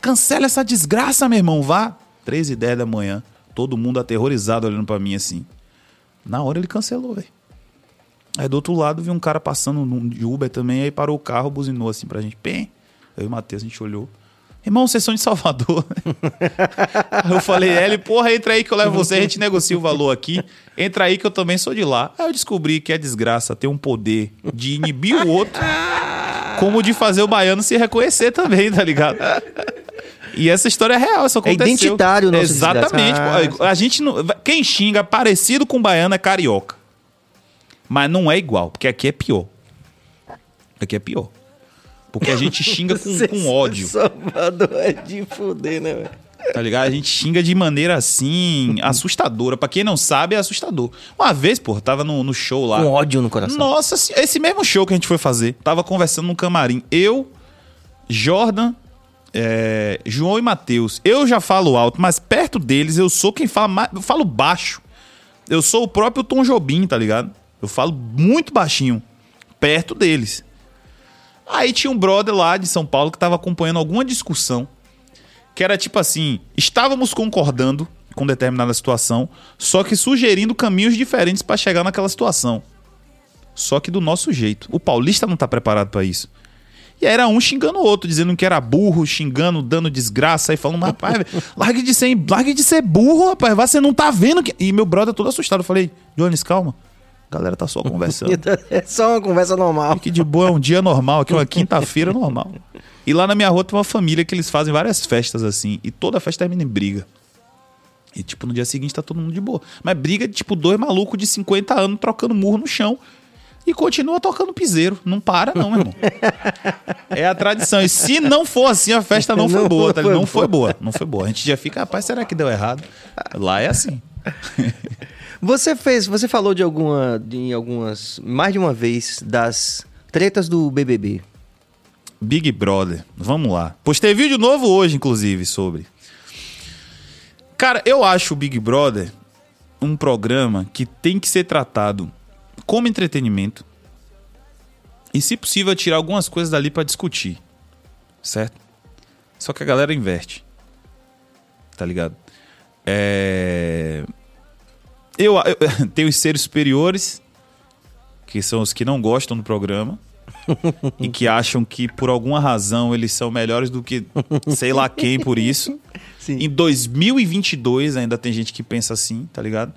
Cancela essa desgraça, meu irmão, vá. 3 e 10 da manhã, todo mundo aterrorizado olhando pra mim assim. Na hora ele cancelou, velho. Aí do outro lado vi um cara passando de Uber também, aí parou o carro, buzinou assim pra gente. Pem. Eu e o Matheus, a gente olhou. Irmão, vocês são de Salvador. aí eu falei, é, ele, porra, entra aí que eu levo você, a gente negocia o valor aqui. Entra aí que eu também sou de lá. Aí eu descobri que a desgraça tem um poder de inibir o outro, como de fazer o baiano se reconhecer também, tá ligado? E essa história é real, isso aconteceu. identitário o nosso Exatamente. A gente não, quem xinga parecido com baiano é carioca. Mas não é igual, porque aqui é pior. Aqui é pior. Porque a gente xinga com, com ódio, Salvador é de fuder, né, velho? tá ligado? A gente xinga de maneira assim, assustadora. Pra quem não sabe, é assustador. Uma vez, pô, tava no, no show lá. Com ódio no coração. Nossa, se- esse mesmo show que a gente foi fazer, tava conversando no camarim. Eu, Jordan, é, João e Matheus. Eu já falo alto, mas perto deles eu sou quem fala mais. Eu falo baixo. Eu sou o próprio Tom Jobim, tá ligado? Eu falo muito baixinho, perto deles. Aí tinha um brother lá de São Paulo que tava acompanhando alguma discussão. Que era tipo assim: estávamos concordando com determinada situação, só que sugerindo caminhos diferentes pra chegar naquela situação. Só que do nosso jeito. O paulista não tá preparado pra isso. E aí era um xingando o outro, dizendo que era burro, xingando, dando desgraça, aí falando, rapaz, largue de ser, largue de ser burro, rapaz, você não tá vendo que. E meu brother todo assustado. Eu falei, Jones, calma. A galera tá só conversando. É só uma conversa normal. Que de boa é um dia normal, aqui é uma quinta-feira normal. E lá na minha rua tem uma família que eles fazem várias festas assim, e toda festa termina em briga. E tipo, no dia seguinte tá todo mundo de boa. Mas briga de tipo dois malucos de 50 anos trocando murro no chão. E continua tocando piseiro. Não para, não, meu irmão. É a tradição. E se não for assim, a festa não foi Não boa, tá? foi? Não foi boa. Não foi boa. A gente já fica, rapaz, será que deu errado? Lá é assim. Você fez, você falou de alguma, de algumas, mais de uma vez das tretas do BBB. Big Brother. Vamos lá. Postei vídeo novo hoje, inclusive, sobre. Cara, eu acho o Big Brother um programa que tem que ser tratado como entretenimento e, se possível, tirar algumas coisas dali pra discutir. Certo? Só que a galera inverte. Tá ligado? É. Eu, eu tenho os seres superiores, que são os que não gostam do programa e que acham que por alguma razão eles são melhores do que sei lá quem por isso. Sim. Em 2022 ainda tem gente que pensa assim, tá ligado?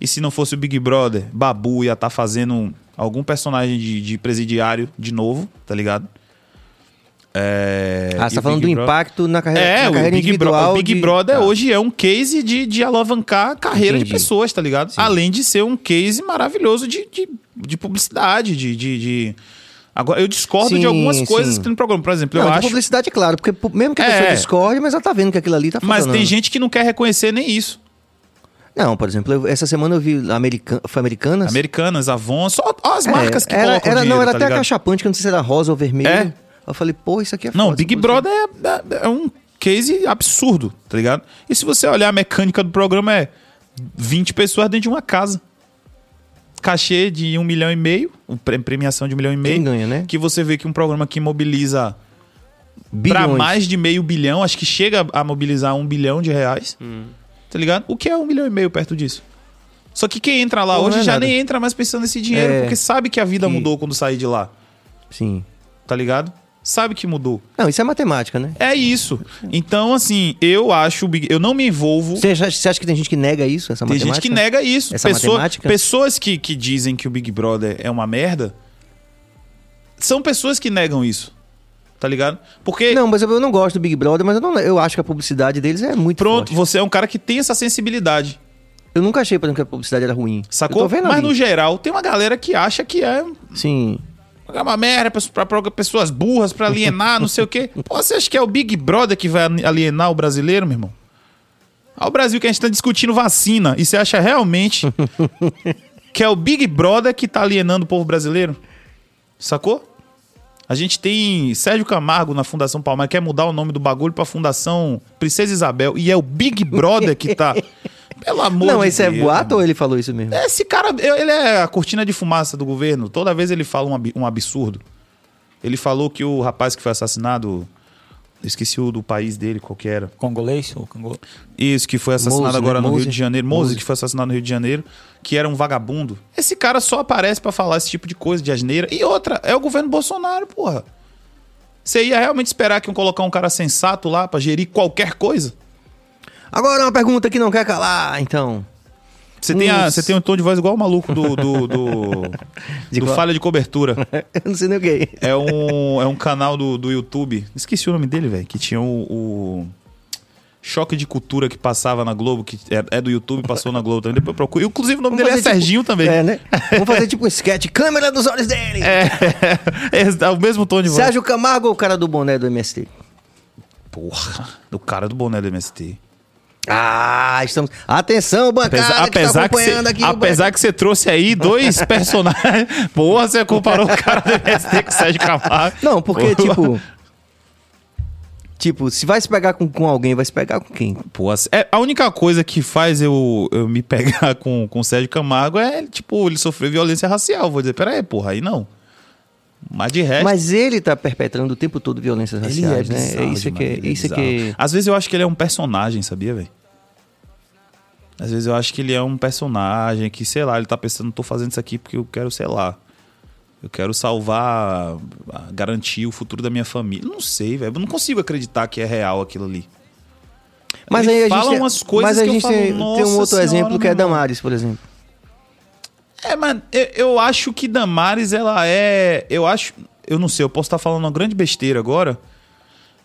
E se não fosse o Big Brother, Babu ia estar fazendo algum personagem de, de presidiário de novo, tá ligado? É, Ah, você tá o falando do Big Bro- impacto na carreira, é, na o carreira Big, Bro- o Big de- Brother Tá. hoje é um case de, de alavancar a carreira Entendi. de pessoas, tá ligado? Além de ser um case maravilhoso de, de, de publicidade, de, de, Agora, eu discordo Sim, de algumas coisas sim. que tem no programa. Por exemplo, Não, eu acho. publicidade, claro, porque mesmo que a É. pessoa discorde, mas ela tá vendo que aquilo ali tá Mas funcionando. tem gente que não quer reconhecer nem isso. Não, por exemplo, eu- essa semana eu vi American... foi Americanas? Americanas, Avon, só as É, marcas que era, colocam era, dinheiro, Não, era tá até ligado? acachapante, que eu não sei se era rosa ou vermelho. É? Eu falei, pô, isso aqui é Não, foda, Big Brother é, é- é um case absurdo, tá ligado? E se você olhar a mecânica do programa, é 20 pessoas dentro de uma casa. Cachê de um milhão e meio, pre- premiação de um milhão e meio. Quem ganha, né? Que você vê que um programa que mobiliza Bilhões. pra mais de meio bilhão, acho que chega a mobilizar um bilhão de reais, Hum. Tá ligado? O que é um milhão e meio perto disso? Só que quem entra lá Pô, hoje é já nada. nem entra mais pensando nesse dinheiro, É. porque sabe que a vida Que- mudou quando sair de lá. Sim. tá ligado? Sabe que mudou. Não, isso é matemática, né? É isso. Então, assim, eu acho. Eu não me envolvo. Você acha, você acha que tem gente que nega isso, essa Tem matemática? gente que nega isso. Essa Pessoa- matemática? pessoas que, que dizem que o Big Brother é uma merda são pessoas que negam isso. Tá ligado? Porque, Não, mas eu, eu não gosto do Big Brother, mas eu, não, eu acho que a publicidade deles é muito pronto, forte. você é um cara que tem essa sensibilidade. Eu nunca achei, por exemplo, que a publicidade era ruim. Sacou? Mas ali. no geral, tem uma galera que acha que é Sim. É uma merda pra, pra pessoas burras, pra alienar, não sei o quê. Pô, você acha que é o Big Brother que vai alienar o brasileiro, meu irmão? Olha o Brasil que a gente tá discutindo vacina. E você acha realmente que é o Big Brother que tá alienando o povo brasileiro? Sacou? A gente tem Sérgio Camargo na Fundação Palmeiras, quer mudar o nome do bagulho pra Fundação Princesa Isabel. E é o Big Brother que tá. Pelo amor não, de esse é Deus. boato irmão. ou ele falou isso mesmo? Esse cara, ele é a cortina de fumaça do governo. Toda vez ele fala um, ab- absurdo. Ele falou que o rapaz que foi assassinado, esqueci o do país dele, qual que era. Congolês? ou Congo... Isso, que foi assassinado Mose, agora né? no Mose. Rio de Janeiro. Mose, Mose. que foi assassinado no Rio de Janeiro, que era um vagabundo. Esse cara só aparece pra falar esse tipo de coisa, de asneira. E outra, é o governo Bolsonaro, porra. Você ia realmente esperar que iam colocar um cara sensato lá pra gerir qualquer coisa? Agora uma pergunta que não quer calar, então. Você tem, a- você tem um tom de voz igual o maluco do, do, do, De do? Falha de Cobertura. eu não sei nem o que. É um, é um canal do, do YouTube. Esqueci o nome dele, velho. Que tinha o, o Choque de Cultura que passava na Globo, que é, é do YouTube, passou na Globo também. Depois eu procuro. Inclusive o nome Vamos dele é tipo- Serginho também. É, né? Vamos fazer tipo um sketch. Câmera dos olhos dele. É, é, o mesmo tom de voz. Sérgio Camargo ou o cara do boné do MST? Porra, do cara do boné do MST. Ah, estamos. Atenção, bancada Apesar, que tá apesar, que, acompanhando você, aqui. o apesar que você trouxe aí dois personagens. Porra, você comparou o cara do MST com o Sérgio Camargo. Não, porque, Porra. tipo. Tipo, se vai se pegar com, com alguém, vai se pegar com quem? Pô, é, a única coisa que faz eu, eu me pegar com, com o Sérgio Camargo é, tipo, ele sofreu violência racial. Vou dizer, pera aí, porra, aí não. Mas de resto. Mas ele tá perpetrando o tempo todo violências ele raciais, né? bizarro É isso demais, que ele é isso bizarro. que Às vezes eu acho que ele é um personagem, sabia, velho? Às vezes eu acho que ele é um personagem que, sei lá, ele tá pensando, tô fazendo isso aqui porque eu quero, sei lá. Eu quero salvar, garantir o futuro da minha família. Não sei, velho. Eu não consigo acreditar que é real aquilo ali. Mas Ele aí a gente fala tem, umas coisas mas a que eu gente falo, tem, tem um "Nossa outro senhora, exemplo que é meu irmão." Damares, por exemplo. É, mas eu, eu acho que Damares, ela é. Eu acho. Eu não sei, eu posso estar falando uma grande besteira agora.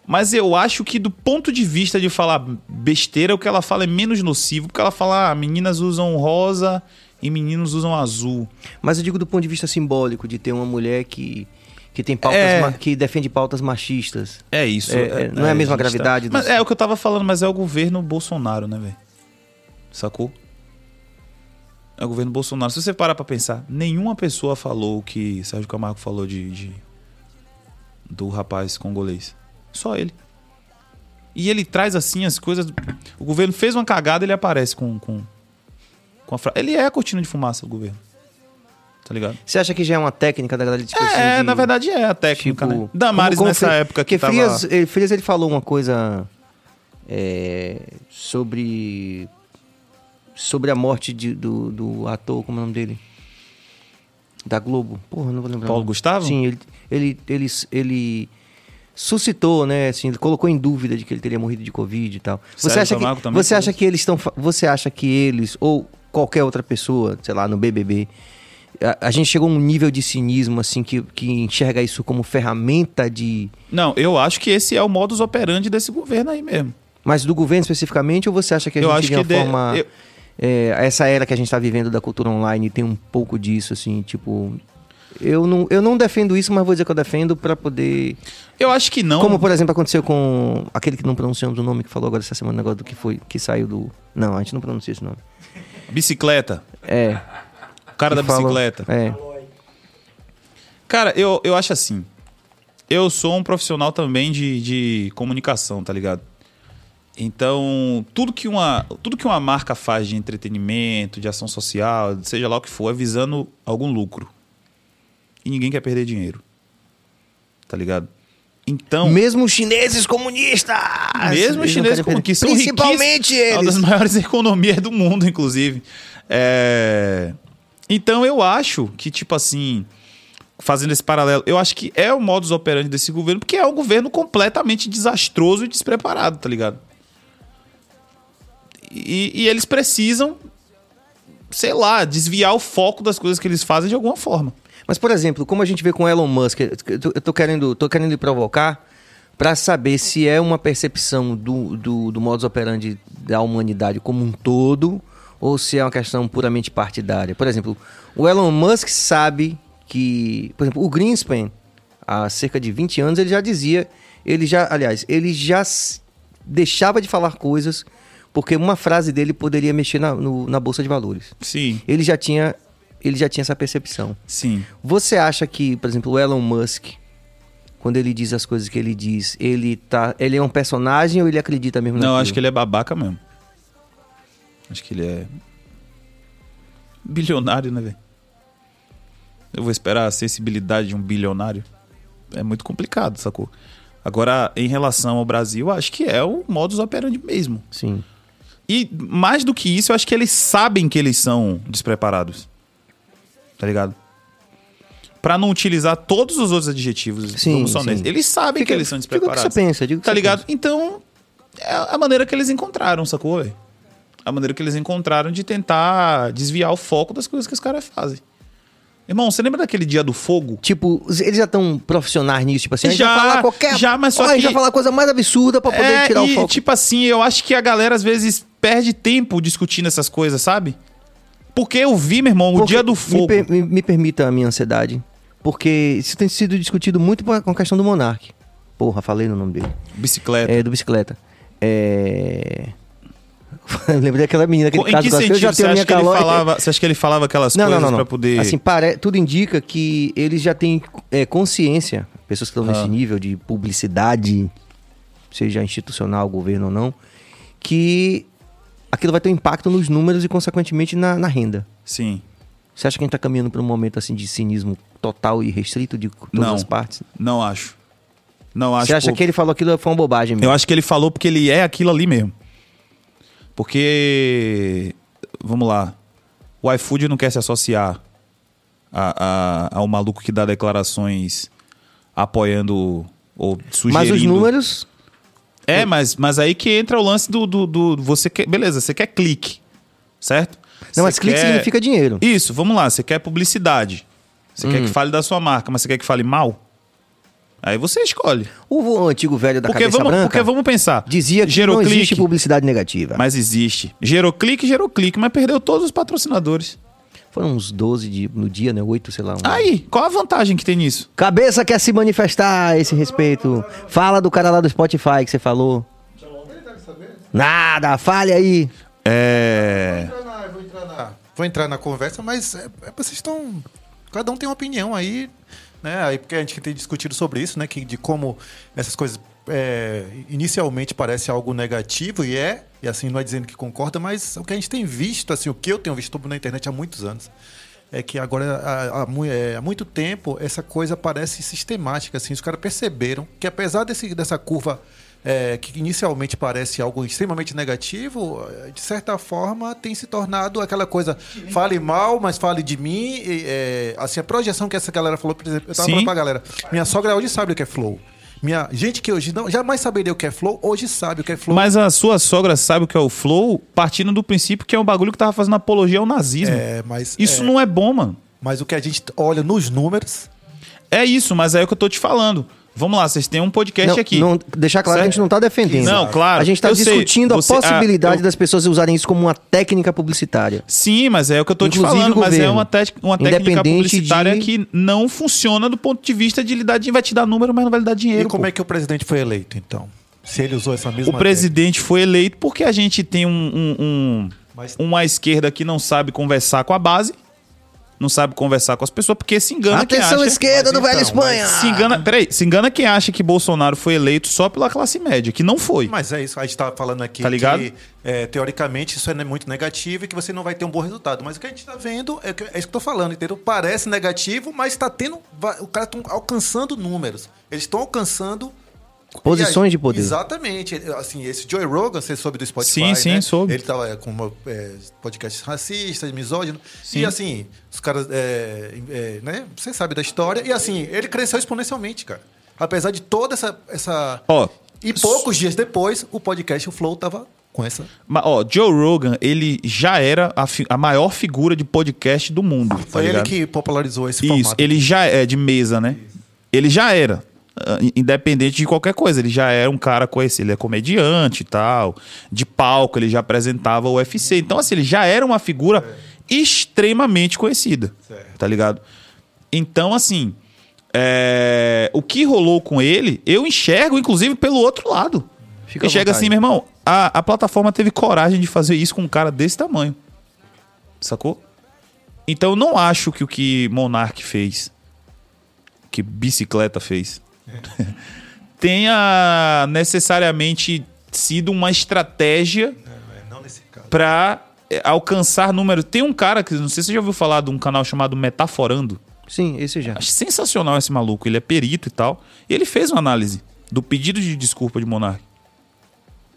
Mas eu acho que do ponto de vista de falar besteira, o que ela fala é menos nocivo, porque ela fala, ah, meninas usam rosa e meninos usam azul. Mas eu digo do ponto de vista simbólico, de ter uma mulher que, que tem pautas É. que defende pautas machistas. É isso. É, é, não é a mesma gente gravidade Mas dos- é o que eu tava falando, mas é o governo Bolsonaro, né, velho? Sacou? É o governo Bolsonaro. Se você parar pra pensar, nenhuma pessoa falou o que Sérgio Camargo falou de, de- do rapaz congolês. Só ele. E ele traz assim as coisas. O governo fez uma cagada, ele aparece com com, com a fra... Ele é a cortina de fumaça do governo. Tá ligado? Você acha que já é uma técnica da galera de tipo assim, É, de- na verdade é a técnica, tipo, né? Damares como- como nessa Fri- época que porque tava... Frias, ele, Frias ele falou uma coisa é, sobre sobre a morte de- do, do ator, como é o nome dele? Da Globo. Porra, não vou lembrar. Paulo Gustavo? Sim, ele, ele, ele, ele suscitou, né? Assim, ele colocou em dúvida de que ele teria morrido de Covid e tal. Você Sérgio acha Camargo que você acha que eles estão, você acha que eles ou qualquer outra pessoa, sei lá, no BBB, a, a gente chegou a um nível de cinismo assim que, que enxerga isso como ferramenta de Não, eu acho que esse é o modus operandi desse governo aí mesmo. Mas do governo especificamente, ou você acha que a Eu gente de uma de- forma. eu- é, essa era que a gente está vivendo da cultura online tem um pouco disso, assim, tipo. Eu não, eu não defendo isso, mas vou dizer que eu defendo para poder. Eu acho que não. Como, por exemplo, aconteceu com aquele que não pronunciamos o nome que falou agora essa semana, o negócio do que foi, que saiu do. Não, a gente não pronuncia esse nome. Bicicleta. É. O cara que da falou- bicicleta. É. Cara, eu, eu acho assim. Eu sou um profissional também de, de comunicação, tá ligado? Então, tudo que, uma, tudo que uma marca faz de entretenimento, de ação social, seja lá o que for, é visando algum lucro. E ninguém quer perder dinheiro. Tá ligado? Então. Mesmo os chineses comunistas! Mesmo os Eles chineses perder. que são Principalmente riquíssimos, É uma das eles! maiores economias do mundo, inclusive. É, Então eu acho que, tipo assim, fazendo esse paralelo, eu acho que é o modus operandi desse governo, porque é um governo completamente desastroso e despreparado, tá ligado? E, e eles precisam, sei lá, desviar o foco das coisas que eles fazem de alguma forma. Mas, por exemplo, como a gente vê com Elon Musk, eu tô, querendo, tô querendo lhe provocar para saber se é uma percepção do, do, do modus operandi da humanidade como um todo ou se é uma questão puramente partidária. Por exemplo, o Elon Musk sabe que, por exemplo, o Greenspan, há cerca de 20 anos, ele já dizia, ele já, aliás, ele já deixava de falar coisas porque uma frase dele poderia mexer na, no- na bolsa de valores. Sim, Ele já tinha, ele já tinha essa percepção. sim. Você acha que, por exemplo, o Elon Musk, quando ele diz as coisas que ele diz, ele tá, ele é um personagem ou ele acredita mesmo Não, naquilo? acho que ele é babaca mesmo. Acho que ele é. Bilionário, né, velho? Eu vou esperar a sensibilidade de um bilionário. É muito complicado, sacou? Agora, em relação ao Brasil, acho que é o modus operandi mesmo. Sim. E mais do que isso, eu acho que eles sabem que eles são despreparados. Tá ligado? Pra não utilizar todos os outros adjetivos, Sim, honestos. sim. Eles sabem Fica- que eles são diga o que despreparados. você pensa, diga o que Tá ligado? Então, é a maneira que eles encontraram, sacou, velho? A maneira que eles encontraram de tentar desviar o foco das coisas que os caras fazem. Irmão, você lembra daquele dia do fogo? Tipo, eles já estão profissionais nisso, tipo assim, a gente Já, vai falar qualquer... já, mas só Ó, a gente que- vai falar a coisa mais absurda pra poder é, tirar e, o foco. tipo assim, eu acho que a galera às vezes perde tempo discutindo essas coisas, sabe? Porque eu vi, meu irmão, o Porque- dia do me fogo. per- Me, me permita a minha ansiedade, porque isso tem sido discutido muito com a questão do Monark. Porra, falei no nome dele. Bicicleta. É, do bicicleta. É... Lembrei daquela menina, em caso que que eu sentido já você tenho minha acha, que ele calóide. falava, você acha que ele falava aquelas Não, coisas não, não, não. pra poder... Assim, pare... tudo indica que eles já têm é, consciência, pessoas que estão Ah. nesse nível de publicidade, seja institucional, governo ou não, que aquilo vai ter um impacto nos números e, consequentemente, na, na renda. Sim. Você acha que a gente tá caminhando para um momento assim de cinismo total e restrito de todas Não. as partes? Não acho. Não acho. Você acha pô. que ele falou aquilo foi uma bobagem mesmo? Eu acho que ele falou porque ele é aquilo ali mesmo. Porque. Vamos lá. O iFood não quer se associar a, a- ao maluco que dá declarações apoiando ou sugerindo. Mas os números. É, mas, mas aí que entra o lance do. do, do- você quer, beleza, você quer clique, certo? Não, Você mas clique quer- significa dinheiro. Isso, vamos lá. Você quer publicidade. Você Hum. quer que fale da sua marca, mas você quer que fale mal? Aí você escolhe. O, antigo velho da Porque cabeça vamos, branca porque vamos pensar. dizia que não existe publicidade negativa. Mas existe. Gerou clique, gerou clique, mas perdeu todos os patrocinadores. Foram uns 12 de, no dia, né? 8, sei lá. um- Aí, qual a vantagem que tem nisso? Cabeça quer se manifestar a esse respeito. Fala do cara lá do Spotify que você falou. Nada, fale aí. É. Vou entrar na- vou entrar na- Vou entrar na conversa, mas é, é, vocês estão. Cada um tem uma opinião aí, né? Aí porque a gente tem discutido sobre isso, né? Que, de como essas coisas é, inicialmente parece algo negativo e é, e assim não é dizendo que concorda, mas o que a gente tem visto, assim, o que eu tenho visto na internet há muitos anos, é que agora há, há é, há muito tempo essa coisa parece sistemática, assim, os caras perceberam que apesar desse, dessa curva é, que inicialmente parece algo extremamente negativo, é, de certa forma tem se tornado aquela coisa, fale mal, mas fale de mim. e, é, assim, a projeção que essa galera falou, por exemplo, eu tava Sim. falando pra galera, minha sogra hoje sabe o que é flow. Minha gente que hoje não jamais saberia o que é flow, hoje sabe o que é flow. Mas a sua sogra sabe o que é o flow, partindo do princípio que é um bagulho que tava fazendo apologia ao nazismo. É, mas, Isso é, não é bom, mano. mas o que a gente olha nos números, É isso, mas é o que eu tô te falando. Vamos lá, vocês têm um podcast Não, aqui. não- deixar claro que a gente não tá defendendo. Não, claro, A gente tá eu sei. discutindo Você- a ah, possibilidade eu- das pessoas usarem isso como uma técnica publicitária. Sim, mas é o que eu tô te falando, mas é uma, te- uma técnica publicitária de- que não funciona do ponto de vista de lhe dar dinheiro. Vai te dar número, mas não vai lhe dar dinheiro. e como pô. é que o presidente foi eleito, então? Se ele usou essa mesma O presidente foi eleito porque a gente tem um, um- um- Mas- uma esquerda que não sabe conversar com a base, não sabe conversar com as pessoas, porque se engana quem Atenção acha... esquerda do Velho então, Espanha! Se engana, peraí, se engana quem acha que Bolsonaro foi eleito só pela classe média, que não foi. Mas é isso, a gente está falando aqui Tá ligado? que, é, teoricamente, isso é muito negativo e que você não vai ter um bom resultado. Mas o que a gente está vendo é, que- é isso que eu estou falando, entendeu? Parece negativo, mas está tendo. o cara estão alcançando números. Eles estão alcançando Posições aí- de poder. Exatamente. Ele- Assim, esse Joey Rogan, você soube do Spotify, Sim, sim, né? soube. Ele tava é, com uma, é, podcasts racistas, misóginos. Sim. E assim, os caras, é, é, né? Você sabe da história. E assim, ele cresceu exponencialmente, cara. Apesar de toda essa... essa... Ó, E poucos dias depois, o podcast, o Flow, tava com essa... ma- ó, Joe Rogan, ele já era a, a maior figura de podcast do mundo. tá Foi ele ligado? que popularizou esse Isso, formato. ele já é de mesa, né? Ele já era. Ah, Independente de qualquer coisa, ele já era um cara conhecido, ele é comediante e tal, de palco, ele já apresentava o UFC. Então, assim, ele já era uma figura extremamente conhecida, Certo. tá ligado? Então, assim, é, o que rolou com ele, eu enxergo, inclusive, pelo outro lado. Fica Enxerga assim, meu irmão, a, a plataforma teve coragem de fazer isso com um cara desse tamanho. Sacou? Então eu não acho que o que Monark fez, que Bicicleta fez, tenha necessariamente sido uma estratégia É, pra eh, alcançar números. Tem um cara que, não sei se você já ouviu falar de um canal chamado Metaforando. Sim, esse já. Acho sensacional esse maluco. Ele é perito e tal. E ele fez uma análise do pedido de desculpa de Monark.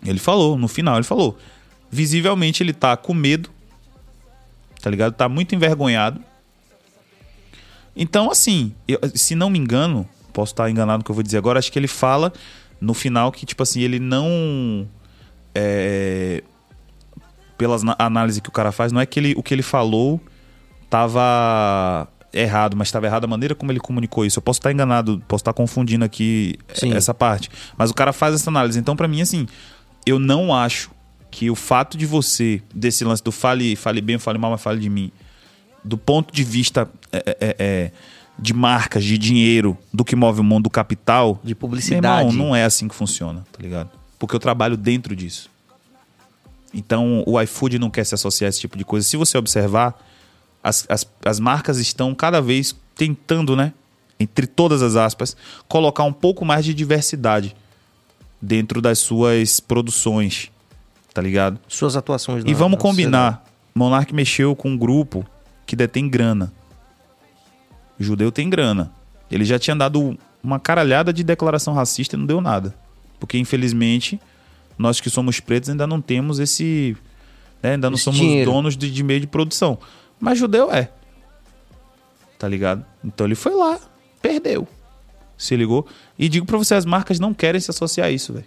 Ele falou, no final, ele falou. Visivelmente ele tá com medo. Tá ligado? Tá muito envergonhado. Então, assim, eu- se não me engano, posso estar enganado no que eu vou dizer agora, acho que ele fala no final que, tipo assim, ele não. É, pelas análise que o cara faz, não é que ele, o que ele falou tava errado, mas estava errado a maneira como ele comunicou isso. Eu posso estar enganado, posso estar confundindo aqui Sim. essa parte. Mas o cara faz essa análise. Então, pra mim, assim, eu não acho que o fato de você, desse lance do fale, fale bem, fale mal, mas fale de mim, do ponto de vista é, é, é, de marcas, de dinheiro, do que move o mundo do capital, De meu publicidade. irmão, não é assim que funciona, tá ligado? Porque eu trabalho dentro disso. Então, o iFood não quer se associar a esse tipo de coisa. Se você observar, as, as, as marcas estão cada vez tentando, né? Entre todas as aspas, colocar um pouco mais de diversidade dentro das suas produções, tá ligado? Suas atuações E vamos na combinar. Monark mexeu com um grupo que detém grana. Judeu tem grana. Ele já tinha dado uma caralhada de declaração racista e não deu nada. Porque, infelizmente, nós que somos pretos ainda não temos esse. né, ainda não Esse somos dinheiro. donos de, de meio de produção. Mas judeu é. Tá ligado? Então ele foi lá, perdeu. Se ligou? E digo pra você, as marcas não querem se associar a isso, velho.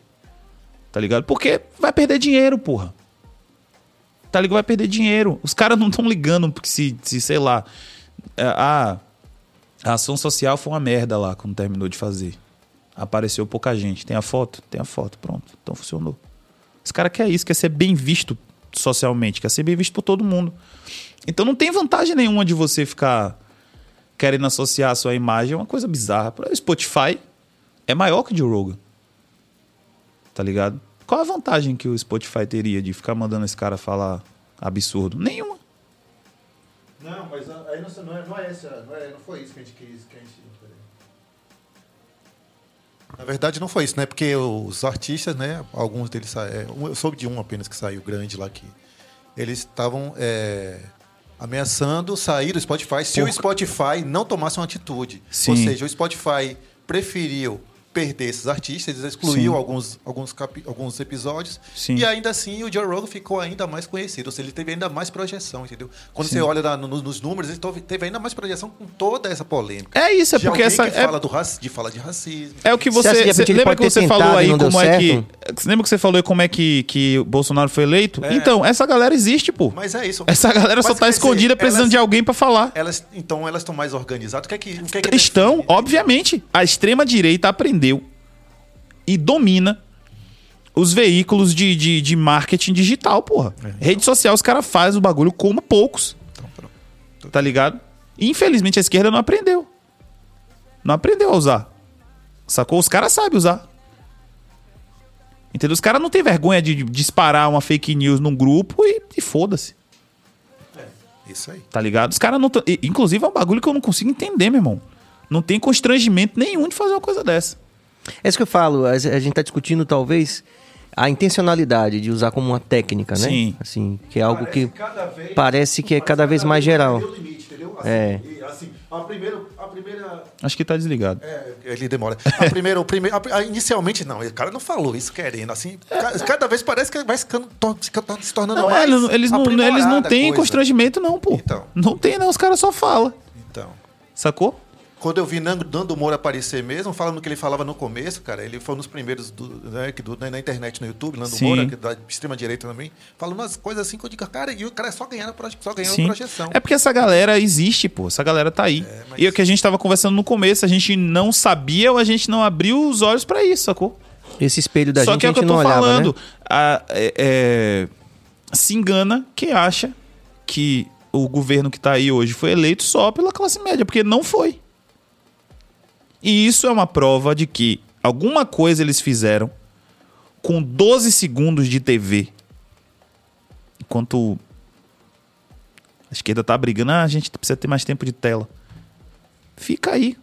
Tá ligado? Porque vai perder dinheiro, porra tá ligado? Vai perder dinheiro. Os caras não estão ligando porque se, se, sei lá, é, a, ação social foi uma merda lá quando terminou de fazer. Apareceu pouca gente. Tem a foto? Tem a foto, pronto. Então funcionou. Os caras querem isso, quer ser bem visto socialmente, quer ser bem visto por todo mundo. Então não tem vantagem nenhuma de você ficar querendo associar a sua imagem, é uma coisa bizarra. O Spotify é maior que o Joe Rogan. Tá ligado? Qual a vantagem que o Spotify teria de ficar mandando esse cara falar absurdo? Nenhuma. Não, mas aí não, é, não, é essa, não, é, não foi isso que a gente quis. Que a gente... Na verdade, não foi isso, né? Porque os artistas, né? Alguns deles saíram. Eu soube de um apenas que saiu grande lá que eles estavam é, ameaçando sair do Spotify se o Spotify não tomasse uma atitude. Sim. Ou seja, o Spotify preferiu perder esses artistas, eles excluiu Sim. alguns, alguns, capi- alguns episódios. Sim. E ainda assim o Joe Rogan ficou ainda mais conhecido. Ou seja, ele teve ainda mais projeção, entendeu? Quando você olha no- nos números, ele teve ainda mais projeção com toda essa polêmica. É isso, é De porque essa. que É, fala do raci- de fala de racismo. é o que Você você. você lembra que você falou aí como é que. certo? Você lembra que você falou aí como é que, que o Bolsonaro foi eleito? É. Então, essa galera existe, pô. Mas é isso. Essa galera só Mas tá quer dizer, escondida precisando elas- de alguém pra falar. Elas, então elas estão mais organizadas. O que é que, o que, é que Estão, define? obviamente. A extrema-direita aprendeu e domina os veículos de, de, de marketing digital, porra. Rede social, os caras fazem o bagulho como poucos. Então, pronto. Tá ligado? E, infelizmente a esquerda não aprendeu. Não aprendeu a usar. Sacou? Os caras sabem usar. Entendeu? Os caras não têm vergonha de disparar uma fake news num grupo e, e foda-se. Isso aí. Tá ligado? Os caras não. Inclusive é um bagulho que eu não consigo entender, meu irmão. Não tem constrangimento nenhum de fazer uma coisa dessa. É isso que eu falo. A a gente tá discutindo, talvez, a intencionalidade de usar como uma técnica, né? Sim. Assim, que é algo que cada vez- parece que é cada vez mais geral. Tem o limite, entendeu? Assim, É. e, assim, a primeira. Acho que tá desligado. É, ele demora. A primeira, o primeiro, a- a- inicialmente, não, o cara não falou isso querendo. Assim, ca- cada vez parece que vai ficando, se tornando Não, mais. eles, eles não, eles não têm coisa. constrangimento, não, pô. Então. Não tem, não. Os caras só falam. Então. Sacou? Quando eu vi Nando, Nando Moura aparecer mesmo, falando o que ele falava no começo, cara, ele foi um dos primeiros do, né, que do- na internet, no YouTube, Nando Sim. Moura, que é da extrema-direita também, falando umas coisas assim que eu digo, cara, e o cara só ganhando, só ganhando Sim. projeção. É porque essa galera existe, pô. Essa galera tá aí. mas- E é o que a gente tava conversando no começo, a gente não sabia ou a gente não abriu os olhos pra isso, sacou? Esse espelho da Só gente que é o que eu tô não olhava, falando. né? A- é- é, se engana quem acha que o governo que tá aí hoje foi eleito só pela classe média, porque não foi. E isso é uma prova de que alguma coisa eles fizeram com 12 segundos de TV. Enquanto a esquerda tá brigando, ah, a gente precisa ter mais tempo de tela. Fica aí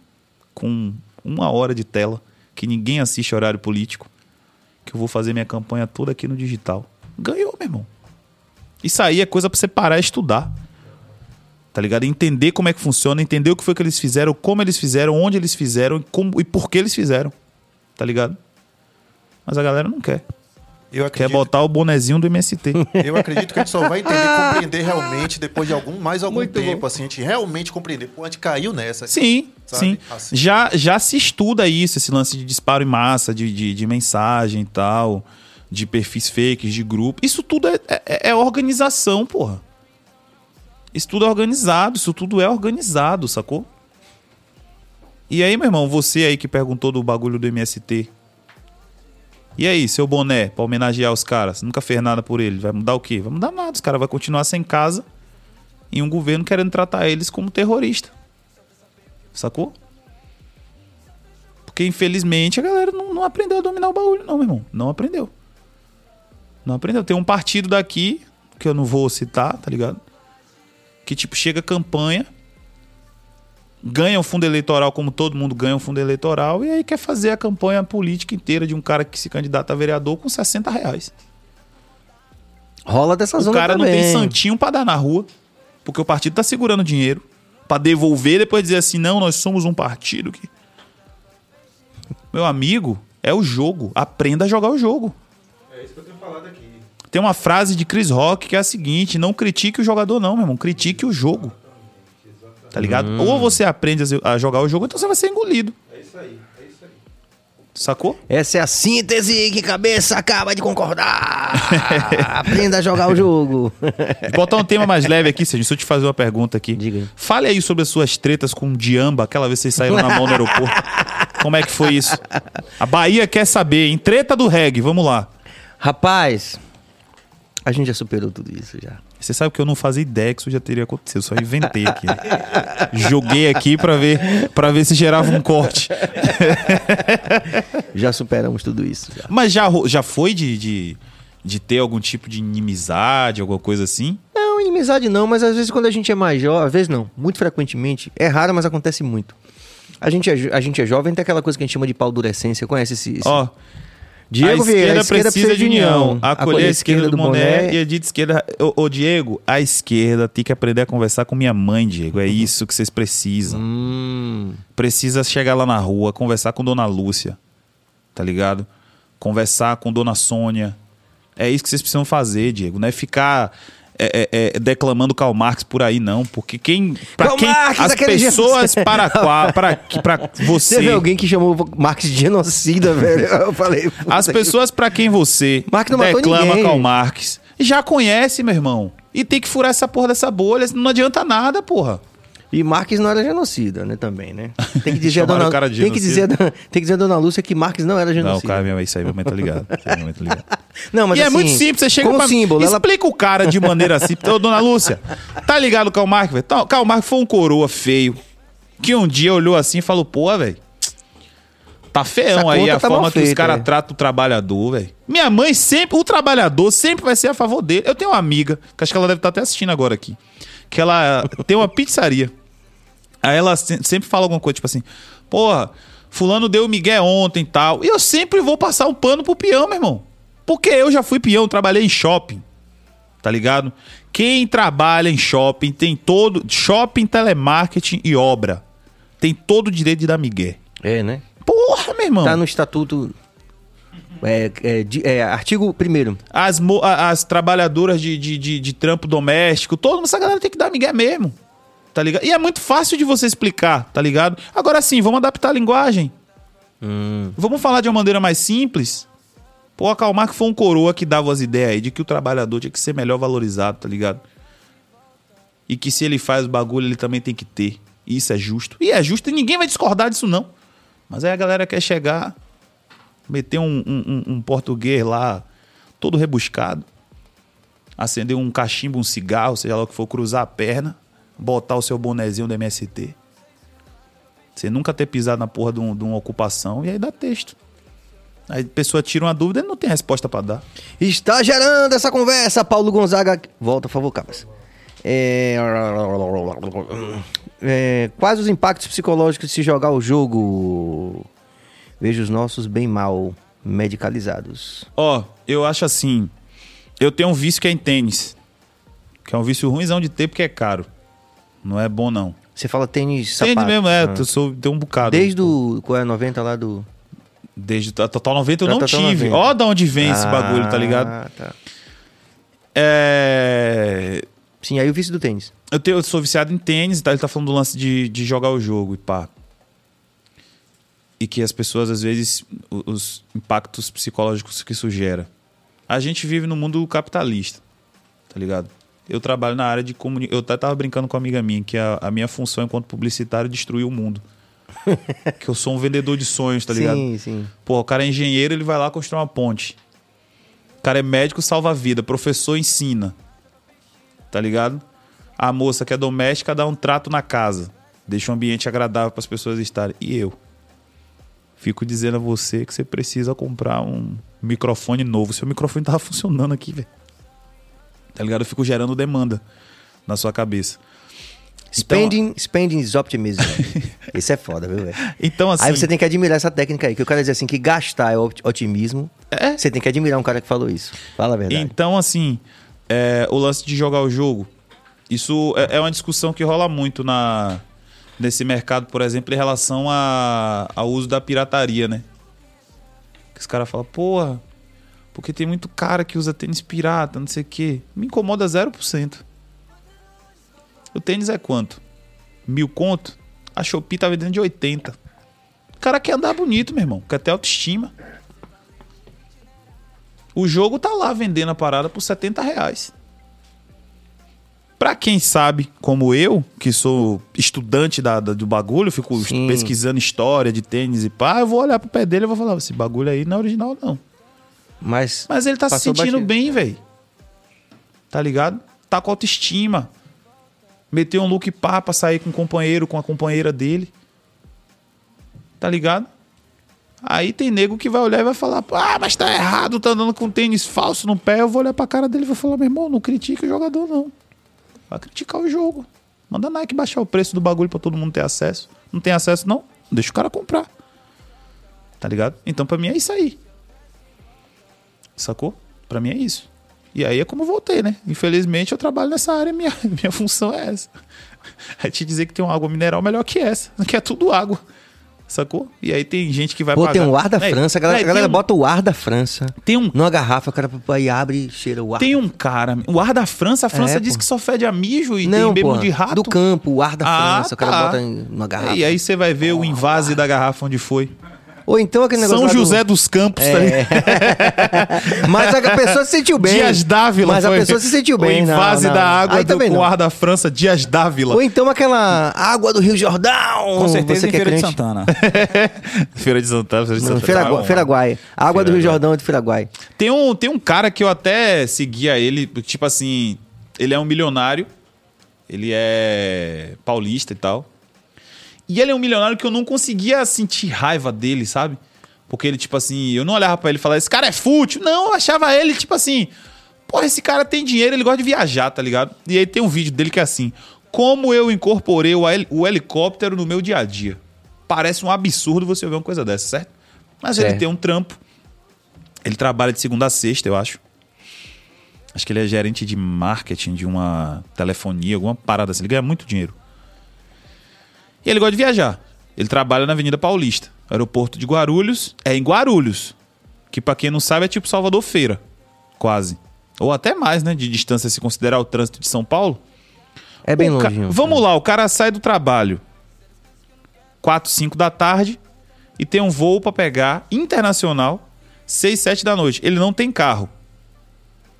com uma hora de tela, que ninguém assiste horário político, que eu vou fazer minha campanha toda aqui no digital. Ganhou, meu irmão. Isso aí é coisa pra você parar e estudar. Tá ligado? Entender como é que funciona, entender o que foi que eles fizeram, como eles fizeram, onde eles fizeram e, como, e por que eles fizeram. Tá ligado? Mas a galera não quer. Eu Quer acredito, botar o bonezinho do MST. eu acredito que a gente só vai entender, compreender realmente depois de algum, mais algum Muito tempo, bom. assim, a gente realmente compreender. Pô, a gente caiu nessa. Sim, Sabe? sim. Assim. Já, já se estuda isso, esse lance de disparo em massa, de, de, de mensagem e tal, de perfis fakes, de grupo. Isso tudo é, é, é organização, porra. Isso tudo é organizado, isso tudo é organizado, sacou? E aí, meu irmão, você aí que perguntou do bagulho do MST. E aí, seu boné, pra homenagear os caras, nunca fez nada por ele, vai mudar o quê? Vai mudar nada, os caras vão continuar sem casa e um governo querendo tratar eles como terrorista. Sacou? Porque infelizmente a galera não, não aprendeu a dominar o bagulho, não, meu irmão. Não aprendeu. Não aprendeu. Tem um partido daqui, que eu não vou citar, tá ligado? Que tipo, chega campanha, ganha o fundo eleitoral como todo mundo ganha o fundo eleitoral, e aí quer fazer a campanha política inteira de um cara que se candidata a vereador com 60 reais. Rola dessa O zona cara também. não tem santinho pra dar na rua, porque o partido tá segurando dinheiro pra devolver e depois dizer assim: "Não, nós somos um partido que Meu amigo, é o jogo, aprenda a jogar o jogo. É isso que eu tenho falado aqui. Tem uma frase de Chris Rock que é a seguinte: não critique o jogador não, meu irmão, critique o jogo. Tá ligado? Ou você aprende a jogar o jogo, então você vai ser engolido. É isso aí, é isso aí. Sacou? Essa é a síntese que cabeça acaba de concordar. Aprenda a jogar o jogo. Vou botar um tema mais leve aqui, Sérgio. Se eu te fazer uma pergunta aqui. Diga aí. Fale aí sobre as suas tretas com o Diamba, aquela vez que vocês saíram na mão no aeroporto. Como é que foi isso? A Bahia quer saber, hein? Treta do reggae, vamos lá. Rapaz, a gente já superou tudo isso já. Você sabe que eu não fazia ideia que isso já teria acontecido, eu só inventei aqui. Joguei aqui pra ver, pra ver se gerava um corte. Já superamos tudo isso. Já. Mas já, já foi de, de, de ter algum tipo de inimizade, alguma coisa assim? Não, inimizade não, mas às vezes quando a gente é mais jovem, às vezes não, muito frequentemente, é raro, mas acontece muito. A gente é, a gente é jovem, tem aquela coisa que a gente chama de paudurecência. Conhece esse. esse... Ó, Diego a Vieira, esquerda, a esquerda precisa de união. Acolher a esquerda do boné e a dita esquerda. Ô, ô, Diego, a esquerda tem que aprender a conversar com minha mãe, Diego. É isso que vocês precisam. Hum, Precisa chegar lá na rua, conversar com Dona Lúcia. Tá ligado? Conversar com Dona Sônia. É isso que vocês precisam fazer, Diego. Não é ficar é, é, é, declamando Karl Marx por aí, não. Porque quem. Pra Karl quem Marx, as pessoas genocida. para qual. Para, para você. Teve alguém que chamou Marx de genocida, velho. Eu falei. As que- pessoas para quem você Marx não matou declama. Karl Marx já conhece, meu irmão. E tem que furar essa porra dessa bolha, não adianta nada, porra. E Marx não era genocida, né? Também, né? Tem que dizer a dona, o tem que dizer, tem que dizer a dona Lúcia que Marx não era Não, genocida. cara, meu, isso aí, meu momento ligado. Isso aí, meu momento ligado. Não, mas e é assim, muito simples, você chega pra... símbolo, ela Explica o cara de maneira assim. Ô, dona Lúcia, tá ligado o Karl Marx, velho? Tá, Karl Marx foi um coroa feio, que um dia olhou assim e falou, pô, velho, tá feião Essa aí a tá forma que os feita, caras é. tratam o trabalhador, velho. Minha mãe sempre, o trabalhador sempre vai ser a favor dele. Eu tenho uma amiga, que acho que ela deve estar até assistindo agora aqui, que ela tem uma pizzaria. Aí ela se- sempre fala alguma coisa, tipo assim, porra, fulano deu migué ontem e tal. E eu sempre vou passar um pano pro peão, meu irmão. Porque eu já fui peão, trabalhei em shopping. Tá ligado? Quem trabalha em shopping tem todo. Shopping, telemarketing e obra. tem todo o direito de dar migué. É, né? Porra, meu irmão. Tá no estatuto. É, é, de- é, artigo 1 As, mo- as trabalhadoras de, de, de, de trampo doméstico, toda essa galera tem que dar migué mesmo. Tá ligado? E é muito fácil de você explicar, tá ligado? Agora sim, vamos adaptar a linguagem. Vamos falar de uma maneira mais simples. Pô, a Karl Marx foi um coroa que dava as ideias aí de que o trabalhador tinha que ser melhor valorizado, tá ligado? E que se ele faz o bagulho, ele também tem que ter. Isso é justo. E é justo e ninguém vai discordar disso, não. Mas aí a galera quer chegar, meter um, um- um- português lá, todo rebuscado, acender um cachimbo, um cigarro, seja lá o que for, cruzar a perna, botar o seu bonezinho do MST. Você nunca ter pisado na porra de, um- de uma ocupação e aí dá texto. Aí a pessoa tira uma dúvida e não tem resposta pra dar. Está gerando essa conversa, Paulo Gonzaga. Volta, por favor, Cabas. É... É, Quais os impactos psicológicos de se jogar o jogo? Vejo os nossos bem mal medicalizados. Ó, eu acho assim. Eu tenho um vício que é em tênis. Que é um vício ruimzão de ter porque é caro. Não é bom, não. Você fala tênis sapato. Tênis mesmo, é. Ah. Eu sou, tem um bocado. Desde o... Qual é a 90 lá do... Desde a Total 90 eu Da não Total tive. 90. Ó, da onde vem esse bagulho, tá ligado? Ah, tá. É. Sim, aí o vício do tênis. Eu, tenho, eu sou viciado em tênis, tá? Ele tá falando do lance de, de jogar o jogo e pá. E que as pessoas, às vezes, os impactos psicológicos que isso gera. A gente vive no mundo capitalista, tá ligado? Eu trabalho na área de comunicação. Eu até tava brincando com uma amiga minha que a, a minha função enquanto publicitário é destruir o mundo. que eu sou um vendedor de sonhos, tá ligado? Sim, sim. Pô, o cara é engenheiro, ele vai lá construir uma ponte. O cara é médico, salva a vida. Professor ensina. Tá ligado? A moça que é doméstica dá um trato na casa. Deixa um ambiente agradável para as pessoas estarem. E eu? Fico dizendo a você que você precisa comprar um microfone novo. Seu microfone tava funcionando aqui, velho. Tá ligado? Eu fico gerando demanda na sua cabeça. Spending, spending is optimism. Esse é foda, viu, velho? Então, assim. Aí você tem que admirar essa técnica aí, que o cara diz assim, que gastar é ot- otimismo. É. Você tem que admirar um cara que falou isso. Fala a verdade. Então, assim, é, o lance de jogar o jogo, isso é, é uma discussão que rola muito na, nesse mercado, por exemplo, em relação a- ao uso da pirataria, né? Que os caras falam, porra, porque tem muito cara que usa tênis pirata, não sei o quê. Me incomoda 0%. O tênis é quanto? Mil conto? A Shopee tá vendendo de 80. O cara quer andar bonito, meu irmão. Quer ter autoestima. O jogo tá lá vendendo a parada por 70 reais. Pra quem sabe, como eu, que sou estudante da, da- do bagulho, fico Sim. pesquisando história de tênis e pá, eu vou olhar pro pé dele e vou falar, esse bagulho aí não é original, não. Mas, Mas ele tá se sentindo batido. bem, velho. Tá ligado? Tá com autoestima. Meteu um look pá pra sair com o companheiro, com a companheira dele. Tá ligado? Aí tem nego que vai olhar e vai falar: Ah, mas tá errado, tá andando com tênis falso no pé. Eu vou olhar pra cara dele e vou falar: Meu irmão, não critique o jogador, não. Vai criticar o jogo. Manda a Nike baixar o preço do bagulho pra todo mundo ter acesso. Não tem acesso, não? Deixa o cara comprar. Tá ligado? Então pra mim é isso aí. Sacou? Pra mim é isso. E aí é como eu voltei, né? Infelizmente eu trabalho nessa área, minha, minha função é essa. É te dizer que tem uma água mineral melhor que essa, que é tudo água. Sacou? E aí tem gente que vai pô, pagar. tem um ar da É, França, a galera, é, a galera um- bota o ar da França Tem um, numa garrafa, o cara aí abre e cheira o ar. tem um cara. O ar da França, a França É, diz pô. que só fede a mijo e Não, tem bebo de rato. do campo, o ar da Ah, França, o cara tá. bota numa garrafa. E aí você vai ver o invase da garrafa onde foi. Ou então aquele negócio São lá do- José dos Campos, tá ligado? Mas a pessoa se sentiu bem. Dias Dávila Mas a foi. pessoa se sentiu bem. O não, invase não. da água Aí do, também com o ar da França, Dias Dávila. Ou então aquela água do Rio Jordão. Com certeza você em que é Feira de crente. Santana. Feira de Santana, Feira de Não, Santana. Feiraguai. Feiraguai. A água do Rio. Jordão é de Feiraguai. Tem um, tem um cara que eu até seguia ele, tipo assim, ele é um milionário, ele é paulista e tal. E ele é um milionário que eu não conseguia sentir raiva dele, sabe? Porque ele, tipo assim, eu não olhava pra ele e falava, esse cara é fútil. Não, eu achava ele, tipo assim, porra, esse cara tem dinheiro, ele gosta de viajar, tá ligado? E aí tem um vídeo dele que é assim, como eu incorporei o, hel- o helicóptero no meu dia a dia. Parece um absurdo você ver uma coisa dessa, certo? Mas ele Certo. tem um trampo, ele trabalha de segunda a sexta, eu acho. Acho que ele é gerente de marketing de uma telefonia, alguma parada assim. Ele ganha muito dinheiro. E ele gosta de viajar. Ele trabalha na Avenida Paulista. Aeroporto de Guarulhos é em Guarulhos. Que pra quem não sabe é tipo Salvador Feira. Quase. Ou até mais, né? De distância se considerar o trânsito de São Paulo. É bem O ca- longe. Vamos lá, o cara sai do trabalho 4, 5 da tarde e tem um voo pra pegar internacional 6, 7 da noite. Ele não tem carro.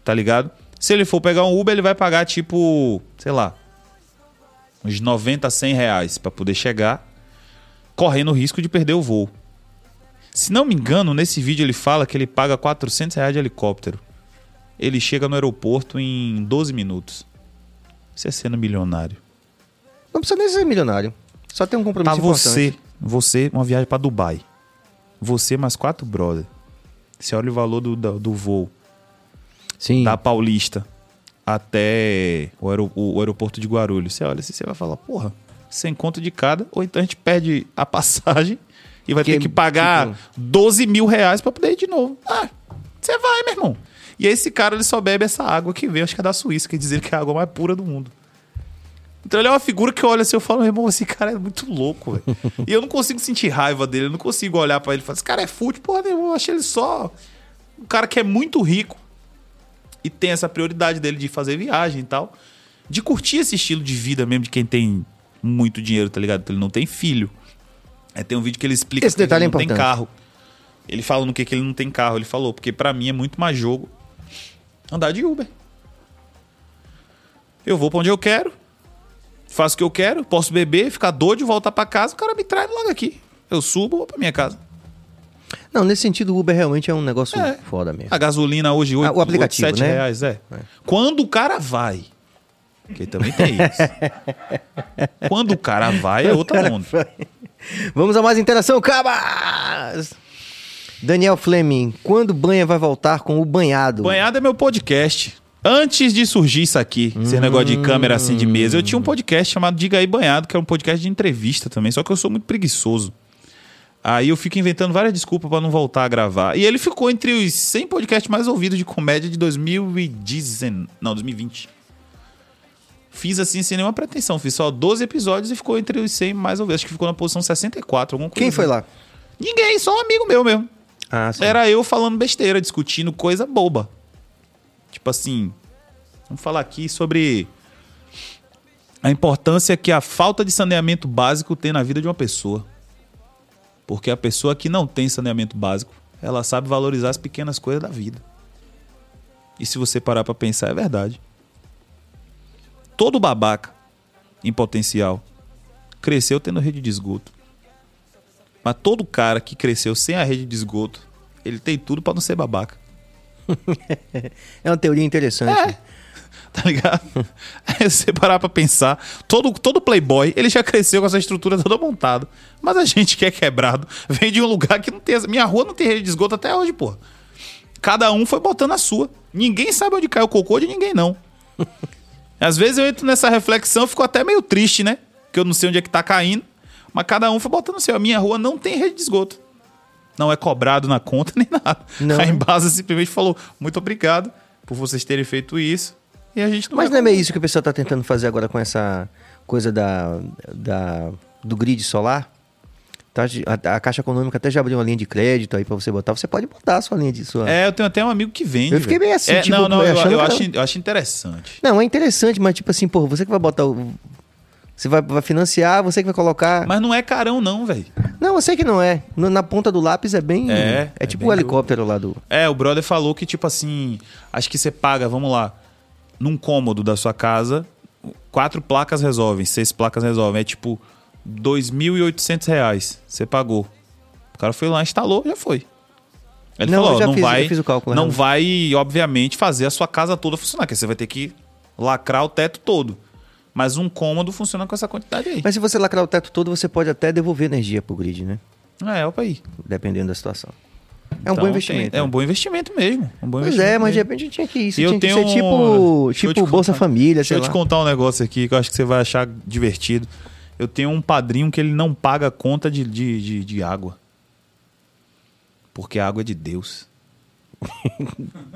Tá ligado? Se ele for pegar um Uber, ele vai pagar tipo, sei lá, uns 90, 100 reais pra poder chegar, correndo o risco de perder o voo. Se não me engano, nesse vídeo ele fala que ele paga 400 reais de helicóptero. Ele chega no aeroporto em 12 minutos. Você é sendo milionário. Não precisa nem ser milionário. Só tem um Tá compromisso você, importante. você, uma viagem pra Dubai. Você mais quatro brother. Você olha o valor do, do, do voo Sim. da Paulista até o, aero- o aeroporto de Guarulhos. Você olha assim, você vai falar, porra, sem conta de cada, ou então a gente perde a passagem e vai Que, ter que pagar tipo- 12 mil reais pra poder ir de novo. Ah, você vai, meu irmão. E aí esse cara, ele só bebe essa água que veio, acho que é da Suíça, que dizer que é a água mais pura do mundo. Então ele é uma figura que eu olho assim, eu falo, meu irmão, esse cara é muito louco, velho. e eu não consigo sentir raiva dele, eu não consigo olhar pra ele e falar, esse cara é fútil, porra, meu irmão, eu achei ele só um cara que é muito rico e tem essa prioridade dele de fazer viagem e tal, de curtir esse estilo de vida mesmo de quem tem muito dinheiro, tá ligado? Ele não tem filho. Aí tem um vídeo que ele explica Esse que ele detalhe é não tem importante. carro. Ele fala no que, que ele não tem carro. Ele falou, porque pra mim é muito mais jogo andar de Uber. Eu vou pra onde eu quero, faço o que eu quero, posso beber, ficar doido, voltar pra casa, o cara me traz logo aqui. Eu subo, vou pra minha casa. Não, nesse sentido, o Uber realmente é um negócio É. foda mesmo. A gasolina hoje, Ah, 8, o aplicativo, 7 né? reais, é. Quando o cara vai, que também tem isso. Quando o cara vai, é outra onda. Vamos a mais interação, cabas! Daniel Fleming, quando banha vai voltar com o banhado? Banhado é meu podcast. Antes de surgir isso aqui, esse negócio de câmera assim de mesa, eu tinha um podcast chamado Diga aí Banhado, que é um podcast de entrevista também, só que eu sou muito preguiçoso. Aí eu fico inventando várias desculpas pra não voltar a gravar. E ele ficou entre os 100 podcasts mais ouvidos de comédia de 2019, não, 2020. Fiz assim sem nenhuma pretensão, fiz só 12 episódios e ficou entre os 100 mais ouvidos. Acho que ficou na posição 64, alguma coisa Quem foi assim. lá? Ninguém, só um amigo meu mesmo. Ah, sim. Era eu falando besteira, discutindo coisa boba. Tipo assim, vamos falar aqui sobre a importância que a falta de saneamento básico tem na vida de uma pessoa. Porque a pessoa que não tem saneamento básico, ela sabe valorizar as pequenas coisas da vida. E se você parar pra pensar, é verdade. Todo babaca em potencial cresceu tendo rede de esgoto. Mas todo cara que cresceu sem a rede de esgoto, ele tem tudo pra não ser babaca. É uma teoria interessante. É. Tá ligado? Aí você parar pra pensar, todo, todo playboy, ele já cresceu com essa estrutura toda montada. Mas a gente que é quebrado, vem de um lugar que não tem... Minha rua não tem rede de esgoto até hoje, pô. Cada um foi botando a sua. Ninguém sabe onde cai o cocô de ninguém, não. Às vezes eu entro nessa reflexão e fico até meio triste, né? Que eu não sei onde é que tá caindo. Mas cada um foi botando o seu. A minha rua não tem rede de esgoto. Não é cobrado na conta nem nada. Não. A Embasa simplesmente falou: muito obrigado por vocês terem feito isso. E a gente não Mas não é meio isso que o pessoal tá tentando fazer agora com essa coisa da, da do grid solar? Tá, a, a Caixa Econômica até já abriu uma linha de crédito aí pra você botar. Você pode botar a sua linha de sua. É, eu tenho até um amigo que vende. Eu fiquei meio assim, É, tipo, não, não, eu, eu acho, eu acho interessante. Não, é interessante, mas tipo assim, porra, você que vai botar o. Você vai, vai financiar, você que vai colocar. Mas não é carão, não, velho. Não, eu sei que não é. Na ponta do lápis é bem. É, é tipo bem o helicóptero lá do. É, o brother falou que, tipo assim, acho que você paga, vamos lá, num cômodo da sua casa, quatro placas resolvem, seis placas resolvem. É tipo 2.800 reais. Você pagou. O cara foi lá, instalou, já foi. Ele Não, falou, não fiz- vai, cálculo, não né? vai, obviamente, fazer a sua casa toda funcionar, porque você vai ter que lacrar o teto todo. Mas um cômodo funciona com essa quantidade aí. Mas se você lacrar o teto todo, você pode até devolver energia pro grid, né? É, opa aí. Dependendo da situação. É um Então, bom tem- investimento. é né? um bom investimento mesmo. Um bom Pois é, mas de mesmo. repente tinha que isso. Eu Tinha que tenho ser tipo, tipo Bolsa contar- Família, Deixa eu lá. te contar um negócio aqui que eu acho que você vai achar divertido. Eu tenho um padrinho que ele não paga conta de, de, de, de água. Porque a água é de Deus.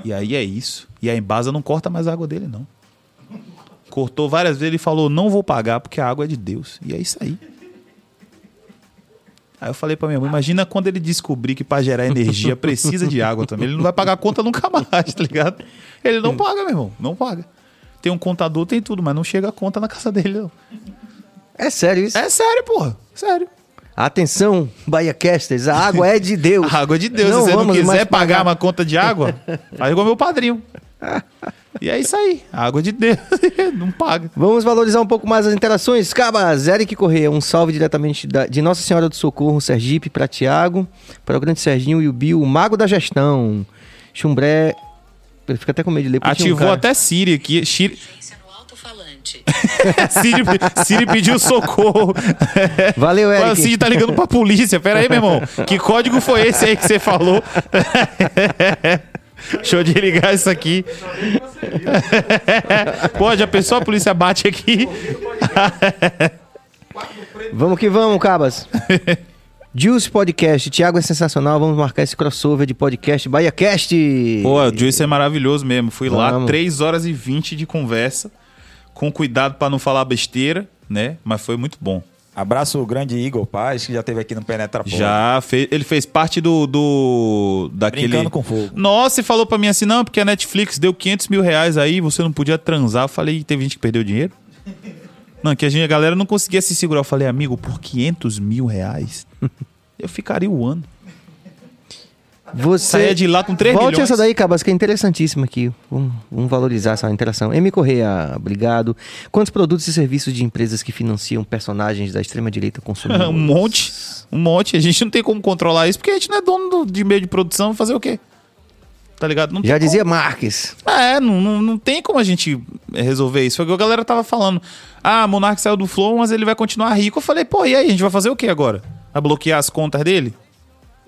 e aí é isso. E a Embasa não corta mais a água dele, não. Cortou várias vezes e falou: não vou pagar porque a água é de Deus. E é isso aí. Aí eu falei pra minha mãe, imagina quando ele descobrir que pra gerar energia precisa de água também. Ele não vai pagar a conta nunca mais, tá ligado? Ele não paga, meu irmão, não paga. Tem um contador, tem tudo, mas não chega a conta na casa dele, não. É sério isso? É sério, porra. Sério. Atenção, Bahia Casters, a água é de Deus. A água de Deus. Não Se você não quiser pagar pagar. uma conta de água, faz igual meu padrinho. E é isso aí. Água de Deus não paga. Vamos valorizar um pouco mais as interações. Cabas, Eric Corrêa, um salve diretamente da- de Nossa Senhora do Socorro, Sergipe, para Tiago, para o grande Serginho e o Bill, o mago da gestão. Chumbré. Ele fica até com medo de ler. um Ativou cara- até Siri aqui. Siri. Siri, Siri pediu socorro. Valeu, O Eric. Cid tá ligando pra polícia. Pera aí, meu irmão. Que código foi esse aí que você falou? Deixa eu desligar isso aqui. Pô, já pensou a polícia bate aqui? Vamos que vamos, Cabas. Juice Podcast, Tiago é sensacional. Vamos marcar esse crossover de podcast BahiaCast. Pô, o Juice é maravilhoso mesmo. Fui lá, Vamos. 3 horas e 20 de conversa. Com cuidado pra não falar besteira, né? Mas foi muito bom. Abraço o grande Igor Paz, que já teve aqui no Penetra. Já fez, ele fez parte do, do daquele. Brincando com fogo. Nossa, e falou pra mim assim, não, porque a Netflix deu 500 mil reais aí, você não podia transar. Eu falei, teve gente que perdeu dinheiro? Não, que a, gente, a galera não conseguia se segurar. Eu falei, amigo, por 500 mil reais, eu ficaria o ano. Você... Saía de lá com 3 Volte milhões. essa daí, Cabas, que é interessantíssima aqui. Vamos, vamos valorizar essa interação. M. Correia, obrigado. Quantos produtos e serviços de empresas que financiam personagens da extrema-direita consumem? um monte, um monte. A gente não tem como controlar isso, porque a gente não é dono do- de meio de produção, fazer o quê? Tá ligado? Não Já dizia Marques. É, não, não, não tem como a gente resolver isso. Foi o que a galera tava falando. Ah, Monark saiu do Flow, mas ele vai continuar rico. Eu falei, pô, e aí? A gente vai fazer o que agora? Vai bloquear as contas dele?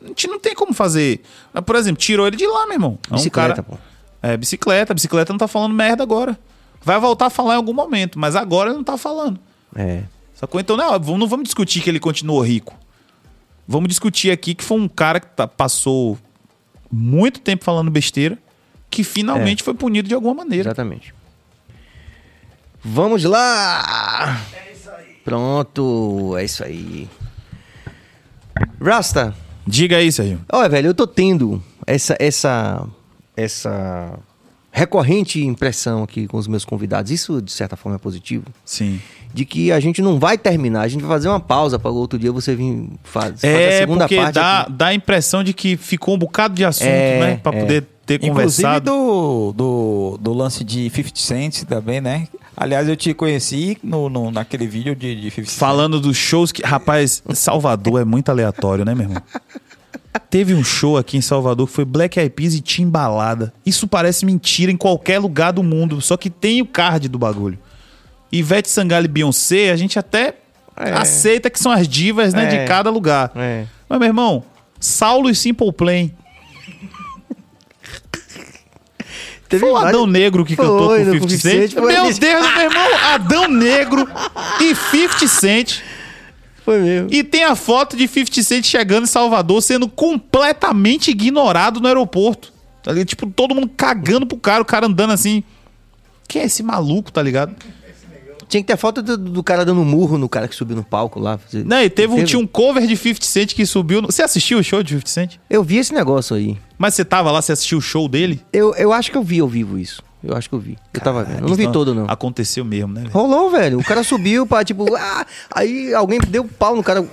A gente não tem como fazer. Por exemplo, tirou ele de lá, meu irmão. É um Bicicleta, cara- pô. É, bicicleta. Bicicleta não tá falando merda agora. Vai voltar a falar em algum momento, mas agora ele não tá falando. É. Sacou? Então, não, vamos- não vamos discutir que ele continuou rico. Vamos discutir aqui que foi um cara que tá- passou muito tempo falando besteira, que finalmente foi punido de alguma maneira. Exatamente. Vamos lá! Pronto, é isso aí. Rasta, Diga aí, Sérgio. olha, velho, eu tô tendo essa, essa, essa recorrente impressão aqui com os meus convidados. Isso, de certa forma, é positivo. Sim. De que a gente não vai terminar, a gente vai fazer uma pausa para outro dia você vir faz, fazer a É, segunda porque parte. dá, aqui. dá a impressão de que ficou um bocado de assunto, É, né? Pra é. poder ter Inclusive conversado. do, do, do lance de 50 Cent também, né? Aliás, eu te conheci no, no- naquele vídeo de, de 50 Cent. Falando dos shows que. Rapaz, Salvador é muito aleatório, né, meu irmão? Teve um show aqui em Salvador que foi Black Eyed Peas e Timbalada. Isso parece mentira em qualquer lugar do mundo, só que tem o card do bagulho. Ivete Sangalo e Beyoncé, a gente até É. aceita que são as divas, né, É. de cada lugar. É. Mas, meu irmão, Saulo e Simple Plan. Teve Foi o Adão Negro que Foi, cantou com no 50 50 Cent. Meu. Deus, meu irmão, Adão Negro e 50 Cent. Foi mesmo. E tem a foto de 50 Cent chegando em Salvador sendo completamente ignorado no aeroporto. Tá ligado? Tipo, todo mundo cagando pro cara, o cara andando assim. Quem é esse maluco, tá ligado? Tinha que ter a foto do, do cara dando murro no cara que subiu no palco lá. Não, e teve, um- Teve? tinha um cover de 50 Cent que subiu. no- Você assistiu o show de 50 Cent? Eu vi esse negócio aí. Mas você tava lá, você assistiu o show dele? Eu, eu acho que eu vi ao vivo isso. Eu acho que eu vi. Eu tava vendo. Eu não vi todo, não. Aconteceu mesmo, né? velho? Rolou, velho. O cara subiu pra, tipo, ah, aí alguém deu pau no cara.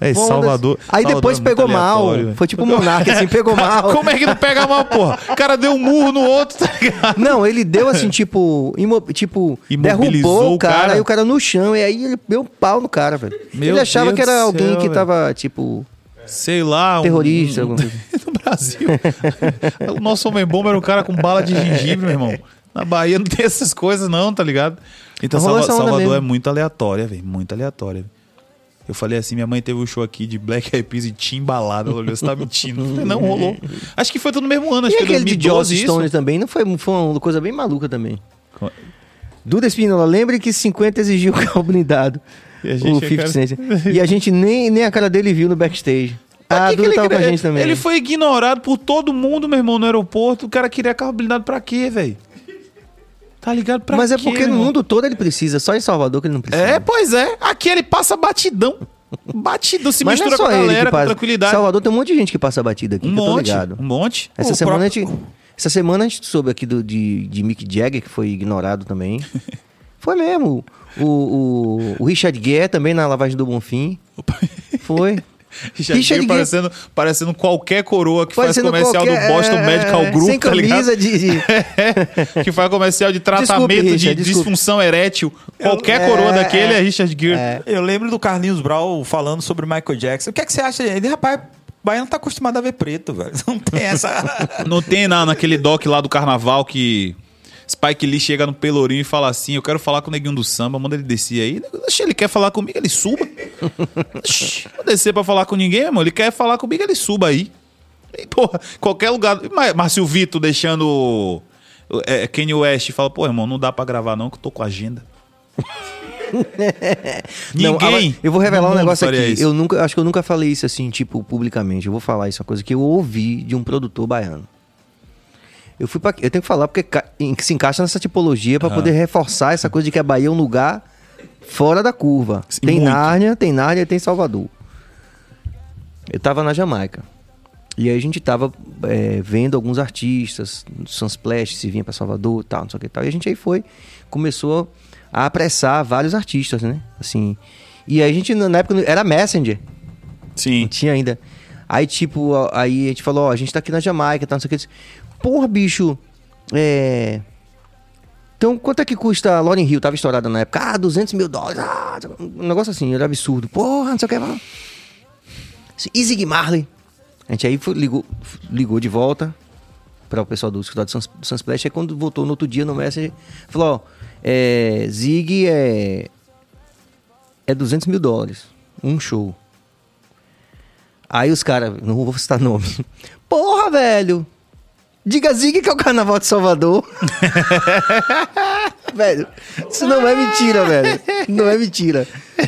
É, Salvador. Aí Salvador depois é pegou mal. velho. Foi tipo um monarca, assim, pegou mal. Como é que não pega mal, porra? O cara deu um murro no outro, tá ligado? Não, ele deu assim, tipo, imo- tipo derrubou o o cara, cara. aí o cara no chão, e aí ele deu um pau no cara, velho. Meu ele achava Deus que era alguém céu, que velho. tava, tipo. Sei lá. um- Terrorista, alguma coisa. no Brasil. o nosso homem-bomba era um cara com bala de gengibre, meu irmão. Na Bahia não tem essas coisas, não, tá ligado? Então, Salva- Salvador mesmo. é muito aleatória, velho. Muito aleatória. Eu falei assim, minha mãe teve um show aqui de Black Eyed Peas e Timbalada. Ela olhou, você tá mentindo. Não, rolou. Acho que foi tudo no mesmo ano, acho E que foi aquele de 2012 Joss isso. Stone também, não foi, foi uma coisa bem maluca também. Co- Duda Espinola, lembre que 50 exigiu o carro blindado. E a gente o é 50 cara- Cent. E a gente nem, nem a cara dele viu no backstage. Pra Ah, que que Duda ele tava com a gente também. Ele foi ignorado por todo mundo, meu irmão, no aeroporto. O cara queria carro blindado pra quê, velho? Tá ligado pra Mas é quê, porque meu no irmão? mundo todo ele precisa, só em Salvador que ele não precisa. É, pois é. Aqui ele passa batidão. Batido, se Mas não é mistura só com a ele galera, que com passa. tranquilidade. Salvador tem um monte de gente que passa batida aqui, Um que eu tô monte, ligado. um monte. Essa O semana próprio- a gente. Essa semana a gente soube aqui do, de, de Mick Jagger, que foi ignorado também. foi mesmo. O, o, o Richard Gere também na lavagem do Bonfim. Foi. Richard Richard Gere Gere- parecendo, parecendo qualquer coroa que Parecendo faz comercial qualquer- do Boston é, Medical Group, Sem tá ligado? camisa de. de- que faz comercial de Desculpe, tratamento de Richard, desculpe. disfunção erétil. Qualquer É, coroa daquele é, é, Richard Gere. é. Eu lembro do Carlinhos Brau falando sobre Michael Jackson. O que é que você acha? Ele, rapaz, baiano tá acostumado a ver preto, velho. Não tem essa. Não tem na, naquele doc lá do carnaval que Spike Lee chega no Pelourinho e fala assim: Eu quero falar com o neguinho do samba, manda ele descer aí. Deixa ele quer falar comigo, ele suba. Não descer pra falar com ninguém, irmão. Ele quer falar comigo, ele suba aí. E, porra, qualquer lugar. Márcio Vitor deixando é, Kanye West fala: Pô, irmão, não dá pra gravar não, que eu tô com agenda. Não, Ninguém. agora, eu vou revelar um negócio aqui. isso. Eu nunca, acho que eu nunca falei isso assim, tipo, publicamente. Eu vou falar isso, uma coisa que eu ouvi de um produtor baiano. Eu fui para, eu tenho que falar porque se encaixa nessa tipologia pra poder reforçar essa coisa de que a Bahia é um lugar fora da curva. Sim, tem muito. Nárnia, tem Nárnia e tem Salvador. Eu tava na Jamaica. E aí a gente tava é, vendo alguns artistas, Sunsplash, se vinha pra Salvador e tal, não sei o que tal. E a gente aí foi, começou a apressar vários artistas, né? Assim. E aí a gente, na época, era Messenger. Não Sim. tinha ainda. Aí, tipo, aí a gente falou, ó, a gente tá aqui na Jamaica, tá, não sei o que. Porra, bicho, é... Então, quanto é que custa a Lauren Hill? Tava estourada na época. Ah, 200 mil dólares. Ah, um negócio assim, era absurdo. Porra, não sei o que. E Zig Marley? A gente aí foi- ligou, ligou de volta para o pessoal do escritório do Sunsplash. Aí quando voltou no outro dia no Messenger, falou, ó, é, Zig é... É 200 mil dólares. Um show. Aí os caras, não vou citar nome. Porra, velho! Diga Zig que é o carnaval de Salvador. velho, isso não é mentira, velho. Não é mentira.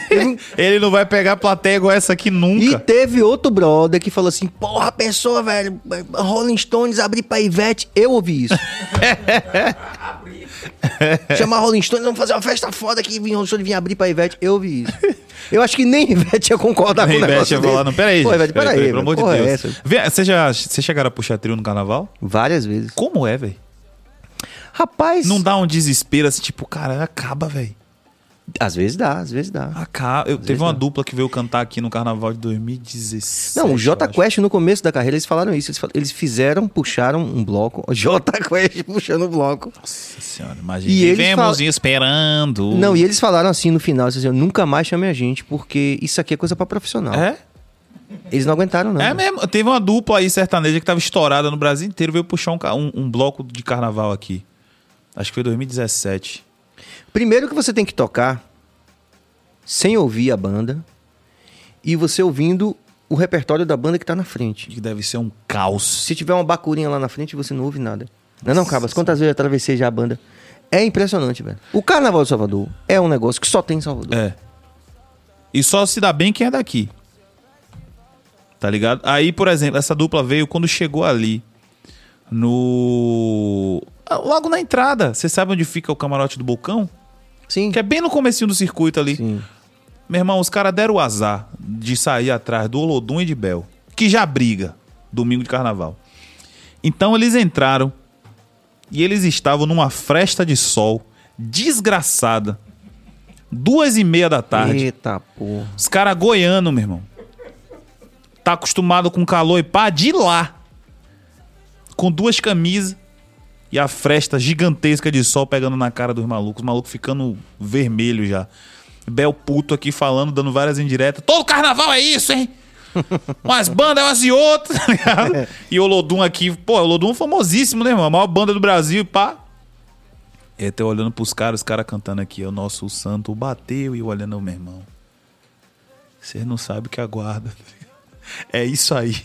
Teve- Ele não vai pegar plateia igual essa aqui E nunca. teve outro brother que falou assim: Porra, pessoa, velho, Rolling Stones abrir pra Ivete. Eu ouvi isso. Chamar Rolling Stones, vamos fazer uma festa foda aqui, vir Rolling Stones vir abrir pra Ivete. Eu ouvi isso. Eu acho que nem Ivete ia concordar com o Ivete negócio ia falar, não, peraí. Pô, Ivete, peraí, pelo amor de é Deus. Vê, Você já, você chegaram a puxar trio no carnaval? Várias vezes. Como é, velho? Rapaz, Não dá um desespero assim, tipo, cara, acaba, velho. Às vezes dá, às vezes dá. Acaba. Eu, teve uma dá. dupla que veio cantar aqui no carnaval de 2016. Não, o eu J acho. Quest no começo da carreira eles falaram isso. Eles, fal- eles fizeram, puxaram um bloco. O J Quest puxando o bloco. Nossa senhora, imagina. E eles Vivemos falam- esperando. Não, e eles falaram assim no final, eles diziam, nunca mais chame a gente, porque isso aqui é coisa pra profissional. É? Eles não aguentaram, não. É mesmo. Teve uma dupla aí sertaneja que tava estourada no Brasil inteiro, veio puxar um, um, um bloco de carnaval aqui. Acho que foi 2017. Primeiro que você tem que tocar sem ouvir a banda e você ouvindo o repertório da banda que tá na frente. Que deve ser um caos. Se tiver uma bacurinha lá na frente, você não ouve nada. Não, é não, Cabas, quantas vezes eu atravessei já a banda? É impressionante, velho. O Carnaval de Salvador é um negócio que só tem em Salvador. É. E só se dá bem quem é daqui. Tá ligado? Aí, por exemplo, essa dupla veio quando chegou ali. No. ah, Logo na entrada. Você sabe onde fica o camarote do Bocão? Sim. Que é bem no comecinho do circuito ali. Sim. Meu irmão, os caras deram o azar de sair atrás do Olodum e de Bel. Que já briga. Domingo de carnaval. Então eles entraram. E eles estavam numa fresta de sol. Desgraçada. Duas e meia da tarde. Eita porra. Os caras goiano, meu irmão. Tá acostumado com calor e pá, de lá. Com duas camisas e a fresta gigantesca de sol pegando na cara dos malucos. Os malucos ficando vermelho já. Bel puto aqui falando, dando várias indiretas. Todo carnaval é isso, hein? Umas bandas, umas e outras, tá ligado? E o Lodum aqui, pô, o Lodum é famosíssimo, né, irmão? A maior banda do Brasil e pá. E até olhando pros caras, os caras cantando aqui, o nosso santo bateu e eu olhando, meu irmão. Você não sabe o que aguarda. É isso aí.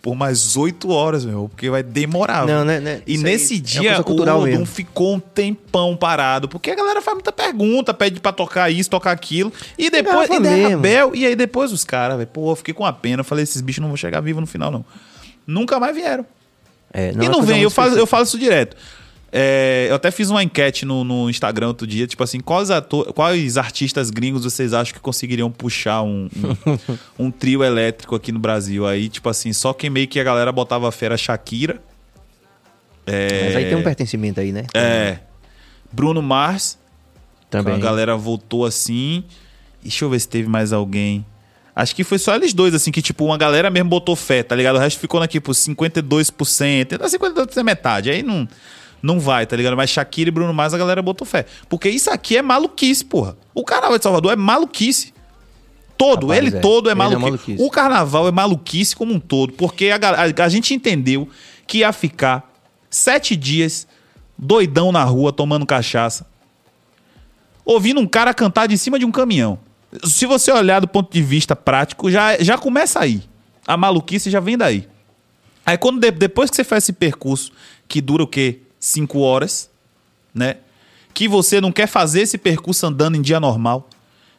Por mais oito horas, meu, porque vai demorar. Não, né, né, E isso aí nesse é uma dia coisa o Lodum mesmo. ficou um tempão parado, porque a galera faz muita pergunta, pede pra tocar isso, tocar aquilo. E depois, e derra mesmo. Bel, e aí depois os caras, velho, pô, eu fiquei com a pena. Eu falei, esses bichos não vão chegar vivos no final, não. Nunca mais vieram. É, e é não vem, eu falo, eu falo isso direto. É, eu até fiz uma enquete no, no Instagram outro dia, tipo assim, quais, ator, quais artistas gringos vocês acham que conseguiriam puxar um, um, um trio elétrico aqui no Brasil? Aí, tipo assim, só quem meio que a galera botava fé era Shakira. É, Mas aí tem um pertencimento aí, né? é, Bruno Mars, Também. a galera voltou assim. Deixa eu ver se teve mais alguém. Acho que foi só eles dois, assim, que tipo, uma galera mesmo botou fé, tá ligado? O resto ficou aqui por 52%. Então 52% é metade. Aí não, não vai, tá ligado? Mas Shakira e Bruno Mars a galera botou fé. Porque isso aqui é maluquice, porra. O carnaval de Salvador é maluquice. Todo, Rapaz, ele é. todo é Ele é maluquice. maluquice. O carnaval é maluquice como um todo. Porque a, a- a gente entendeu que ia ficar sete dias doidão na rua tomando cachaça ouvindo um cara cantar de cima de um caminhão. Se você olhar do ponto de vista prático, já, já começa aí. A maluquice já vem daí. Aí quando de- depois que você faz esse percurso, que dura o quê? Cinco horas, né? Que você não quer fazer esse percurso andando em dia normal,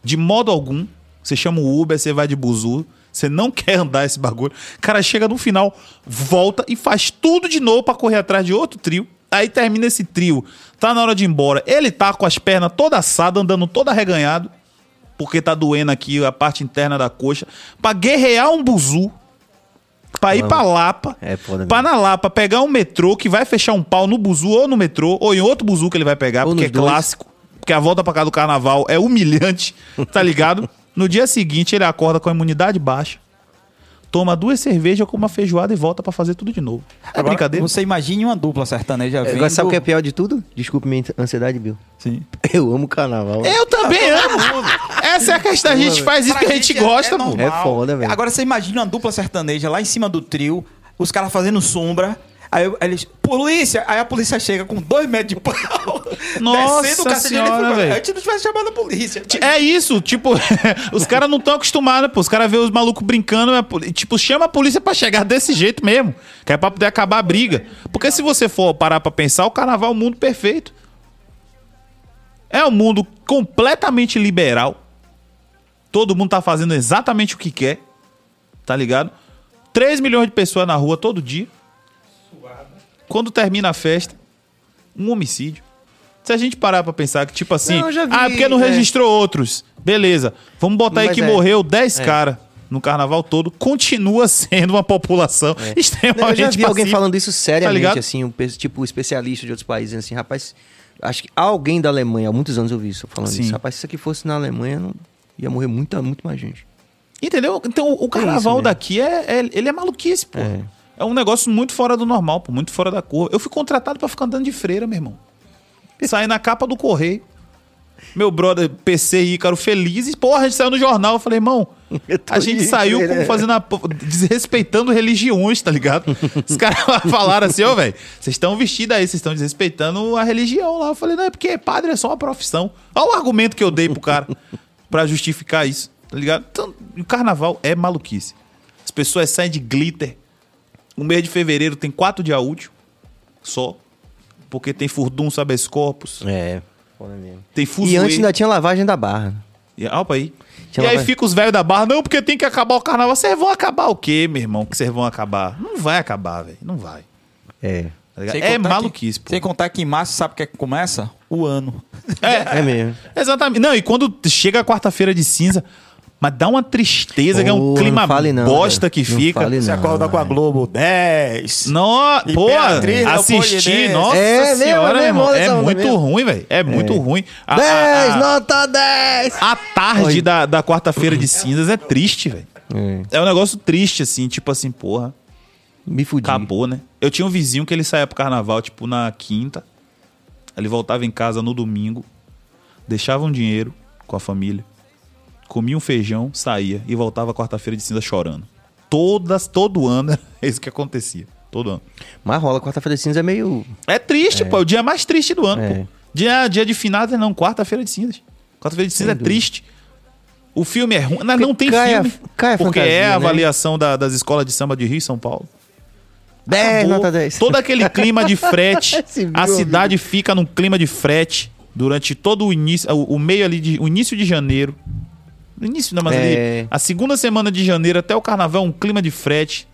de modo algum. Você chama o Uber, você vai de buzu, você não quer andar esse bagulho. Cara chega no final, volta e faz tudo de novo pra correr atrás de outro trio. Aí termina esse trio, tá na hora de ir embora. Ele tá com as pernas toda assada, andando todo arreganhado, porque tá doendo aqui a parte interna da coxa, pra guerrear um buzu, pra ir pra Lapa, É foda pra mesmo. na Lapa pegar um metrô que vai fechar um pau no buzu ou no metrô, ou em outro buzu que ele vai pegar, Ou porque é dois. clássico. Porque a volta pra casa do carnaval é humilhante, tá ligado? No dia seguinte ele acorda com a imunidade baixa, toma duas cervejas com uma feijoada e volta pra fazer tudo de novo. É Agora, brincadeira? Você imagine uma dupla sertaneja vendo... Agora sabe o que é pior de tudo? Desculpe minha ansiedade, Bill. Sim. Eu amo carnaval. Eu também amo. Essa é a questão. A gente faz isso Pra que a gente é- gosta, é pô. normal. É foda, velho. Agora você imagina uma dupla sertaneja lá em cima do trio, os caras fazendo sombra. Aí eles, polícia! Aí a polícia chega com dois metros de pau. Nossa descendo o cacete, senhora, velho. A gente não tivesse chamado a polícia. É isso, tipo, os caras não estão acostumados, pô. Os caras vêem os malucos brincando, é, tipo, chama a polícia pra chegar desse jeito mesmo. Que é pra poder acabar a briga. Porque se você for parar pra pensar, o carnaval é um mundo perfeito. É um mundo completamente liberal. Todo mundo tá fazendo exatamente o que quer. Tá ligado? 3 milhões de pessoas na rua todo dia. Quando termina a festa, um homicídio. Se a gente parar pra pensar que, tipo assim, Não, eu vi, ah, porque não é. registrou outros. Beleza. Vamos botar aí Mas que é. morreu 10 caras no carnaval todo. Continua sendo uma população Eu extremamente já vi alguém pacífica. falando isso Tá seriamente, ligado? assim, um, tipo especialista de outros países, assim, rapaz, acho que alguém da Alemanha, há muitos anos eu vi isso falando Sim. isso. Rapaz, se isso aqui fosse na Alemanha, não, ia morrer muita, muito mais gente. Entendeu? Então o isso carnaval mesmo. daqui é, é- ele é maluquice, pô. É. É. um negócio muito fora do normal, pô, muito fora da cor. Eu fui contratado pra ficar andando de freira, meu irmão. Saí na capa do correio. Meu brother PC e Ícaro felizes. Porra, a gente saiu no jornal. Eu falei, irmão, a gente saiu freira. como fazendo a, desrespeitando religiões, tá ligado? Os caras falaram assim, ô, velho, vocês estão vestidos aí, vocês estão desrespeitando a religião lá. Eu falei, não, é porque padre é só uma profissão. Olha o argumento que eu dei pro cara pra justificar isso, tá ligado? Então, o carnaval é maluquice. As pessoas saem de glitter. O mês de fevereiro tem quatro dias útil só. Porque tem furdunço habeas corpus, É, foda mesmo. tem E fuzuê. antes ainda tinha lavagem da barra. E, opa aí. Tinha e aí lavagem. fica os velhos da barra, não, porque tem que acabar o carnaval. Vocês vão acabar o quê, meu irmão? Que vocês vão acabar? Não vai acabar, velho. Não vai. É, Tá É maluquice, que, pô. Sem contar que em março, sabe o que é que começa? O ano. É, é mesmo. exatamente. Não, e quando chega a quarta-feira de cinza, mas dá uma tristeza, que é um clima não não, bosta que Não fica. fale Você não, acorda com a. Globo 10. Não, pô, Imperatriz, assistir, nossa É mesmo, senhora, é meu irmão, mesmo, é muito mesmo. ruim, velho. É muito ruim. A, 10, a- a- nota 10! a tarde Oi. da, da quarta-feira de cinzas é triste, velho. É, É um negócio triste, assim, tipo assim, porra, me fudi. acabou, né? Eu tinha um vizinho que ele saía pro carnaval, tipo, na quinta. Ele voltava em casa no domingo, deixava um dinheiro com a família, comia um feijão, saía e voltava quarta-feira de cinza chorando. Todas, todo ano é isso que acontecia. Todo ano. Mas rola, quarta-feira de cinza é meio... É triste, pô. É o dia mais triste do ano, É. pô. Dia, dia de finados, não. Quarta-feira de cinzas. Quarta-feira de cinza é triste. O filme é ruim. Não, não tem cai a- filme. cai a porque fantasia, é a né? avaliação da- das escolas de samba de Rio e São Paulo. 10, Acabou. nota 10. Todo aquele clima de frete. A cidade fica num clima de frete durante todo o início, o, o meio ali de, o início de janeiro. No início, não, mas É. ali, a segunda semana de janeiro até o carnaval é um clima de frete.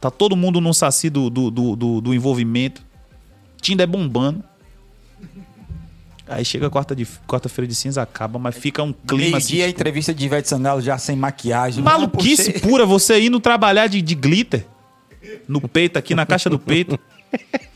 Tá todo mundo num saci do, do, do, do- do envolvimento. Tinder é bombando. Aí chega quarta de- quarta-feira de cinza, acaba, mas fica um clima assim. Meio-dia, a entrevista de Ivete Sangalo já sem maquiagem. Maluquice pura, você indo trabalhar de, de glitter no peito, aqui na caixa do peito.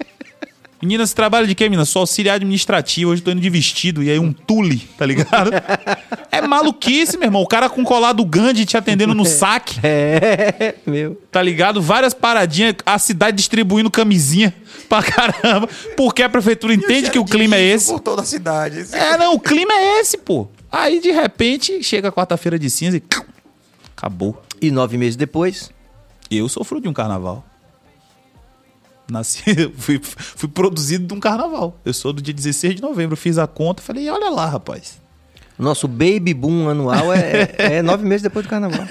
Menina, você trabalha de quê, menina? Sou auxiliar administrativo, hoje tô indo de vestido e aí um tule, tá ligado? É maluquice, meu irmão. O cara com colar do Gandhi te atendendo no saque, É, meu. tá ligado? Várias paradinhas, a cidade distribuindo camisinha pra caramba, porque a prefeitura entende que o clima é esse. Por toda a cidade. É, não, o clima é esse, pô. Aí, de repente, chega a quarta-feira de cinza e... Acabou. E nove meses depois, Eu sofro de um carnaval. Nasci, fui, fui produzido de um carnaval. Eu sou do dia 16 de novembro, fiz a conta, falei, olha lá, rapaz. nosso baby boom anual é, é nove meses depois do carnaval.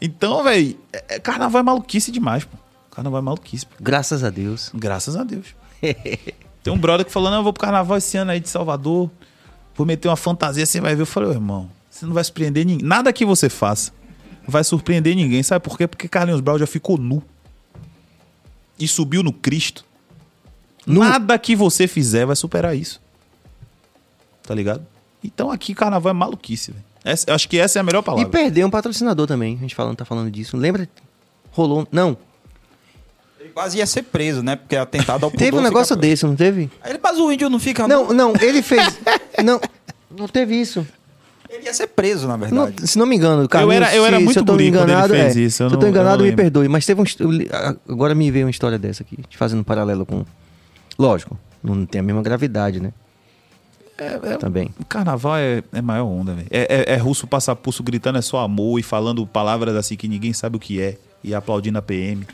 Então, velho, é- é- carnaval é maluquice demais, pô. Carnaval é maluquice, pô. Graças a Deus. Graças a Deus. Tem um brother que falou, não, eu vou pro carnaval esse ano aí de Salvador, vou meter uma fantasia, você vai ver. Eu falei, ô, irmão, você não vai surpreender ninguém. Nada que você faça vai surpreender ninguém. Sabe por quê? Porque Carlinhos Brown já ficou nu. E subiu no Cristo. Nu? Nada que você fizer vai superar isso. Tá ligado? Então aqui carnaval é maluquice, velho. Essa- Acho que essa é a melhor E palavra. perdeu um patrocinador também. A gente falando, tá falando disso. Lembra? Rolou. Não. Ele quase ia ser preso, né? Porque atentado ao Teve um negócio desse, não teve? Ele, mas o índio não fica... Não, não, ele fez. não, não teve isso. Ele ia ser preso, na Não, verdade. se não me engano, Carlinhos, era- eu era se, muito se eu tô guri enganado, fez é, isso, eu se eu tô não- eu enganado, não me perdoe. Mas teve um. eu Agora me veio uma história dessa aqui, te fazendo um paralelo com. Lógico, não tem a mesma gravidade, né? Também. O carnaval é, é maior onda, velho. É, é, é russo passapulso gritando é só amor e falando palavras assim que ninguém sabe o que é e aplaudindo a PM.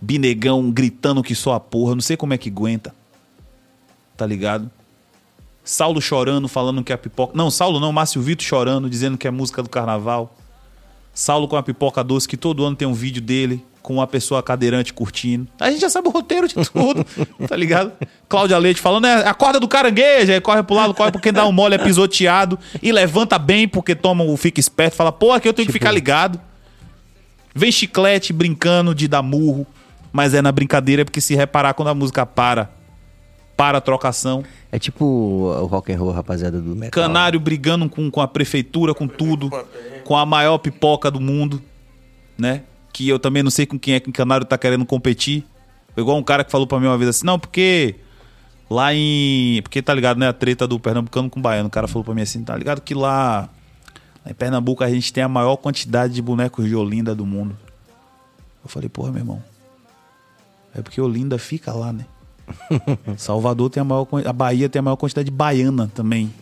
Binegão gritando que só a porra, não sei como é que aguenta. Tá ligado? Saulo chorando, falando que é a pipoca. Não, Saulo não, Márcio Vitor chorando, dizendo que é música do carnaval. Saulo com a pipoca doce, que todo ano tem um vídeo dele com uma pessoa cadeirante curtindo. A gente já sabe o roteiro de tudo, tá ligado? Cláudia Leite falando, é a corda do caranguejo, aí corre pro lado, corre porque dá um mole, é pisoteado, e levanta bem porque toma o fica esperto, fala, pô, aqui eu tenho que ficar ligado. Vem chiclete brincando de dar murro, mas é na brincadeira porque se reparar quando a música para, para a trocação. É tipo o rock and roll, rapaziada do metal. Canário brigando com, com a prefeitura, com tudo, com a maior pipoca do mundo, né? Que eu também não sei com quem é que o Canário tá querendo competir. Foi igual um cara que falou pra mim uma vez assim, não, porque lá em. Porque tá ligado, né? A treta do Pernambucano com o Baiano. O cara falou pra mim assim, tá ligado que lá, lá em Pernambuco a gente tem a maior quantidade de bonecos de Olinda do mundo. Eu falei, porra, meu irmão. É porque Olinda fica lá, né? Salvador tem a maior. A Bahia tem a maior quantidade de baiana também.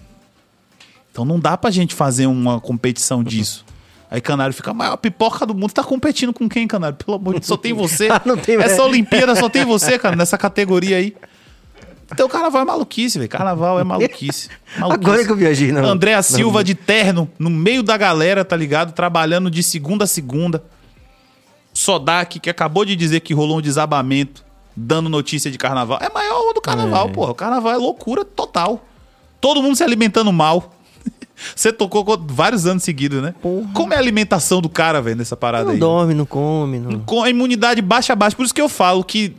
Então não dá pra gente fazer uma competição disso. Aí Canário fica, a maior pipoca do mundo. Tá competindo com quem, Canário? Pelo amor de Deus, só tem você. Ah, não tem Essa. Olimpíada só tem você, cara, nessa categoria aí. Então carnaval é maluquice, velho. Carnaval é maluquice. maluquice. Agora que eu viajei, não. Andréa Silva de terno, no meio da galera, tá ligado? Trabalhando de segunda a segunda. Sodak, que acabou de dizer que rolou um desabamento, dando notícia de carnaval. É maior do carnaval, porra. O carnaval é loucura total. Todo mundo se alimentando mal. Você tocou co- vários anos seguidos, né? Como é a alimentação do cara, velho, nessa parada Não aí? dorme, não come, não. Com a imunidade baixa baixa. Por isso que eu falo que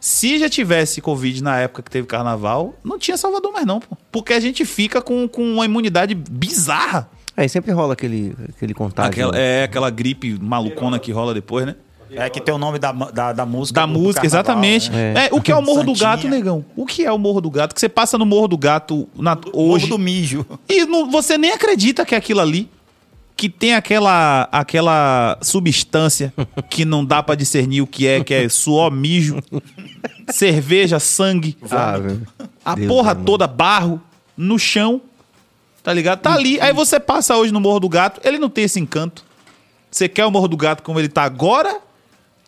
se já tivesse Covid na época que teve carnaval, não tinha Salvador mais não, pô. Porque a gente fica com, com uma imunidade bizarra. Aí sempre rola aquele, aquele contágio. Aquela, né? é aquela gripe malucona que rola depois, né? É que tem o nome da, da, da música. Da do- do música, carnaval, exatamente. né? É, o que é o Morro do Santinha. Gato, negão? O que é o Morro do Gato? Que você passa no Morro do Gato na, Morro hoje do mijo. e não- você nem acredita que é aquilo ali. Que tem aquela, aquela substância que não dá pra discernir o que é, que é suor, mijo, cerveja, sangue. Ah. A Deus porra do céu, toda, barro, no chão. Tá ligado? Tá ali. Aí você passa hoje no Morro do Gato, ele não tem esse encanto. Você quer o Morro do Gato como ele tá agora?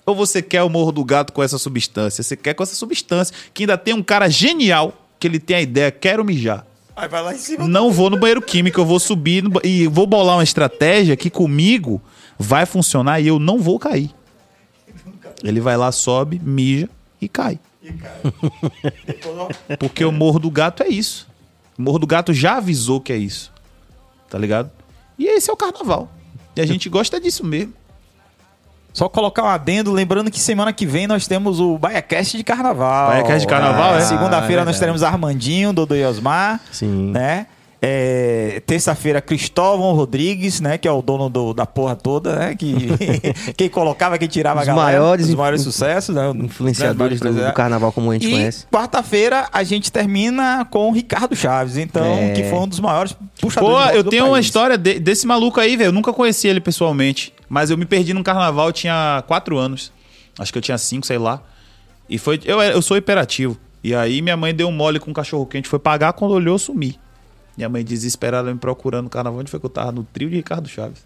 Ou você quer o Morro do Gato com essa substância? Você quer com essa substância, que ainda tem um cara genial, que ele tem a ideia, quero mijar. Aí vai lá em cima. Não vou no banheiro químico, eu vou subir no e vou bolar uma estratégia que comigo vai funcionar e eu não vou cair. Ele vai lá, sobe, mija e cai. Porque o Morro do Gato é isso. O Morro do Gato já avisou que é isso. Tá ligado? E esse é o carnaval. E a gente gosta disso mesmo. Só colocar um adendo, lembrando que semana que vem nós temos o BaiaCast de Carnaval. BaiaCast de Carnaval, é? Segunda-feira Ah, nós é teremos Armandinho, Dodô e Osmar. Sim. Né? É, Terça-feira, Cristóvão Rodrigues, né? Que é o dono do- da porra toda, né? Que, quem colocava, quem tirava Os a galera. maiores os maiores sucessos, né? Influenciadores do, do carnaval como a gente e conhece. quarta-feira a gente termina com o Ricardo Chaves, então, É. que foi um dos maiores puxadores Pô, eu do tenho uma país. história de- desse maluco aí, velho. Eu nunca conheci ele pessoalmente. Mas eu me perdi num carnaval, eu tinha quatro anos. Acho que eu tinha cinco, sei lá. E foi. Eu, eu sou hiperativo. E aí minha mãe deu um mole com um cachorro quente, foi pagar, quando olhou, sumi. Minha mãe desesperada me procurando no carnaval, onde foi que eu tava? No trio de Ricardo Chaves.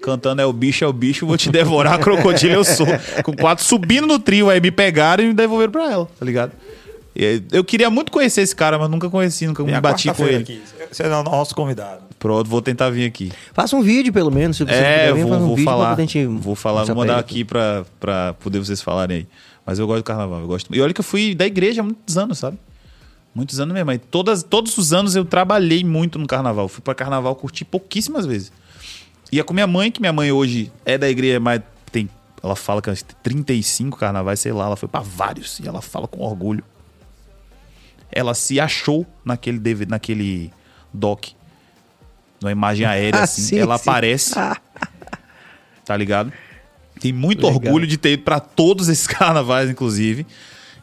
Cantando é o bicho, é o bicho, vou te devorar, crocodilo eu sou. Com quatro subindo no trio, aí me pegaram e me devolveram pra ela, tá ligado? E Eu queria muito conhecer esse cara, mas nunca conheci, nunca me bati com ele. aqui. Você é o nosso convidado. Pronto, vou tentar vir aqui. Faça um vídeo, pelo menos, se você É, puder vir, vou, faz um vou falar. gente Vou falar, vou mandar aqui pra, pra poder vocês falarem aí. Mas eu gosto do carnaval, eu gosto. E olha que eu fui da igreja há muitos anos, sabe? Muitos anos mesmo. E todas, todos os anos eu trabalhei muito no carnaval. Fui pra carnaval, curti pouquíssimas vezes. Ia com minha mãe, que minha mãe hoje é da igreja, mas tem. Ela fala que ela tem 35 carnavais, sei lá, ela foi pra vários. E ela fala com orgulho. Ela se achou naquele, DVD, naquele doc. Numa imagem aérea, Ah, assim. sim, ela sim. aparece. Tá ligado? Tem muito Legal. orgulho de ter ido pra todos esses carnavais, inclusive.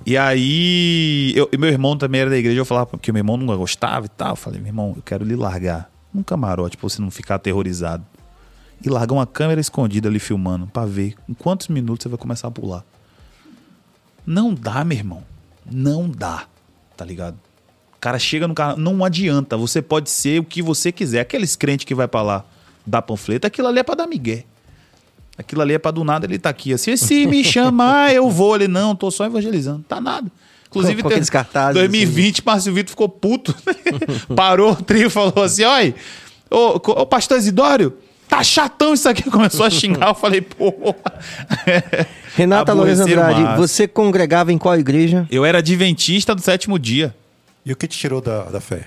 E aí, eu, meu irmão também era da igreja, eu falava que meu irmão não gostava e tal. Eu falei, meu irmão, eu quero lhe largar um camarote pra você não ficar aterrorizado. E largar uma câmera escondida ali filmando pra ver em quantos minutos você vai começar a pular. Não dá, meu irmão. Não dá. Tá ligado? O cara chega no carro, não adianta. Você pode ser o que você quiser. Aqueles crentes que vai pra lá dar panfleto, aquilo ali é pra dar migué. Aquilo ali é pra do nada ele tá aqui assim. Se me chamar, eu vou. Ele, não, tô só evangelizando. Tá nada. Inclusive, Com- com aqueles cartazes, 2020, Márcio Vitor ficou puto. Parou o trio e falou assim: Oi, ô, ô pastor Isidório, tá chatão isso aqui. Começou a xingar. Eu falei, pô. Renata Lourenço Andrade, você congregava em qual igreja? Eu era adventista do sétimo dia. E o que te tirou da, da fé?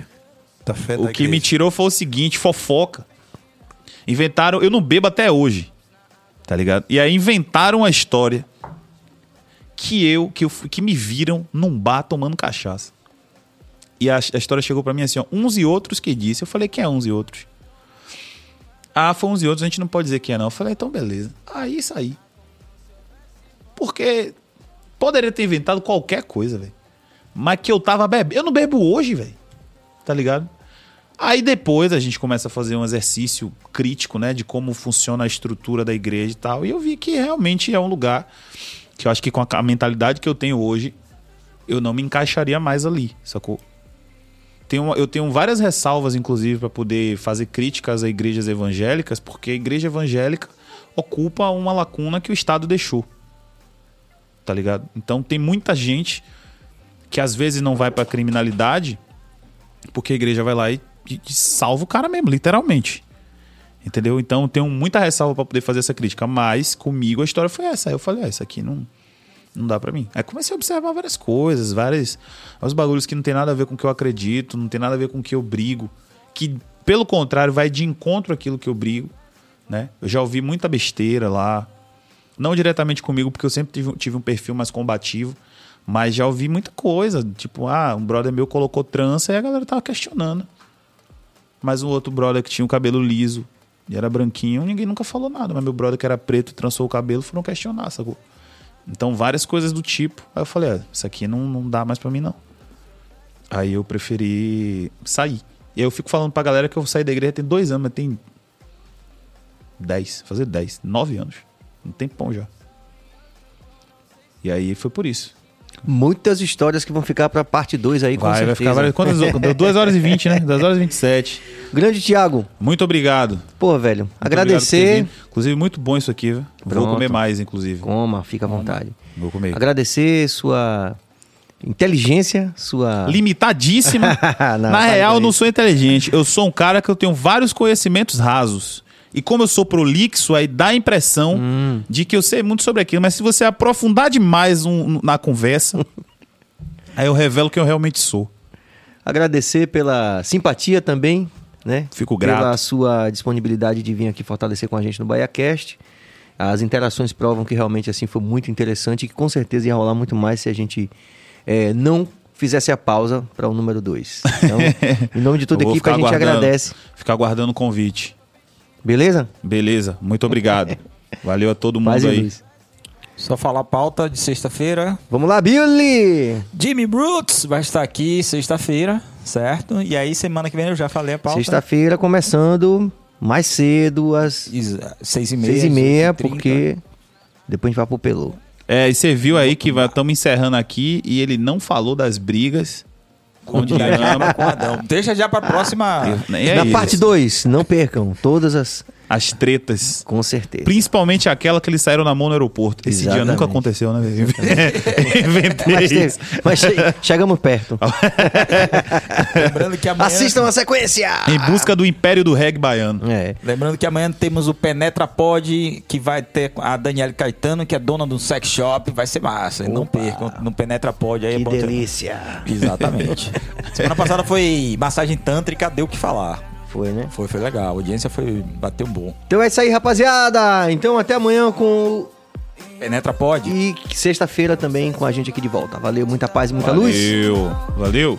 Da fé O da que me igreja? tirou foi o seguinte, fofoca. Inventaram, eu não bebo até hoje. Tá ligado? E aí inventaram uma história que eu, que eu que me viram num bar tomando cachaça. E a, a história chegou pra mim assim, ó, uns e outros que disse. Eu falei, quem é uns e outros? Ah, foi uns e outros, a gente não pode dizer quem é não. Eu falei, então beleza. Aí isso aí. Porque poderia ter inventado qualquer coisa, velho. Mas que eu tava bebendo. Eu não bebo hoje, velho. Tá ligado? Aí depois a gente começa a fazer um exercício crítico, né, de como funciona a estrutura da igreja e tal. E eu vi que realmente é um lugar que eu acho que com a mentalidade que eu tenho hoje, eu não me encaixaria mais ali, sacou? Tenho, eu tenho várias ressalvas, inclusive, para poder fazer críticas a igrejas evangélicas, porque a igreja evangélica ocupa uma lacuna que o Estado deixou. Tá ligado? Então tem muita gente que às vezes não vai pra criminalidade porque a igreja vai lá e, e- e salva o cara mesmo, literalmente. Entendeu? Então tenho muita ressalva pra poder fazer essa crítica, mas comigo a história foi essa. Aí eu falei, ah, isso aqui não, não dá pra mim. Aí comecei a observar várias coisas, vários, vários bagulhos que não tem nada a ver com o que eu acredito, não tem nada a ver com o que eu brigo, que pelo contrário vai de encontro àquilo que eu brigo, né? Eu já ouvi muita besteira lá, não diretamente comigo, porque eu sempre tive, tive um perfil mais combativo, mas já ouvi muita coisa. Tipo, ah, um brother meu colocou trança e a galera tava questionando. Mas um outro brother que tinha o cabelo liso e era branquinho, ninguém nunca falou nada. Mas meu brother que era preto e trançou o cabelo foram questionar, sacou? Então, várias coisas do tipo. Aí eu falei, ah, isso aqui não, não dá mais pra mim, não. Aí eu preferi sair. E eu fico falando pra galera que eu saí da igreja tem dois anos, mas tem 10, fazer 10, 9 anos. Um tempão já. E aí foi por isso. Muitas histórias que vão ficar pra parte 2 aí, com Vai, vai certeza. ficar várias. Quantas horas? Deu 2 horas e 20, né? 2 horas e 27. Grande Tiago, Muito obrigado. pô, velho, Muito agradecer. Inclusive, muito bom isso aqui, viu? Vou comer mais, inclusive. Coma, fica à vontade. Vou comer. Agradecer sua inteligência, sua. Limitadíssima. Não, Na para real, eu não sou inteligente. Eu sou um cara que eu tenho vários conhecimentos rasos. E como eu sou prolixo, aí dá a impressão Hum. de que eu sei muito sobre aquilo. Mas se você aprofundar demais um- na conversa, aí eu revelo quem eu realmente sou. Agradecer pela simpatia também, né? Fico grato. Pela sua disponibilidade de vir aqui fortalecer com a gente no BaiaCast. As interações provam que realmente assim foi muito interessante e que com certeza ia rolar muito mais se a gente é, não fizesse a pausa para o número 2. Então, em nome de toda a equipe, a gente aguardando. agradece. Ficar aguardando o convite. Beleza? Beleza, muito obrigado. Valeu a todo mundo Paz aí. luz. Só falar a pauta de sexta-feira. Vamos lá, Billy! Jimmy Brooks vai estar aqui sexta-feira, certo? E aí, semana que vem eu já falei a pauta. Sexta-feira começando mais cedo, às Is- Seis e meia. seis e meia, 18h30. porque depois a gente vai pro Pelô. É, e você viu aí que estamos encerrando aqui e ele não falou das brigas com o Dinamo. Com Adão. Deixa já pra próxima. E é Na parte 2, não percam todas as. As tretas. Com certeza. Principalmente aquela que eles saíram na mão no aeroporto. Esse dia Exatamente. nunca aconteceu, né? velho? Inventei Mas, teve- mas che- chegamos perto. Lembrando que amanhã. Assistam a sequência! Em busca do império do reggae baiano. É. Lembrando que amanhã temos o Penetra Pod, que vai ter a Daniela Caetano, que é dona do sex shop. Vai ser massa. Não percam no Penetra Pod aí. é Que bom ter- delícia! Exatamente. Semana passada foi massagem tântrica, deu o que falar. Foi, né? Foi, foi legal. A audiência foi. Bateu bom. Então é isso aí, rapaziada. Então até amanhã com. Penetra Pod. E sexta-feira também com a gente aqui de volta. Valeu, muita paz e muita luz. Valeu. Valeu.